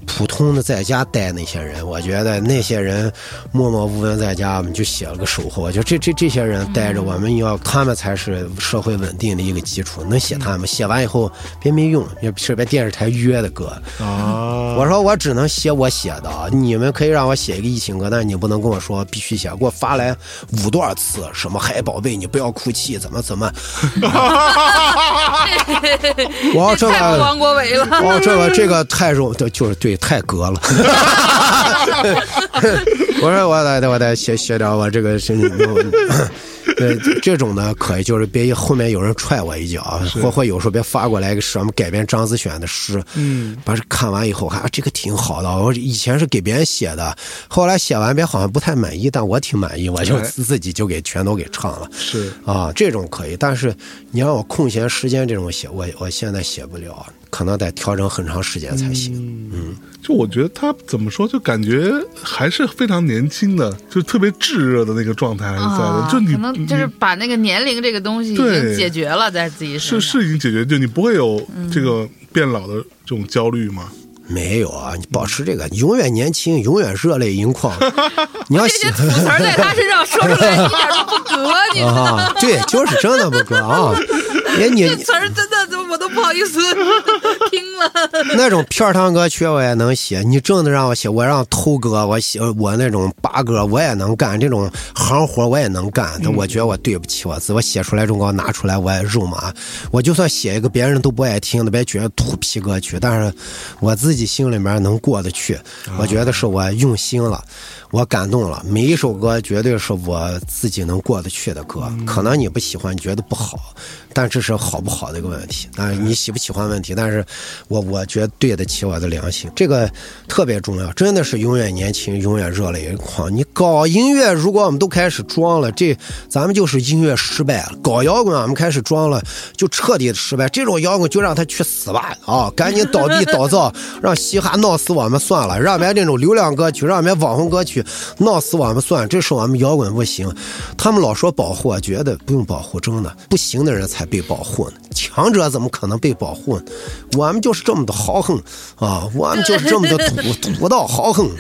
普通的在家待那些人，我觉得那些人默默无闻在家，我们就写了个守候。我觉得这这这些人待着，我们要他们才是社会稳定的一个基础。能写他们，写完以后别没用，也是别电视台约的歌。啊！我说我只能写我写的，你们可以让我写一个疫情歌，但是你不能跟我说必须写，给我发来五段词，什么嗨宝贝，你不要哭泣，怎么怎么。我要这个王国维了。我这个这个太肉，就是对。太格了，我说我得我得写写点我这个身体。呃，这种呢可以，就是别后面有人踹我一脚，或或有时候别发过来个什么改编张子选的诗，嗯，把这看完以后，啊，这个挺好的。我以前是给别人写的，后来写完别好像不太满意，但我挺满意，我就自己就给全都给唱了。是啊，这种可以，但是你让我空闲时间这种写，我我现在写不了，可能得调整很长时间才行。嗯，就我觉得他怎么说，就感觉还是非常年轻的，就特别炙热的那个状态还是在的。就你能。就是把那个年龄这个东西已经解决了，在自己身上是是已经解决，就你不会有这个变老的这种焦虑吗？没有啊，你保持这个永远年轻，永远热泪盈眶。你要这些土词在他身上说出来 一点都不隔，你知道吗？对，就是真的不隔啊。哎，你这词儿真的，好意思。听了。那种片儿汤歌曲我也能写，你正的让我写，我让偷歌我写，我那种八歌我也能干，这种行活我也能干。但我觉得我对不起我自己，我写出来这种歌拿出来我也肉麻。我就算写一个别人都不爱听的，别觉得土皮歌曲，但是我自己心里面能过得去，我觉得是我用心了。我感动了，每一首歌绝对是我自己能过得去的歌。可能你不喜欢，你觉得不好，但这是好不好的一个问题。但是你喜不喜欢问题，但是我我觉得对得起我的良心，这个特别重要。真的是永远年轻，永远热泪盈眶。你搞音乐，如果我们都开始装了，这咱们就是音乐失败了。搞摇滚，我们开始装了，就彻底的失败。这种摇滚就让他去死吧！啊，赶紧倒闭 倒灶，让嘻哈闹死我们算了，让我们这种流量歌曲，让我们网红歌曲。闹死我们算，这是我们摇滚不行。他们老说保护，我觉得不用保护，真的不行的人才被保护呢。强者怎么可能被保护呢？我们就是这么的豪横啊，我们就是这么的土 土到豪横。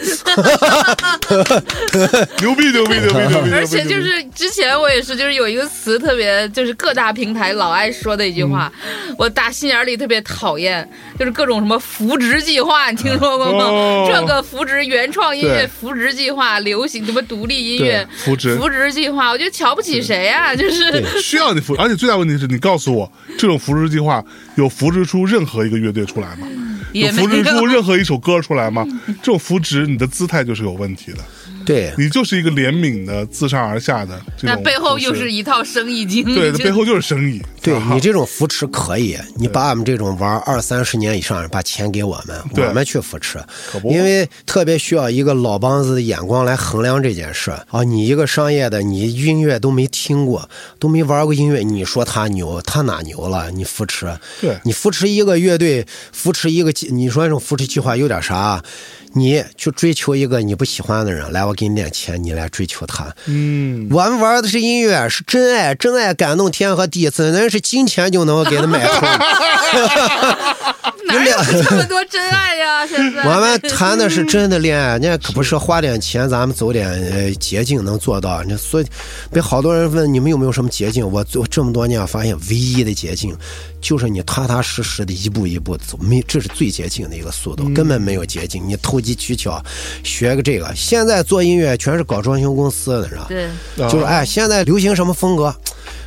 牛逼牛逼牛逼牛逼！而且就是之前我也是，就是有一个词特别，就是各大平台老爱说的一句话，我打心眼里特别讨厌，就是各种什么扶植计划，你听说过吗？这个扶植原创音乐扶植计划、流行什么独立音乐扶植扶植计划，我觉得瞧不起谁呀？就是需要你扶，而且最大问题是你告诉我，这种扶植计划有扶植出任何一个乐队出来吗？有扶植出任何一首歌出来吗？这种扶植，你的姿态就是有问题的。对你就是一个怜悯的、自上而下的，那背后又是一套生意经。对，背后就是生意。对你这种扶持可以，你把我们这种玩二三十年以上，把钱给我们，我们去扶持，因为特别需要一个老梆子的眼光来衡量这件事啊。你一个商业的，你音乐都没听过，都没玩过音乐，你说他牛，他哪牛了？你扶持，对你扶持一个乐队，扶持一个，你说这种扶持计划有点啥？你去追求一个你不喜欢的人，来，我给你点钱，你来追求他。嗯，我们玩的是音乐，是真爱，真爱感动天和地，怎能是金钱就能够给他买通。哪有这么多真爱呀？现在 我们谈的是真的恋爱，那可不是花点钱，咱们走点呃捷径能做到。那所以，被好多人问你们有没有什么捷径？我做这么多年发现，唯一的捷径就是你踏踏实实的一步一步走，没这是最捷径的一个速度，根本没有捷径。你投机取巧，学个这个。现在做音乐全是搞装修公司的，是吧？对，就是哎，现在流行什么风格？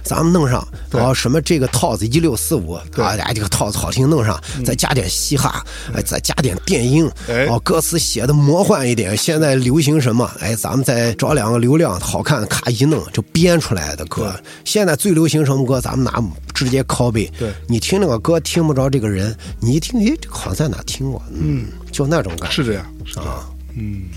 咱们弄上，哦，什么这个套子一六四五，啊，哎，这个套子好听，弄上，再加点嘻哈，哎，再加点电音，哦，歌词写的魔幻一点。现在流行什么？哎，咱们再找两个流量好看的，咔一弄就编出来的歌。现在最流行什么歌？咱们拿直接拷贝。对，你听那个歌听不着这个人，你一听，哎，这个好像在哪听过？嗯，就那种感觉。是这样，是啊，嗯。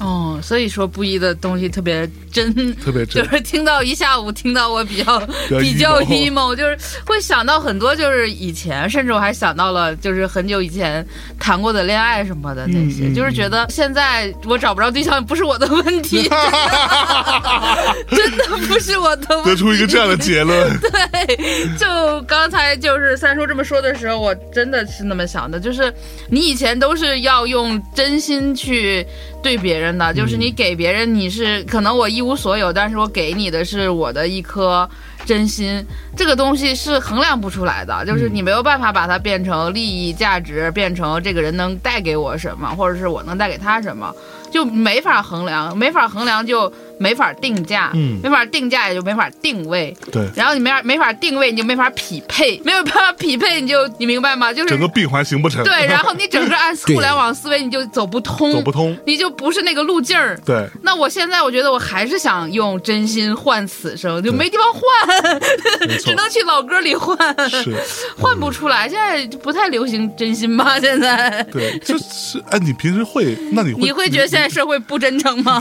哦，所以说布衣的东西特别真，特别真，就是听到一下午，听到我比较比较 emo，就是会想到很多，就是以前，甚至我还想到了，就是很久以前谈过的恋爱什么的那些，嗯就是觉得现在我找不着对象不是我的问题，真的不是我的问题。得出一个这样的结论，对，就刚才就是三叔这么说的时候，我真的是那么想的，就是你以前都是要用真心去对别人的，就是你给别人，你是可能我一无所有，但是我给你的是我的一颗真心，这个东西是衡量不出来的，就是你没有办法把它变成利益价值，变成这个人能带给我什么，或者是我能带给他什么，就没法衡量，没法衡量就没法定价，嗯没法定价也就没法定位，对，然后你没法没法定位，你就没法匹配，没有办法匹配，你就你明白吗？就是整个闭环行不成，对，然后你整个按互联网思维，你就走不通，走不通，你就不是那个路径儿。对，那我现在我觉得我还是想用真心换此生，就没地方换，只能去老歌里换，是，换不出来。现在不太流行真心吧？现在对，就是哎，你平时会，那你会，你会觉得现在社会不真诚吗？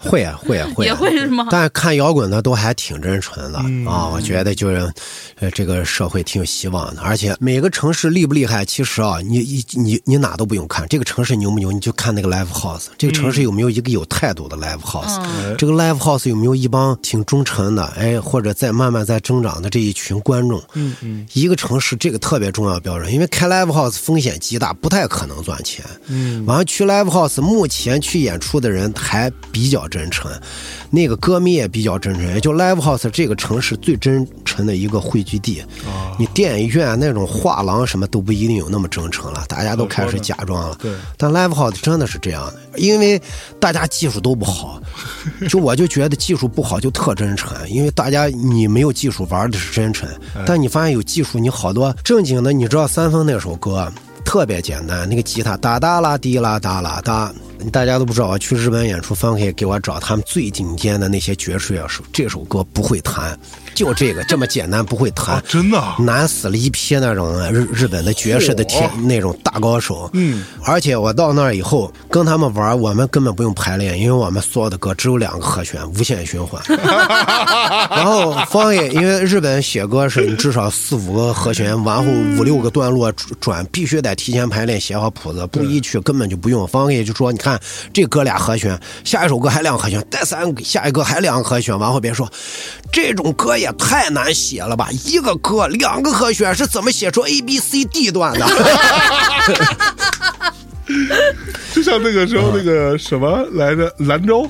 会啊，会啊，也会是吗？但是看摇滚的都还挺真纯的、嗯啊，我觉得就是，呃，这个社会挺有希望的。而且每个城市厉不厉害，其实啊，你你你你哪都不用看，这个城市牛不牛，你就看那个 live house，这个城市有没有一个有态度的 live house，、嗯这个 live house 有没有一帮挺忠诚的，哎，或者在慢慢在增长的这一群观众。嗯嗯一个城市这个特别重要标准，因为开 live house 风险极大，不太可能赚钱。嗯，完了去 live house，目前去演出的人还比较真诚，那个歌迷也比较真诚，也就 Live House 这个城市最真诚的一个汇聚地。你电影院那种画廊什么都不一定有那么真诚了，大家都开始假装了。对但 Live House 真的是这样的，因为大家技术都不好，就我就觉得技术不好就特真诚，因为大家你没有技术玩的是真诚，但你发现有技术，你好多正经的，你知道三丰那首歌。特别简单，那个吉他哒哒啦滴啦哒啦哒，大家都不知道。我去日本演出，方可以给我找他们最顶尖的那些爵士乐手，这首歌不会弹，就这个这么简单，不会弹啊，，真的啊，难死了一批那种日日本的爵士的天那种大高手。嗯，而且我到那儿以后跟他们玩，我们根本不用排练，因为我们所有的歌只有两个和弦，无限循环。然后方也因为日本写歌是你至少四五个和弦，完后五六个段落转，必须得提前排练写好谱子，不一曲根本就不用。方也就说，你看这歌俩和弦，下一首歌还两个和弦，再三下一个还两个和弦，完后别说这种歌也也太难写了吧，一个科两个科学是怎么写出 A B C D 段的？就像那个时候那个什么来着，兰州，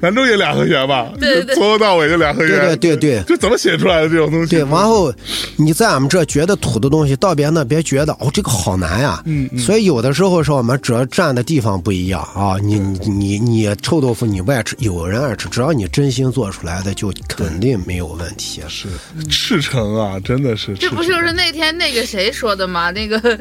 兰州也俩和弦吧？对对从头到尾就俩和弦。对对对对这怎么写出来的这种东西？对，然后你在俺们这觉得土的东西，到别那别觉得哦，这个好难呀。嗯嗯所以有的时候是我们只要站的地方不一样啊，你你你你臭豆腐你不爱吃，有人爱吃，只要你真心做出来的，就肯定没有问题。是赤诚啊，真的是。这不就是那天那个谁说的吗？那个，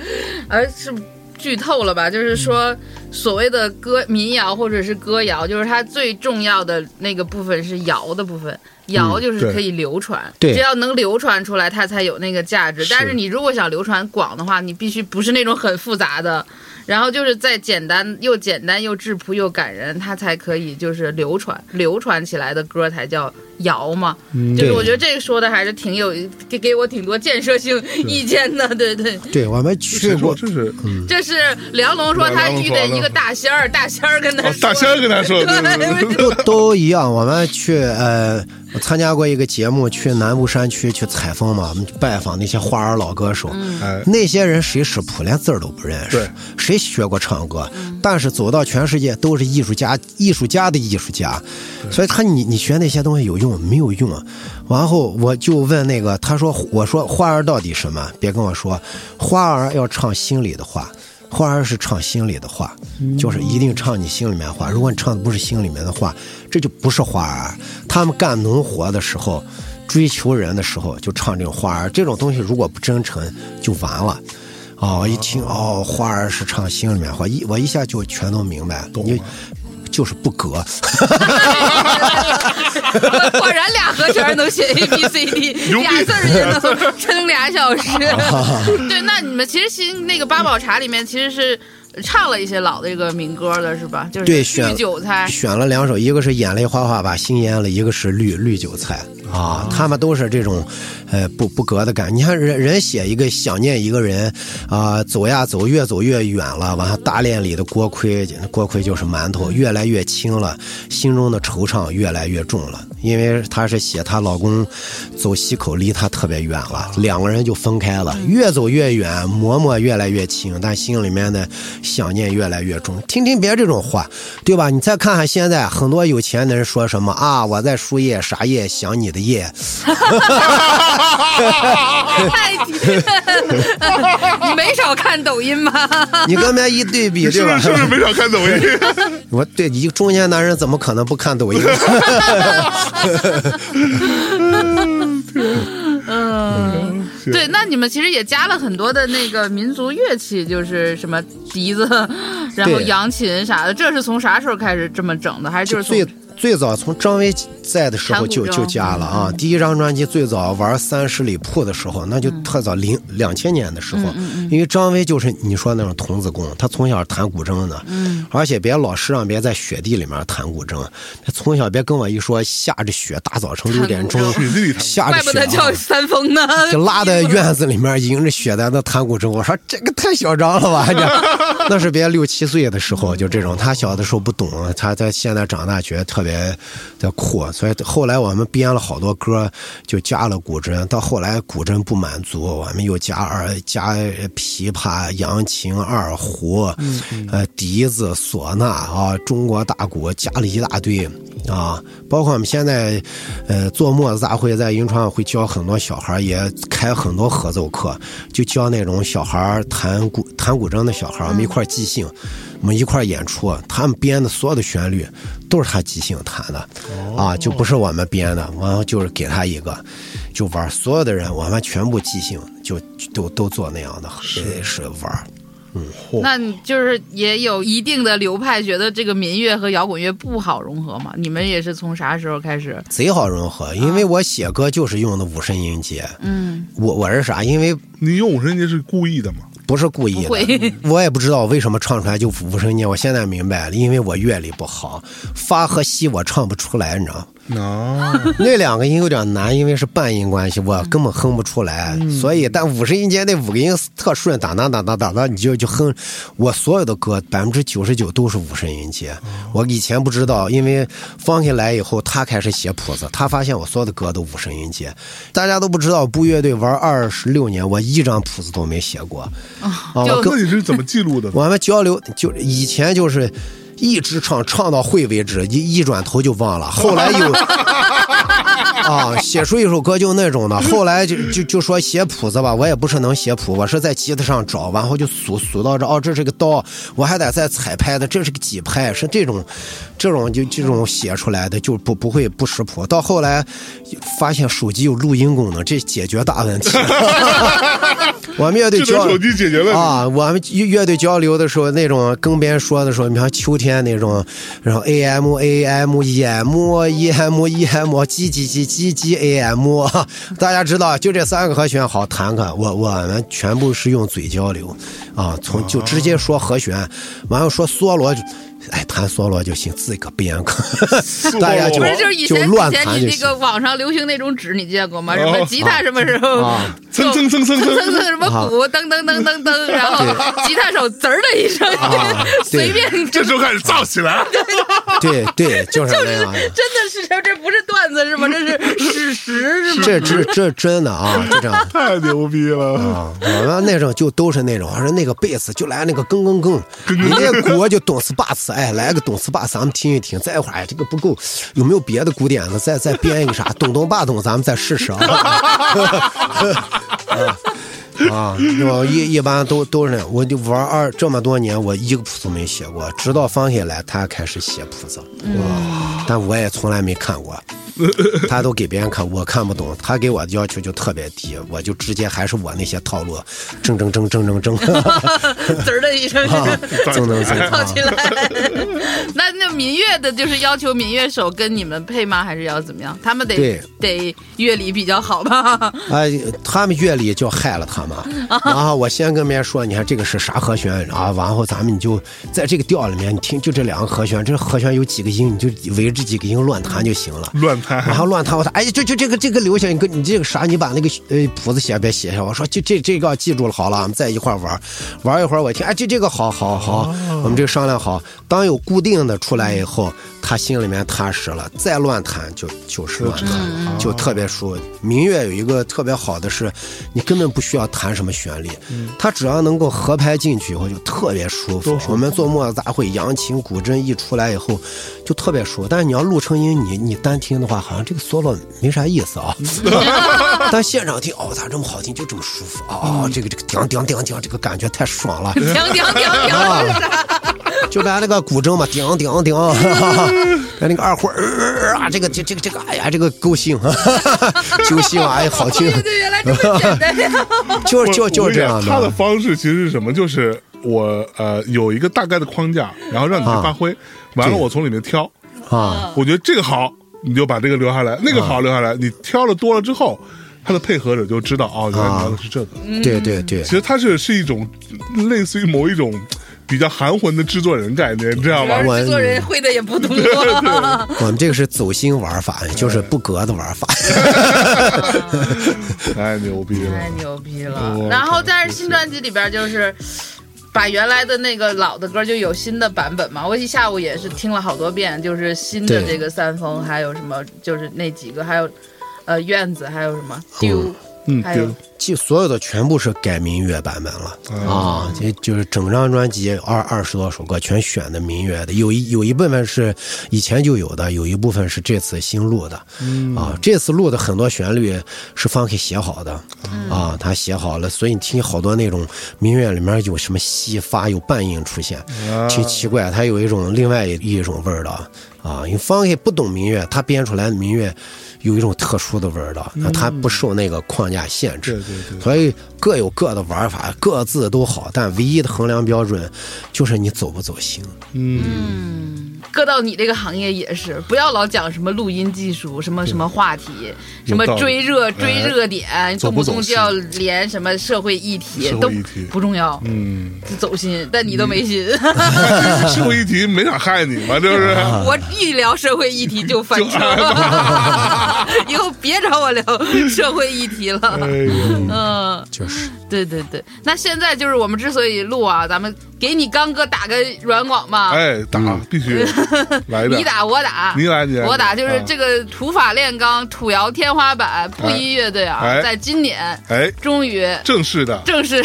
而是剧透了吧？就是说，所谓的歌民谣或者是歌谣，就是它最重要的那个部分是谣的部分，谣就是可以流传，对只要能流传出来，它才有那个价值。但是你如果想流传广的话，你必须不是那种很复杂的。然后就是再简单又简单又质朴又感人，它才可以就是流传流传起来的歌才叫谣嘛。就是我觉得这个说的还是挺有给给我挺多建设性意见的，对对。对我们去过，这是这是梁龙说他遇见一个大仙儿，大仙儿跟他说，哦大仙儿跟他说的，对对对都都一样。我们去呃，我参加过一个节目，去南部山区去采风嘛，我们拜访那些花儿老歌手。哎，那些人谁识谱，连字儿都不认识，谁学过唱歌？但是走到全世界都是艺术家，艺术家的艺术家，所以他你你学那些东西有用没有用？然后我就问那个，他说我说花儿到底什么？别跟我说，花儿要唱心里的话。花儿是唱心里的话，就是一定唱你心里面的话。如果你唱的不是心里面的话，这就不是花儿。他们干农活的时候，追求人的时候，就唱这种花儿。这种东西如果不真诚，就完了。哦，我一听哦，花儿是唱心里面话，一我一下就全都明白。你就是不格，果然俩合拳能写 A B C D，俩字儿也能 撑俩小时。对，那你们其实新那个八宝茶里面其实是唱了一些老的这个民歌的是吧？就是对选绿韭菜。选了两首，一个是眼泪哗哗把心淹了，一个是绿绿韭菜啊，他们都是这种，呃，不不隔的感。你看人人写一个想念一个人啊、走呀走，越走越远了，完了大炼里的锅盔，锅盔就是馒头，越来越轻了，心中的惆怅越来越重了，因为她是写她老公走西口离她特别远了，两个人就分开了，越走越远，馍馍越来越轻，但心里面的想念越来越重。听听别这种话，对吧？你再看看现在很多有钱的人说什么啊，我在输液啥液想你的液，太你没少看抖音吧？你跟别一对比，对吧是不是？是不是没少看抖音？我对一个中年男人怎么可能不看抖音？嗯，对，那你们其实也加了很多的那个民族乐器，就是什么笛子，然后扬琴啥的，这是从啥时候开始这么整的？还是就是从最最早从张威在的时候就就加了啊，第一张专辑最早玩三十里铺的时候，那就特早零两千年的时候，因为张威就是你说那种童子功，他从小弹古筝的，嗯，而且别老是让别在雪地里面弹古筝，他从小别跟我一说下着雪，大早晨六点钟下着雪、怪不得叫啊。三丰呢。就 拉在院子里面迎着雪在那弹古筝，我说这个太嚣张了吧？这 那是别六七岁的时候就这种，他小的时候不懂，他在现在长大觉得特别的酷，所以后来我们编了好多歌，就加了古筝。到后来古筝不满足，我们又加二加琵琶、扬琴、二胡，呃笛子、唢呐啊，中国大鼓加了一大堆，啊，包括我们现在，呃，做墨子大会在银川会教很多小孩儿，也开很多合奏课，就教那种小孩儿弹古弹古筝的小孩儿，我们一块即兴，我们一块演出，他们编的所有的旋律都是他即兴弹的，啊，就不是我们编的，完后就是给他一个，就玩儿，所有的人我们全部即兴，就就都都做那样的，是。是玩儿。那你就是也有一定的流派，觉得这个民乐和摇滚乐不好融合嘛？你们也是从啥时候开始？贼好融合，因为我写歌就是用的五声音阶。嗯，我我是啥？因为你用五声音阶是故意的吗？不是故意的，我也不知道为什么唱出来就五声音。我现在明白了，因为我乐理不好，发和西我唱不出来，你知道吗？哦，那两个音有点难，因为是半音关系，我根本哼不出来。所以，但五十音阶那五个音特顺，哒哒哒哒哒哒，你就就哼。我所有的歌百分之九十九都是五声音阶。我以前不知道，因为放下来以后，他开始写谱子，他发现我所有的歌都五声音阶。大家都不知道，布乐队玩二十六年，我一张谱子都没写过。啊，我就根那你是怎么记录的？我们交流就以前就是一直唱唱到会为止，一一转头就忘了。后来又 啊，写出一首歌就那种的。后来就就就说写谱子吧，我也不是能写谱，我是在吉他上找，然后就数数到这，哦，这是个刀，我还得再彩拍的，这是个几拍，是这种这种就这种写出来的，就不不会不识谱。到后来发现手机有录音功能，这解决大问题。我们乐队交手机解决问题。啊，我们乐乐队交流的时候，那种跟别人说的时候，你像秋天那种，然后 A M A M E M E M E M G G G G G A M，大家知道，就这三个和弦好弹弹。我我们全部是用嘴交流，啊，从就直接说和弦，完了说梭罗。哎，弹梭罗就行，自个编个，大家就不是就是以前以前你那个网上流行那种纸，你见过吗？什么吉他什么时候蹭蹭蹭蹭蹭。蹭什么鼓噔噔噔噔噔，然后吉他手滋儿的一声，随便这时候开始造起来，对对，就是就是真的是这不是段子是吗？这是事实是吗？这这这真的啊，这 太牛逼了。啊！我们那种就都是那种，说那个贝斯就来那个更更更，你那鼓就咚死巴斯。来个懂词霸，咱们听一听。再一会儿，哎，这个不够，有没有别的鼓点的？再再编一个啥懂懂霸懂，咱们再试试啊。啊，我一一般都都是那样，我就玩二这么多年，我一个谱子没写过，直到放下来，他开始写谱子，哇！但我也从来没看过，他都给别人看，我看不懂，他给我的要求就特别低，我就直接还是我那些套路，正正正正正正，滋儿的一声，啊正正正啊跳起来。那那民乐的就是要求民乐手跟你们配吗？还是要怎么样？他们得得乐理比较好吧？哎，他们乐理就害了他们。然后我先跟别人说，你看这个是啥和弦啊？然后咱们你就在这个调里面，你听就这两个和弦，这和弦有几个音，你就围着几个音乱弹就行了。乱弹然后乱弹，我说，哎，就就这个这个留下，你跟你这个啥，你把那个呃谱子写别写下。我说，就这这个记住了，好了，我们在一块儿玩，玩一会儿我听，哎，这这个好好好，我们这个商量好，当有固定的出来以后，他心里面踏实了，再乱弹就就是乱弹，就特别舒服。民乐有一个特别好的是，你根本不需要弹什么旋律，它只要能够合拍进去以后就特别舒服。我们做墨子杂会，扬琴、古筝一出来以后，就特别舒服。但是你要录成音，你你单听的话，好像这个 solo 没啥意思啊。但现场听，哦，咋这么好听，就这么舒服哦，这个这个叮叮叮叮，这个感觉太爽了。叮叮叮叮是啥？就咱那个古筝嘛，叮叮叮，咱 那个二胡儿啊，这个这这个这个，哎呀，这个够性，就性啊，哎，好听，对对，原来这么简单呀！就就就是这样我跟你讲他的的。方式其实是什么？就是我呃有一个大概的框架，然后让你去啊发挥，完了我从里面挑。啊，我觉得这个好，你就把这个留下来；那个好留下来。你挑了多了之后，他的配合者就知道哦，原来你要的是这个。对对对其，实它是是一种类似于某一种比较含混的制作人概念，你知道吗？制作人会的也不多。我们这个是走心玩法，就是不格的玩法。太牛逼了！太牛逼了！然后，但是新专辑里边就是把原来的那个老的歌就有新的版本嘛。我一下午也是听了好多遍，就是新的这个三峰，还有什么就是那几个，还有呃院子，还有什么丢，嗯，还有丢就所有的全部是改民乐版本了。啊，这就是整张专辑二二十多首歌全选的民乐的，有一有一部分是以前就有的，有一部分是这次新录的，啊，这次录的很多旋律是方 K 写好的，啊，他写好了，所以你听好多那种民乐里面有什么西发有半音出现，挺奇怪，它有一种另外一一种味儿的啊，因为方 K 不懂民乐，他编出来的民乐。有一种特殊的味道，那它不受那个框架限制，对对对。所以各有各的玩法，各自都好，但唯一的衡量标准就是你走不走心。嗯搁到你这个行业也是，不要老讲什么录音技术，什么什么话题，什么追热追哎热点，动不动就要连什么社会议题，社会都议题不重要，嗯，就走心，但你都没心。社会议题没想害你嘛，就是？我一聊社会议题就翻车，以后别找我聊社会议题了。哎呦，嗯，就是 对对对，那现在就是我们之所以录啊，咱们给你刚哥打个软广吧。哎，打必须。来的，你打我打，你来你来。我打，就是啊。这个土法炼钢、土窑天花板布衣乐队啊，哎在今年哎，终于正式的正式，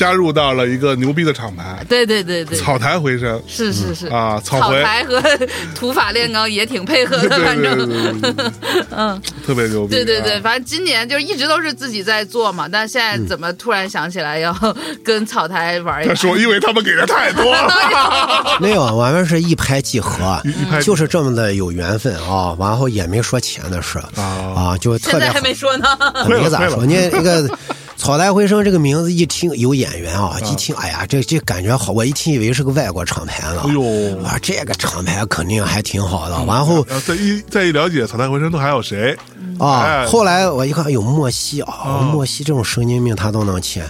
加入到了一个牛逼的厂牌。对对对对，草台回声。是是是。啊，草草，台和 土法炼钢也挺配合对的，对对反正。对。对，嗯，特别牛逼，对对对，啊，反正今年就一直都是自己在做嘛，但现在怎么突然想起来要跟草台玩一下？他说，因为他们给的太多。了，没有，我们是一拍即合一拍，就是这么的有缘分啊。完后也没说钱的事啊啊，就特别现在还没说呢。没咋说，你那个“草台回声”这个名字一听有演员啊，一听哎呀，这这感觉好，我一听以为是个外国厂牌呢。哎呦。啊，这个厂牌肯定还挺好的。然后再一再一了解草台回声都还有谁？啊哎，后来我一看有莫西啊，莫西这种神经病他都能签，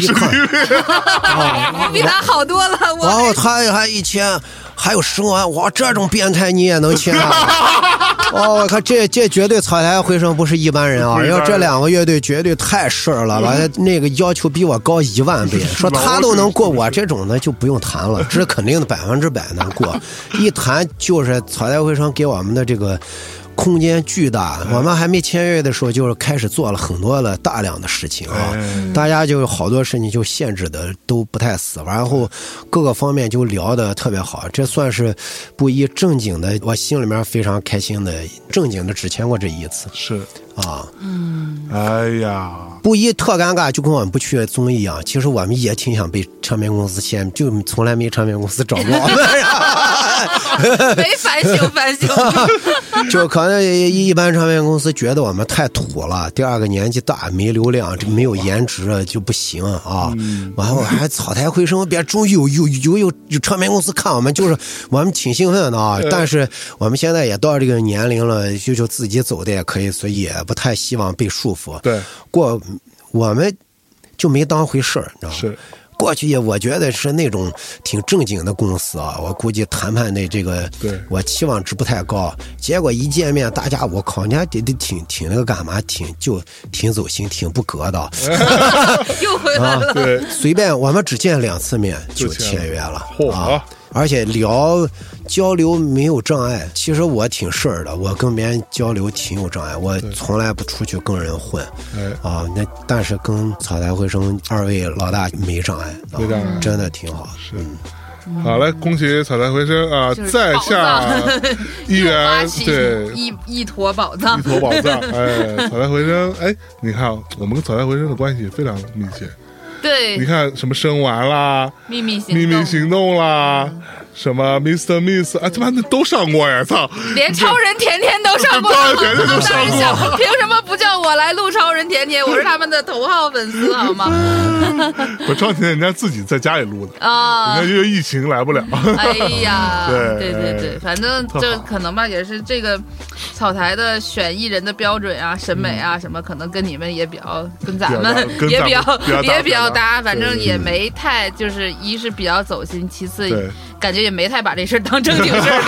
一看，比他好多了，我。然后他还一签，还有十万，哇，这种变态你也能签啊？哦，我看这这绝对草台回声不是一般人啊！要这两个乐队绝对太事儿了，完了那个要求比我高一万倍，说他都能过我这种的就不用谈了，这是肯定的百分之百能过。一谈就是草台回声给我们的这个。空间巨大，我们还没签约的时候，就是开始做了很多的大量的事情啊，哎大家就好多事情就限制的都不太死，然后各个方面就聊的特别好，这算是不一正经的，我心里面非常开心的，正经的只签过这一次是，啊。嗯哎呀，布衣特尴尬，就跟我们不去综艺一样。其实我们也挺想被唱片公司签，就从来没唱片公司找过我们。没反省反省。就可能一般唱片公司觉得我们太土了，第二个年纪大没流量，这没有颜值就不行啊。完后还草台回声，别终于有有有有有唱片公司看我们，就是我们挺兴奋的啊。但是我们现在也到这个年龄了，就就自己走的也可以，所以也不太希望被束缚。对，过我们就没当回事儿，你知道吗？是。过去我觉得是那种挺正经的公司啊，我估计谈判的这个，对我期望值不太高。结果一见面，大家我靠，人家得得挺挺那个干嘛，挺就挺走心，挺不格的。又回来了。对，随便我们只见两次面就就签约了嚯啊！而且聊交流没有障碍。其实我挺事儿的，我跟别人交流挺有障碍，我从来不出去跟人混。哎，啊，那但是跟草台回声二位老大没障碍，啊没障碍真的挺好。是。好嘞，恭喜草台回声啊！就是再下 一元，对，一一坨宝藏一。坨宝藏。哎，草台回声，哎，你看我们跟草台回声的关系非常密切。你，看什么生完啦，秘密行秘密，行动啦，什么 Mr. Miss 啊，他妈的都上过呀！操，连超人甜甜都上过，甜甜都上过凭什么不叫我来录超人甜甜？我是他们的头号粉丝，好吗？我超甜人家自己在家里录的，啊人家，因为疫情来不了。哎呀，对对对对，反正这可能吧，也是这个草台的选艺人的标准啊、审美啊什么，可能跟你们也比较，跟咱们也比较也比较搭，反正也没太就是一是比较走心，其次对感觉也没太把这事儿当正经事儿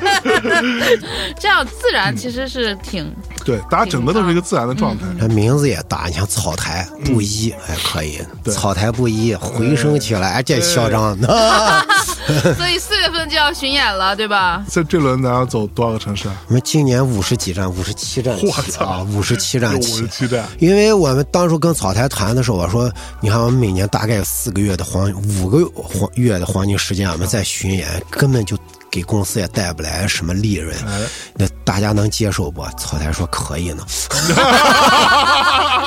干，这样自然其实是挺对，大家整个都是一个自然的状态。这名字也大，你像草台布衣还可以，对草台布衣回声起来，这嚣张的。所以四月份就要巡演了，对吧？这这轮咱要走多少个城市啊？我们今年五十几站，五十七站起我操啊，五十七站五起十。七站，因为我们当初跟草台谈的时候，我说，你看我们每年大概有四个月的黄五个黄月的黄金时间，我们在巡演，根本就给公司也带不来什么利润。哎那大家能接受不？草台说可以呢。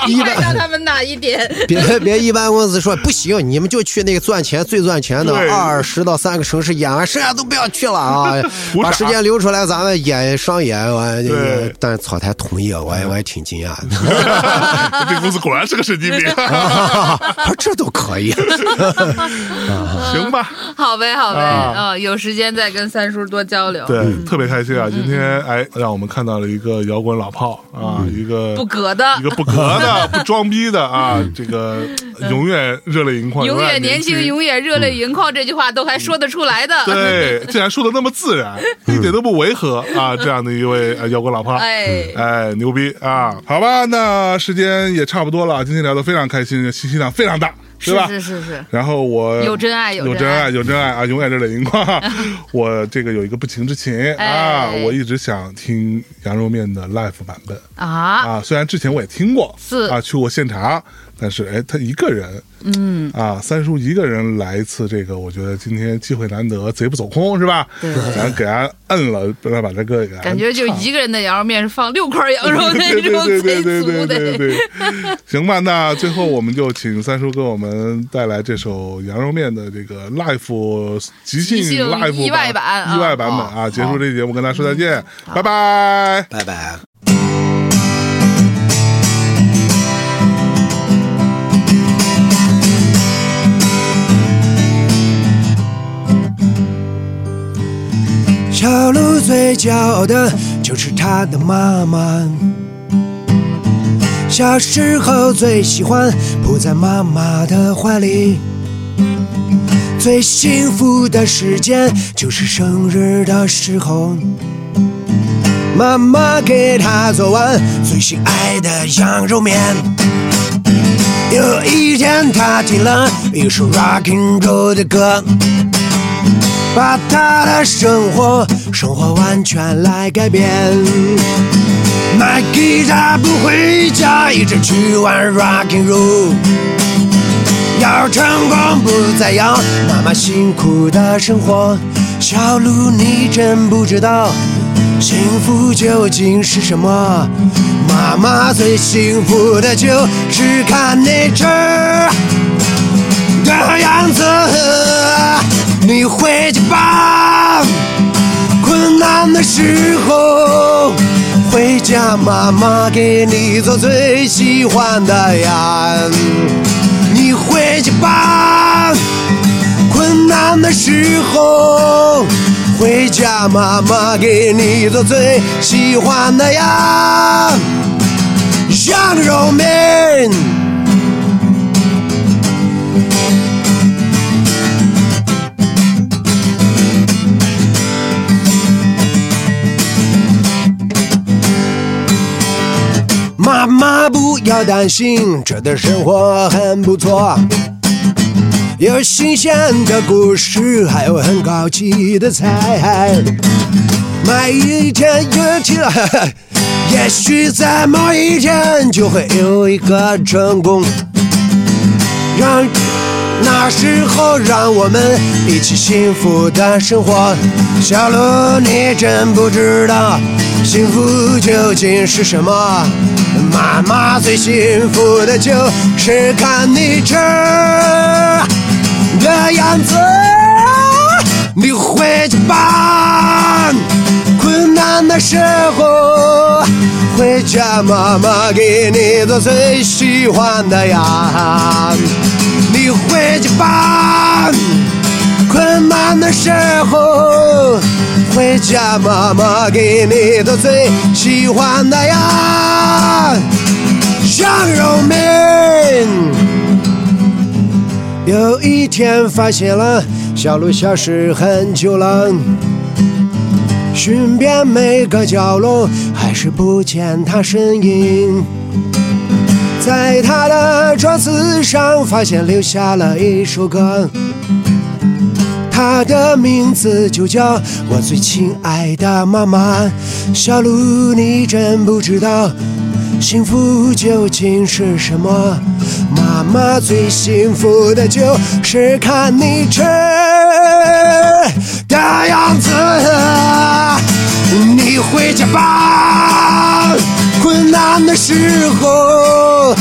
你看上他们哪一点？别别，一般公司说不行，你们就去那个赚钱最赚钱的对二十到三个城市演完，剩下都不要去了啊 把时间留出来，咱们演商演完。这个对但是草台同意了，我也我也挺惊讶的。这公司果然是个神经病。他说这都可以，行吧，好呗，好呗，啊嗯，有时间再跟三叔多交流。对，特别开心啊！今天哎，让我们看到了一个摇滚老炮啊，一个不隔的一个不隔的、不装逼的啊，这个永远热泪盈眶，永远远年轻，永远热泪盈眶，这句话都还说得出来的。对，竟然说的那么自然，一点都不违和啊！这样的一位呃摇滚老炮，哎哎，牛逼啊！好吧，那时间也差不多了，今天聊得非常开心，信息量非常大，对吧？是是是是，然后我有真爱有真爱有真爱，啊！永远热泪盈眶。我这个有一个不情之请啊，哎我一直想听羊肉面的 live 版本啊，啊，虽然之前我也听过，是啊，去过现场，但是哎，他一个人，嗯啊，三叔一个人来一次，这个我觉得今天机会难得，贼不走空是吧？对咱给他摁了，把他把这个感觉就一个人的羊肉面是放六块羊肉 那对对种对对贼对对足的。对对，行吧，那最后我们就请三叔给我们带来这首羊肉面的这个 life 即兴 live 意外版啊意外版本啊！结束这期节目，跟大家说再见，拜拜。拜拜。小鹿最骄傲的就是它的妈妈。小时候最喜欢扑在妈妈的怀里，最幸福的时间就是生日的时候。妈妈给他做完最心爱的羊肉面。有一天，他听了一首 rock and roll 的歌，把他的生活生活完全来改变。买吉他不回家，一直去玩 rock and roll。要成功不再要妈妈辛苦的生活。小鹿，你真不知道幸福究竟是什么。妈妈最幸福的就是看你这个样子。你回去吧，困难的时候回家，妈妈给你做最喜欢的呀。你回去吧，困难的时候回家，妈妈给你做最喜欢的呀，羊肉面妈不要担心，这的生活很不错，有新鲜的故事，还有很高级的菜。每一天有起来，也许在某一天就会有一个成功，让那时候让我们一起幸福的生活。小鹿，你真不知道幸福究竟是什么。妈妈最幸福的就是看你这的样子。你回去吧，困难的时候回家，妈妈给你做最喜欢的呀。你回去吧，困难的时候回家，妈妈给你做最喜欢的呀，羊肉面。有一天发现了小鹿消失很久了，寻遍每个角落，还是不见他身影。在他的桌子上发现留下了一首歌，她的名字就叫我最亲爱的妈妈。小鹿，你真不知道。幸福究竟是什么？妈妈最幸福的就是看你吃的样子。你回家吧，困难的时候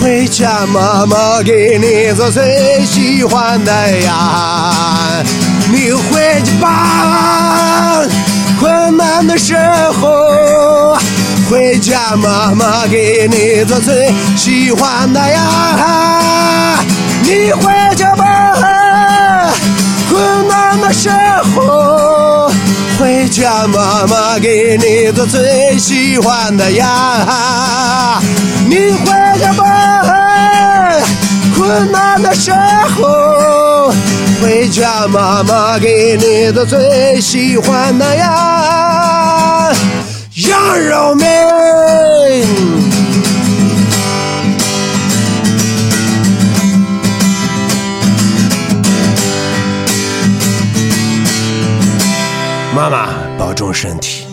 回家，妈妈给你做最喜欢的呀。你回家吧，困难的时候。回家，妈妈给你做最喜欢的呀。你回家吧，困难的时候。回家，妈妈给你做最喜欢的呀。你回家吧，困难的时候。回家，妈妈给你做最喜欢的呀。羊肉面。妈妈，保重身体。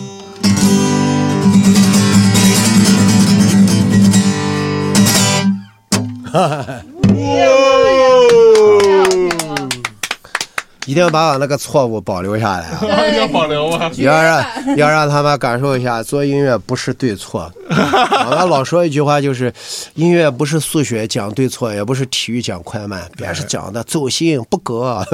哈 哈一定要把我那个错误保留下来，要保留啊！要让要让他们感受一下，做音乐不是对错。我们老说一句话，就是音乐不是数学讲对错，也不是体育讲快慢，别是讲的走心不格。